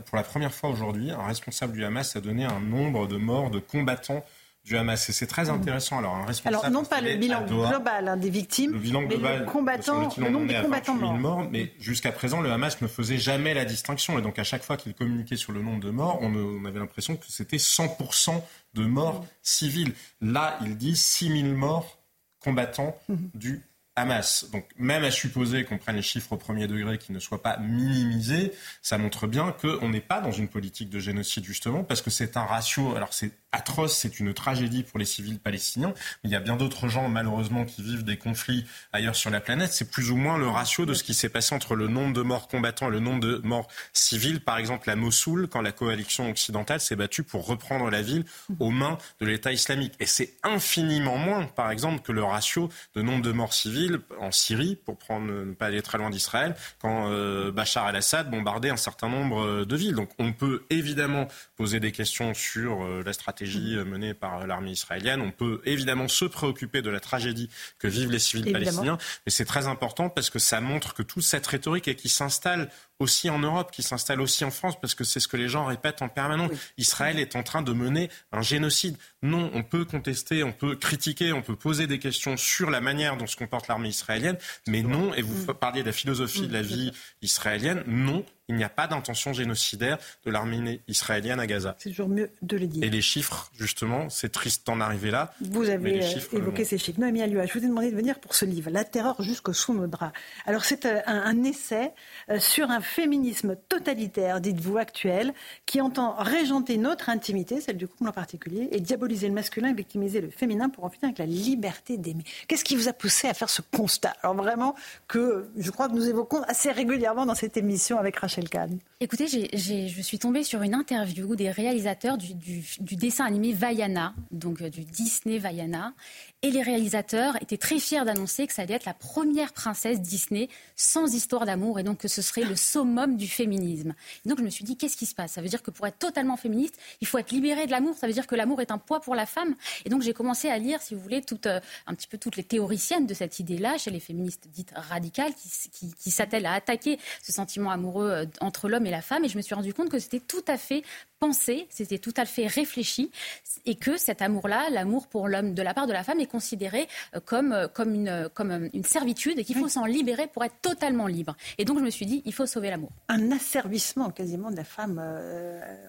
Speaker 8: pour la première fois aujourd'hui, un responsable du Hamas a donné un nombre de morts de combattants du Hamas. Et c'est très intéressant. Alors, un responsable
Speaker 1: Alors non pas le bilan global hein, des victimes, le bilan global, mais le, combattant, le nombre de combattants morts.
Speaker 8: mais jusqu'à présent, le Hamas ne faisait jamais la distinction. Et donc, à chaque fois qu'il communiquait sur le nombre de morts, on, avait l'impression que c'était 100% de morts civiles. Là, il dit 6000 morts combattants mhm. du Hamas. Donc même à supposer qu'on prenne les chiffres au premier degré qui ne soient pas minimisés, ça montre bien qu'on n'est pas dans une politique de génocide justement parce que c'est un ratio. Alors c'est atroce, c'est une tragédie pour les civils palestiniens. Mais il y a bien d'autres gens, malheureusement, qui vivent des conflits ailleurs sur la planète. C'est plus ou moins le ratio de ce qui s'est passé entre le nombre de morts combattants et le nombre de morts civils. Par exemple, à Mossoul, quand la coalition occidentale s'est battue pour reprendre la ville aux mains de l'État islamique. Et c'est infiniment moins, par exemple, que le ratio de nombre de morts civils en Syrie, pour prendre, ne pas aller très loin d'Israël, quand euh, Bachar el-Assad bombardait un certain nombre de villes. Donc on peut évidemment poser des questions sur euh, la stratégie euh, menée par l'armée israélienne. On peut évidemment se préoccuper de la tragédie que vivent les civils palestiniens, mais c'est très important parce que ça montre que toute cette rhétorique et qui s'installe aussi en Europe, qui s'installe aussi en France, parce que c'est ce que les gens répètent en permanence. Israël est en train de mener un génocide. Non, on peut contester, on peut critiquer, on peut poser des questions sur la manière dont se comporte l'armée israélienne, mais non, et vous mm. parliez de la philosophie de la mm. vie israélienne, non, Il n'y a pas d'intention génocidaire de l'armée israélienne à Gaza.
Speaker 1: C'est toujours mieux de le dire.
Speaker 8: Et les chiffres, justement, c'est triste d'en arriver là.
Speaker 1: Vous avez euh, évoqué ces chiffres. Noémie Alua, je vous ai demandé de venir pour ce livre, La terreur jusqu'au sous nos draps. Alors c'est euh, un, essai euh, sur un féminisme totalitaire, dites-vous, actuel, qui entend régenter notre intimité, celle du couple en particulier, et diaboliser le masculin et victimiser le féminin pour en finir avec la liberté d'aimer. Qu'est-ce qui vous a poussé à faire ce constat? Alors vraiment que je crois que nous évoquons assez régulièrement dans cette émission avec Rachel
Speaker 24: Écoutez, je suis tombée sur une interview des réalisateurs du, dessin animé Vaiana, donc euh, du Disney Vaiana, et les réalisateurs étaient très fiers d'annoncer que ça allait être la première princesse Disney sans histoire d'amour et donc que ce serait le summum du féminisme. Et donc je me suis dit, qu'est-ce qui se passe? Ça veut dire que pour être totalement féministe, il faut être libéré de l'amour. Ça veut dire que l'amour est un poids pour la femme. Et donc j'ai commencé à lire, si vous voulez, euh, un petit peu toutes les théoriciennes de cette idée-là, chez les féministes dites radicales, qui s'attellent à attaquer ce sentiment amoureux euh, entre l'homme et la femme. Et je me suis rendu compte que c'était tout à fait pensé, c'était tout à fait réfléchi, et que cet amour-là, l'amour pour l'homme de la part de la femme, est considéré euh, comme, euh, comme, une, euh, comme une servitude et qu'il faut s'en libérer pour être totalement libre. Et donc je me suis dit, il faut sauver l'amour.
Speaker 1: Un asservissement quasiment de la femme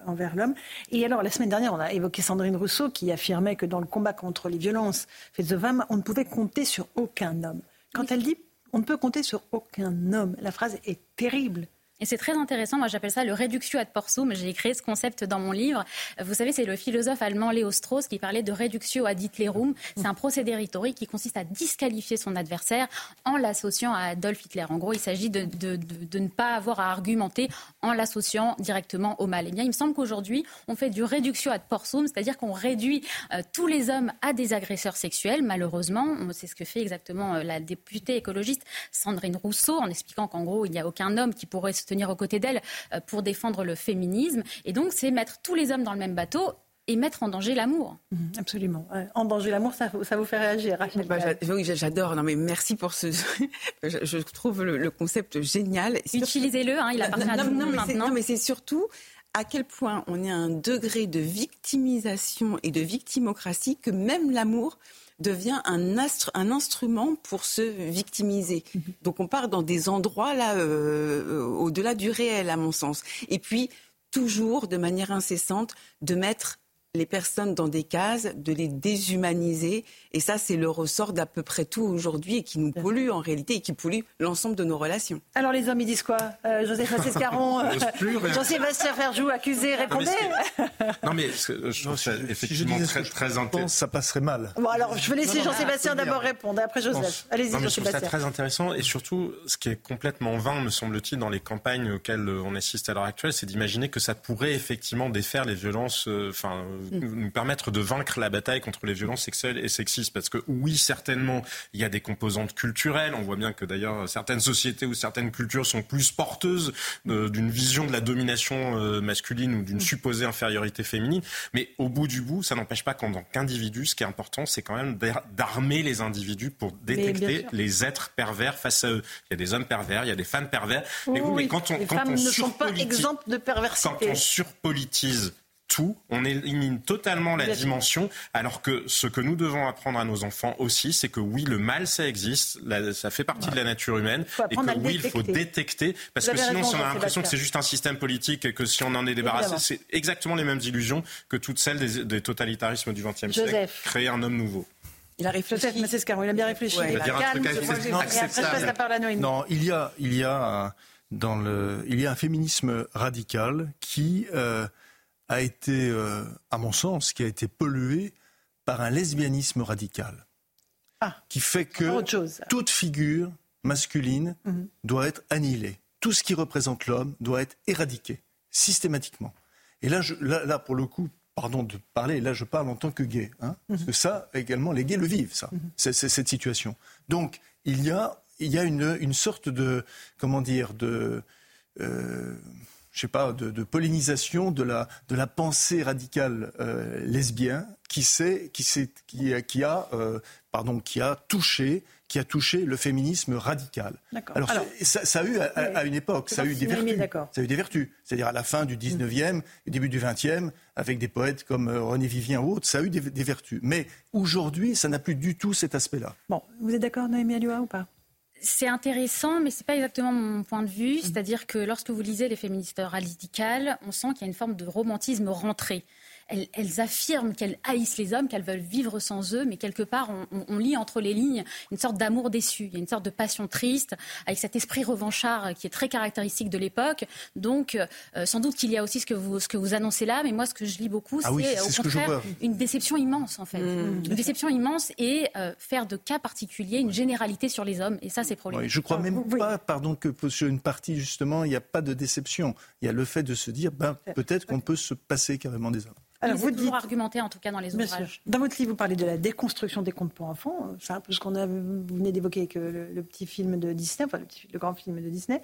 Speaker 1: envers l'homme. Et alors la semaine dernière, on a évoqué Sandrine Rousseau qui affirmait que dans le combat contre les violences faites aux femmes, on ne pouvait compter sur aucun homme. Quand elle dit on ne peut compter sur aucun homme, la phrase est terrible.
Speaker 24: Et c'est très intéressant. Moi, j'appelle ça le réductio ad porsum. J'ai créé ce concept dans mon livre. Vous savez, c'est le philosophe allemand Léo Strauss qui parlait de réductio ad Hitlerum. C'est un procédé rhétorique qui consiste à disqualifier son adversaire en l'associant à Adolf Hitler. En gros, il s'agit de, ne pas avoir à argumenter en l'associant directement au mal. Eh bien, il me semble qu'aujourd'hui, on fait du réductio ad porsum, c'est-à-dire qu'on réduit euh, tous les hommes à des agresseurs sexuels. Malheureusement, c'est ce que fait exactement euh, la députée écologiste Sandrine Rousseau en expliquant qu'en gros, il n'y a aucun homme qui pourrait se tenir aux côtés d'elle euh, pour défendre le féminisme. Et donc, c'est mettre tous les hommes dans le même bateau et mettre en danger l'amour.
Speaker 1: Mmh, absolument. En danger l'amour, ça, ça, vous fait réagir, Rachel
Speaker 3: bah, Oui, j'adore. Non, mais merci pour ce. je trouve le, concept génial.
Speaker 24: Utilisez-le, hein, il appartient à tout le monde maintenant.
Speaker 3: Non, mais c'est surtout à quel point on est à un degré de victimisation et de victimocratie que même l'amour devient un, un instrument pour se victimiser. Mhm. Donc on part dans des endroits là euh, euh, au-delà du réel à mon sens. Et puis toujours de manière incessante de mettre les personnes dans des cases, de les déshumaniser. Et ça, c'est le ressort d'à peu près tout aujourd'hui et qui nous pollue en réalité et qui pollue l'ensemble de nos relations.
Speaker 1: Alors les hommes, ils disent quoi euh, Joseph Massescaron, euh, Jean-Sébastien Ferjou, accusé, répondez
Speaker 8: Non mais, je trouve ça effectivement très, très intéressant.
Speaker 13: Ça passerait mal.
Speaker 1: Bon alors, je vais laisser Jean-Sébastien d'abord répondre, après Joseph. Allez-y Jean-Sébastien. Je trouve ça
Speaker 8: très intéressant et surtout, ce qui est complètement vain, me semble-t-il, dans les campagnes auxquelles on assiste à l'heure actuelle, c'est d'imaginer que ça pourrait effectivement défaire les violences, euh, nous permettre de vaincre la bataille contre les violences sexuelles et sexistes. Parce que oui, certainement, il y a des composantes culturelles. On voit bien que d'ailleurs certaines sociétés ou certaines cultures sont plus porteuses d'une vision de la domination euh, masculine ou d'une mm. supposée infériorité féminine. Mais au bout du bout, ça n'empêche pas qu'en tant qu'individu, ce qui est important, c'est quand même d'armer les individus pour détecter les êtres pervers face à eux. Il y a des hommes pervers, il y a des femmes pervers.
Speaker 1: mais, oui, mais quand on, les femmes ne sont pas exemples de perversité.
Speaker 8: Quand on surpolitise tout, on élimine totalement la dimension, alors que ce que nous devons apprendre à nos enfants aussi, c'est que oui, le mal, ça existe, ça fait partie de la nature humaine, et que oui, il faut détecter, parce que sinon, si on a l'impression que c'est juste un système politique et que si on en est débarrassé, c'est exactement les mêmes illusions que toutes celles des, totalitarismes du XXe siècle. Créer un homme nouveau.
Speaker 1: Il a réfléchi. il a bien réfléchi. il
Speaker 8: va dire un truc
Speaker 13: Non, il y a, il y a dans le, il y a un féminisme radical qui euh, a été, euh, à mon sens, qui a été pollué par un lesbianisme radical.
Speaker 1: Ah,
Speaker 13: qui fait que toute figure masculine mhm. doit être annihilée. Tout ce qui représente l'homme doit être éradiqué, systématiquement. Et là, je, là, pour le coup, pardon de parler, là je parle en tant que gay, hein, mhm. parce que ça, également, les gays le vivent, ça, c'est, cette situation. Donc, il y a, il y a une, une sorte de, comment dire, de... Euh, je sais pas, de, pollinisation de la, de la pensée radicale euh, lesbienne qui, sait, qui, qui, qui, a, euh, pardon, qui a touché qui a touché le féminisme radical. Alors, ça, a eu à, une époque, ça a eu des vertus. Ça a eu des vertus. C'est-à-dire à la fin du 19e, mm. et début du 20e, avec des poètes comme euh, René Vivien ou autres, ça a eu des, vertus. Mais aujourd'hui, ça n'a plus du tout cet aspect-là.
Speaker 1: Bon, vous êtes d'accord, Noémie Alua, ou pas?
Speaker 24: C'est intéressant, mais c'est pas exactement mon point de vue. C'est-à-dire que lorsque vous lisez les féministes radicales, on sent qu'il y a une forme de romantisme rentré elles, affirment qu'elles haïssent les hommes, qu'elles veulent vivre sans eux, mais quelque part, on, lit entre les lignes une sorte d'amour déçu. Il y a une sorte de passion triste, avec cet esprit revanchard qui est très caractéristique de l'époque. Donc, euh, sans doute qu'il y a aussi ce que, vous, ce que vous annoncez là, mais moi, ce que je lis beaucoup, ah c'est au contraire une déception immense, en fait. Mmh. Une déception immense et euh, faire de cas particuliers une généralité sur les hommes. Et ça, c'est problématique.
Speaker 13: je crois même pas, pardon, que sur une partie, justement, il n'y a pas de déception. Il y a le fait de se dire, ben, peut-être qu'on peut se passer carrément des hommes.
Speaker 24: Alors, vous argumenté, en tout cas, dans les ouvrages.
Speaker 1: Dans votre livre, vous parlez de la déconstruction des contes pour enfants. C'est un peu ce qu'on a, vous venez d'évoquer avec euh, le, petit film de Disney, enfin le, grand film de Disney.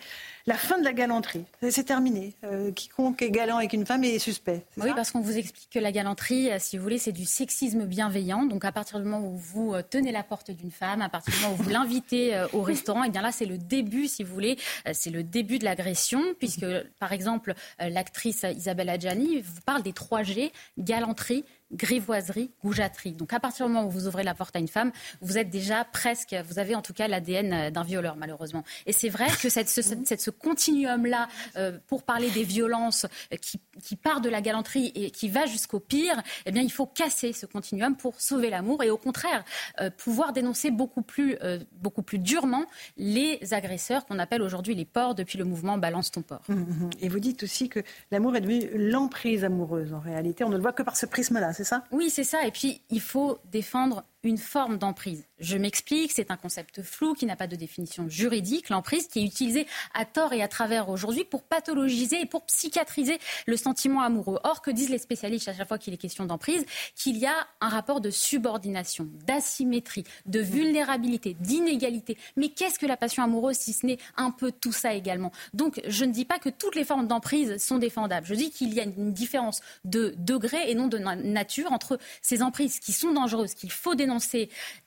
Speaker 1: La fin de la galanterie, c'est terminé. Euh, quiconque est galant avec une femme est suspect.
Speaker 24: oui, parce qu'on vous explique que la galanterie, euh, si vous voulez, c'est du sexisme bienveillant. Donc, à partir du moment où vous tenez la porte d'une femme, à partir du moment où vous l'invitez au restaurant, et eh bien là, c'est le début, si vous voulez, c'est le début de l'agression, puisque, par exemple, l'actrice Isabelle Adjani vous parle des 3 G galanterie grivoiserie, goujaterie. Donc à partir du moment où vous ouvrez la porte à une femme, vous êtes déjà presque, vous avez en tout cas l'ADN euh, d'un violeur malheureusement. Et c'est vrai que cette, ce, ce continuum-là, euh, pour parler des violences euh, qui, qui, part de la galanterie et qui va jusqu'au pire, eh bien il faut casser ce continuum pour sauver l'amour et au contraire pouvoir dénoncer beaucoup plus, beaucoup plus durement les agresseurs qu'on appelle aujourd'hui les porcs depuis le mouvement Balance ton porc. Mmh,
Speaker 1: mmh. Et vous dites aussi que l'amour est devenu l'emprise amoureuse en réalité. On ne le voit que par ce prisme-là
Speaker 24: Oui, c'est ça. Et puis, il faut défendre une forme d'emprise. Je m'explique, c'est un concept flou qui n'a pas de définition juridique, l'emprise qui est utilisée à tort et à travers aujourd'hui pour pathologiser et pour psychiatriser le sentiment amoureux. Or, que disent les spécialistes à chaque fois qu'il est question d'emprise Qu'il y a un rapport de subordination, d'asymétrie, de vulnérabilité, d'inégalité. Mais qu'est-ce que la passion amoureuse si ce n'est un peu tout ça également? Donc, je ne dis pas que toutes les formes d'emprise sont défendables. Je dis qu'il y a une différence de degré et non de nature entre ces emprises qui sont dangereuses, qu'il faut dénoncer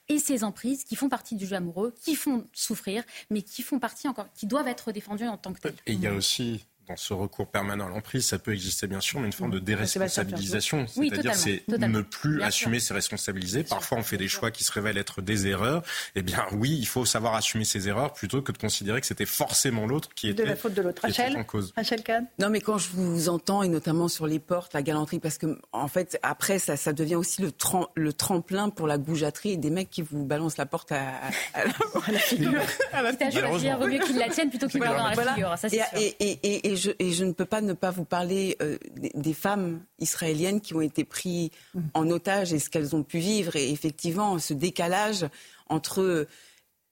Speaker 24: et ces emprises qui font partie du jeu amoureux, qui font souffrir, mais qui font partie encore, qui doivent être défendues en tant que.
Speaker 8: Et il y a aussi dans ce recours permanent à l'emprise, ça peut exister bien sûr, mais une forme de déresponsabilisation. C'est-à-dire c'est ne plus assumer ses responsabilités. Parfois, on fait des choix qui se révèlent être des erreurs. Eh bien, oui, il faut savoir assumer ses erreurs plutôt que de considérer que c'était forcément l'autre qui était,
Speaker 1: de la faute de l'autre. Rachel, en cause. Rachel Kahn?
Speaker 3: Non, mais quand je vous entends, et notamment sur les portes, la galanterie, parce que en fait, après, ça, ça devient aussi le, le tremplin pour la goujaterie et des mecs qui vous balancent la porte à,
Speaker 24: la figure. à la figure. Il vaut mieux qu'ils la tiennent plutôt qu'ils voilà, dans la figure. Ça,
Speaker 3: et, et, et, et je ne peux pas ne pas vous parler euh, des, femmes israéliennes qui ont été prises mmh. en otage et ce qu'elles ont pu vivre. Et effectivement, ce décalage entre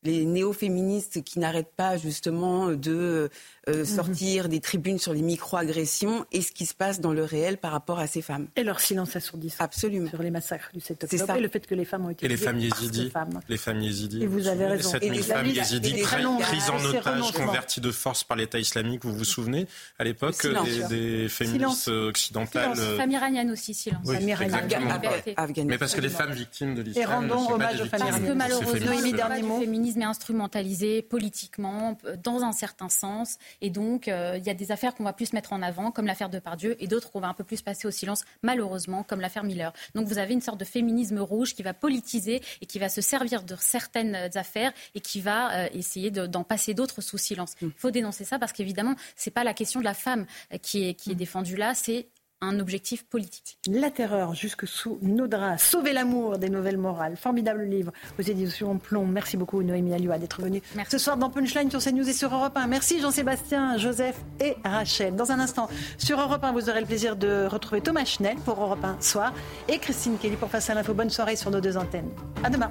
Speaker 3: les néo-féministes qui n'arrêtent pas justement de euh, mhm. sortir des tribunes sur les micro-agressions et ce qui se passe dans le réel par rapport à ces femmes.
Speaker 1: Et leur silence assourdissant
Speaker 3: Absolument.
Speaker 1: sur les massacres du 7 octobre et le fait que les femmes ont été
Speaker 8: et les femmes yézidis, les femmes yézidis.
Speaker 1: Et vous avez raison.
Speaker 8: 7000 femmes yézidis prises en otage, converties de force par l'État islamique. Vous vous souvenez à l'époque des, féministes occidentales.
Speaker 24: Silence. Femmes iraniennes aussi, silence.
Speaker 8: Oui, Mais parce que les femmes victimes de l'islam.
Speaker 1: Et rendons hommage aux femmes iraniennes.
Speaker 24: Parce que malheureusement, le féminisme est instrumentalisé politiquement dans un certain sens et donc, euh, il y a des affaires qu'on va plus mettre en avant, comme l'affaire de Pardieu, et d'autres qu'on va un peu plus passer au silence, malheureusement, comme l'affaire Miller. Donc, vous avez une sorte de féminisme rouge qui va politiser et qui va se servir de certaines affaires et qui va euh, essayer d'en passer d'autres sous silence. Mm. Il faut dénoncer ça parce qu'évidemment, ce n'est pas la question de la femme euh, qui est, qui est mm. défendue là, c'est un objectif politique.
Speaker 1: La terreur jusque sous nos draps. Sauver l'amour des nouvelles morales. Formidable livre aux éditions Plomb. Merci beaucoup Noémie Alioua d'être venue ce soir dans Punchline sur CNews et sur Europe 1. Merci Jean-Sébastien, Joseph et Rachel. Dans un instant, sur Europe 1, vous aurez le plaisir de retrouver Thomas Schnell pour Europe 1 soir et Christine Kelly pour Face à l'info. Bonne soirée sur nos deux antennes. À demain.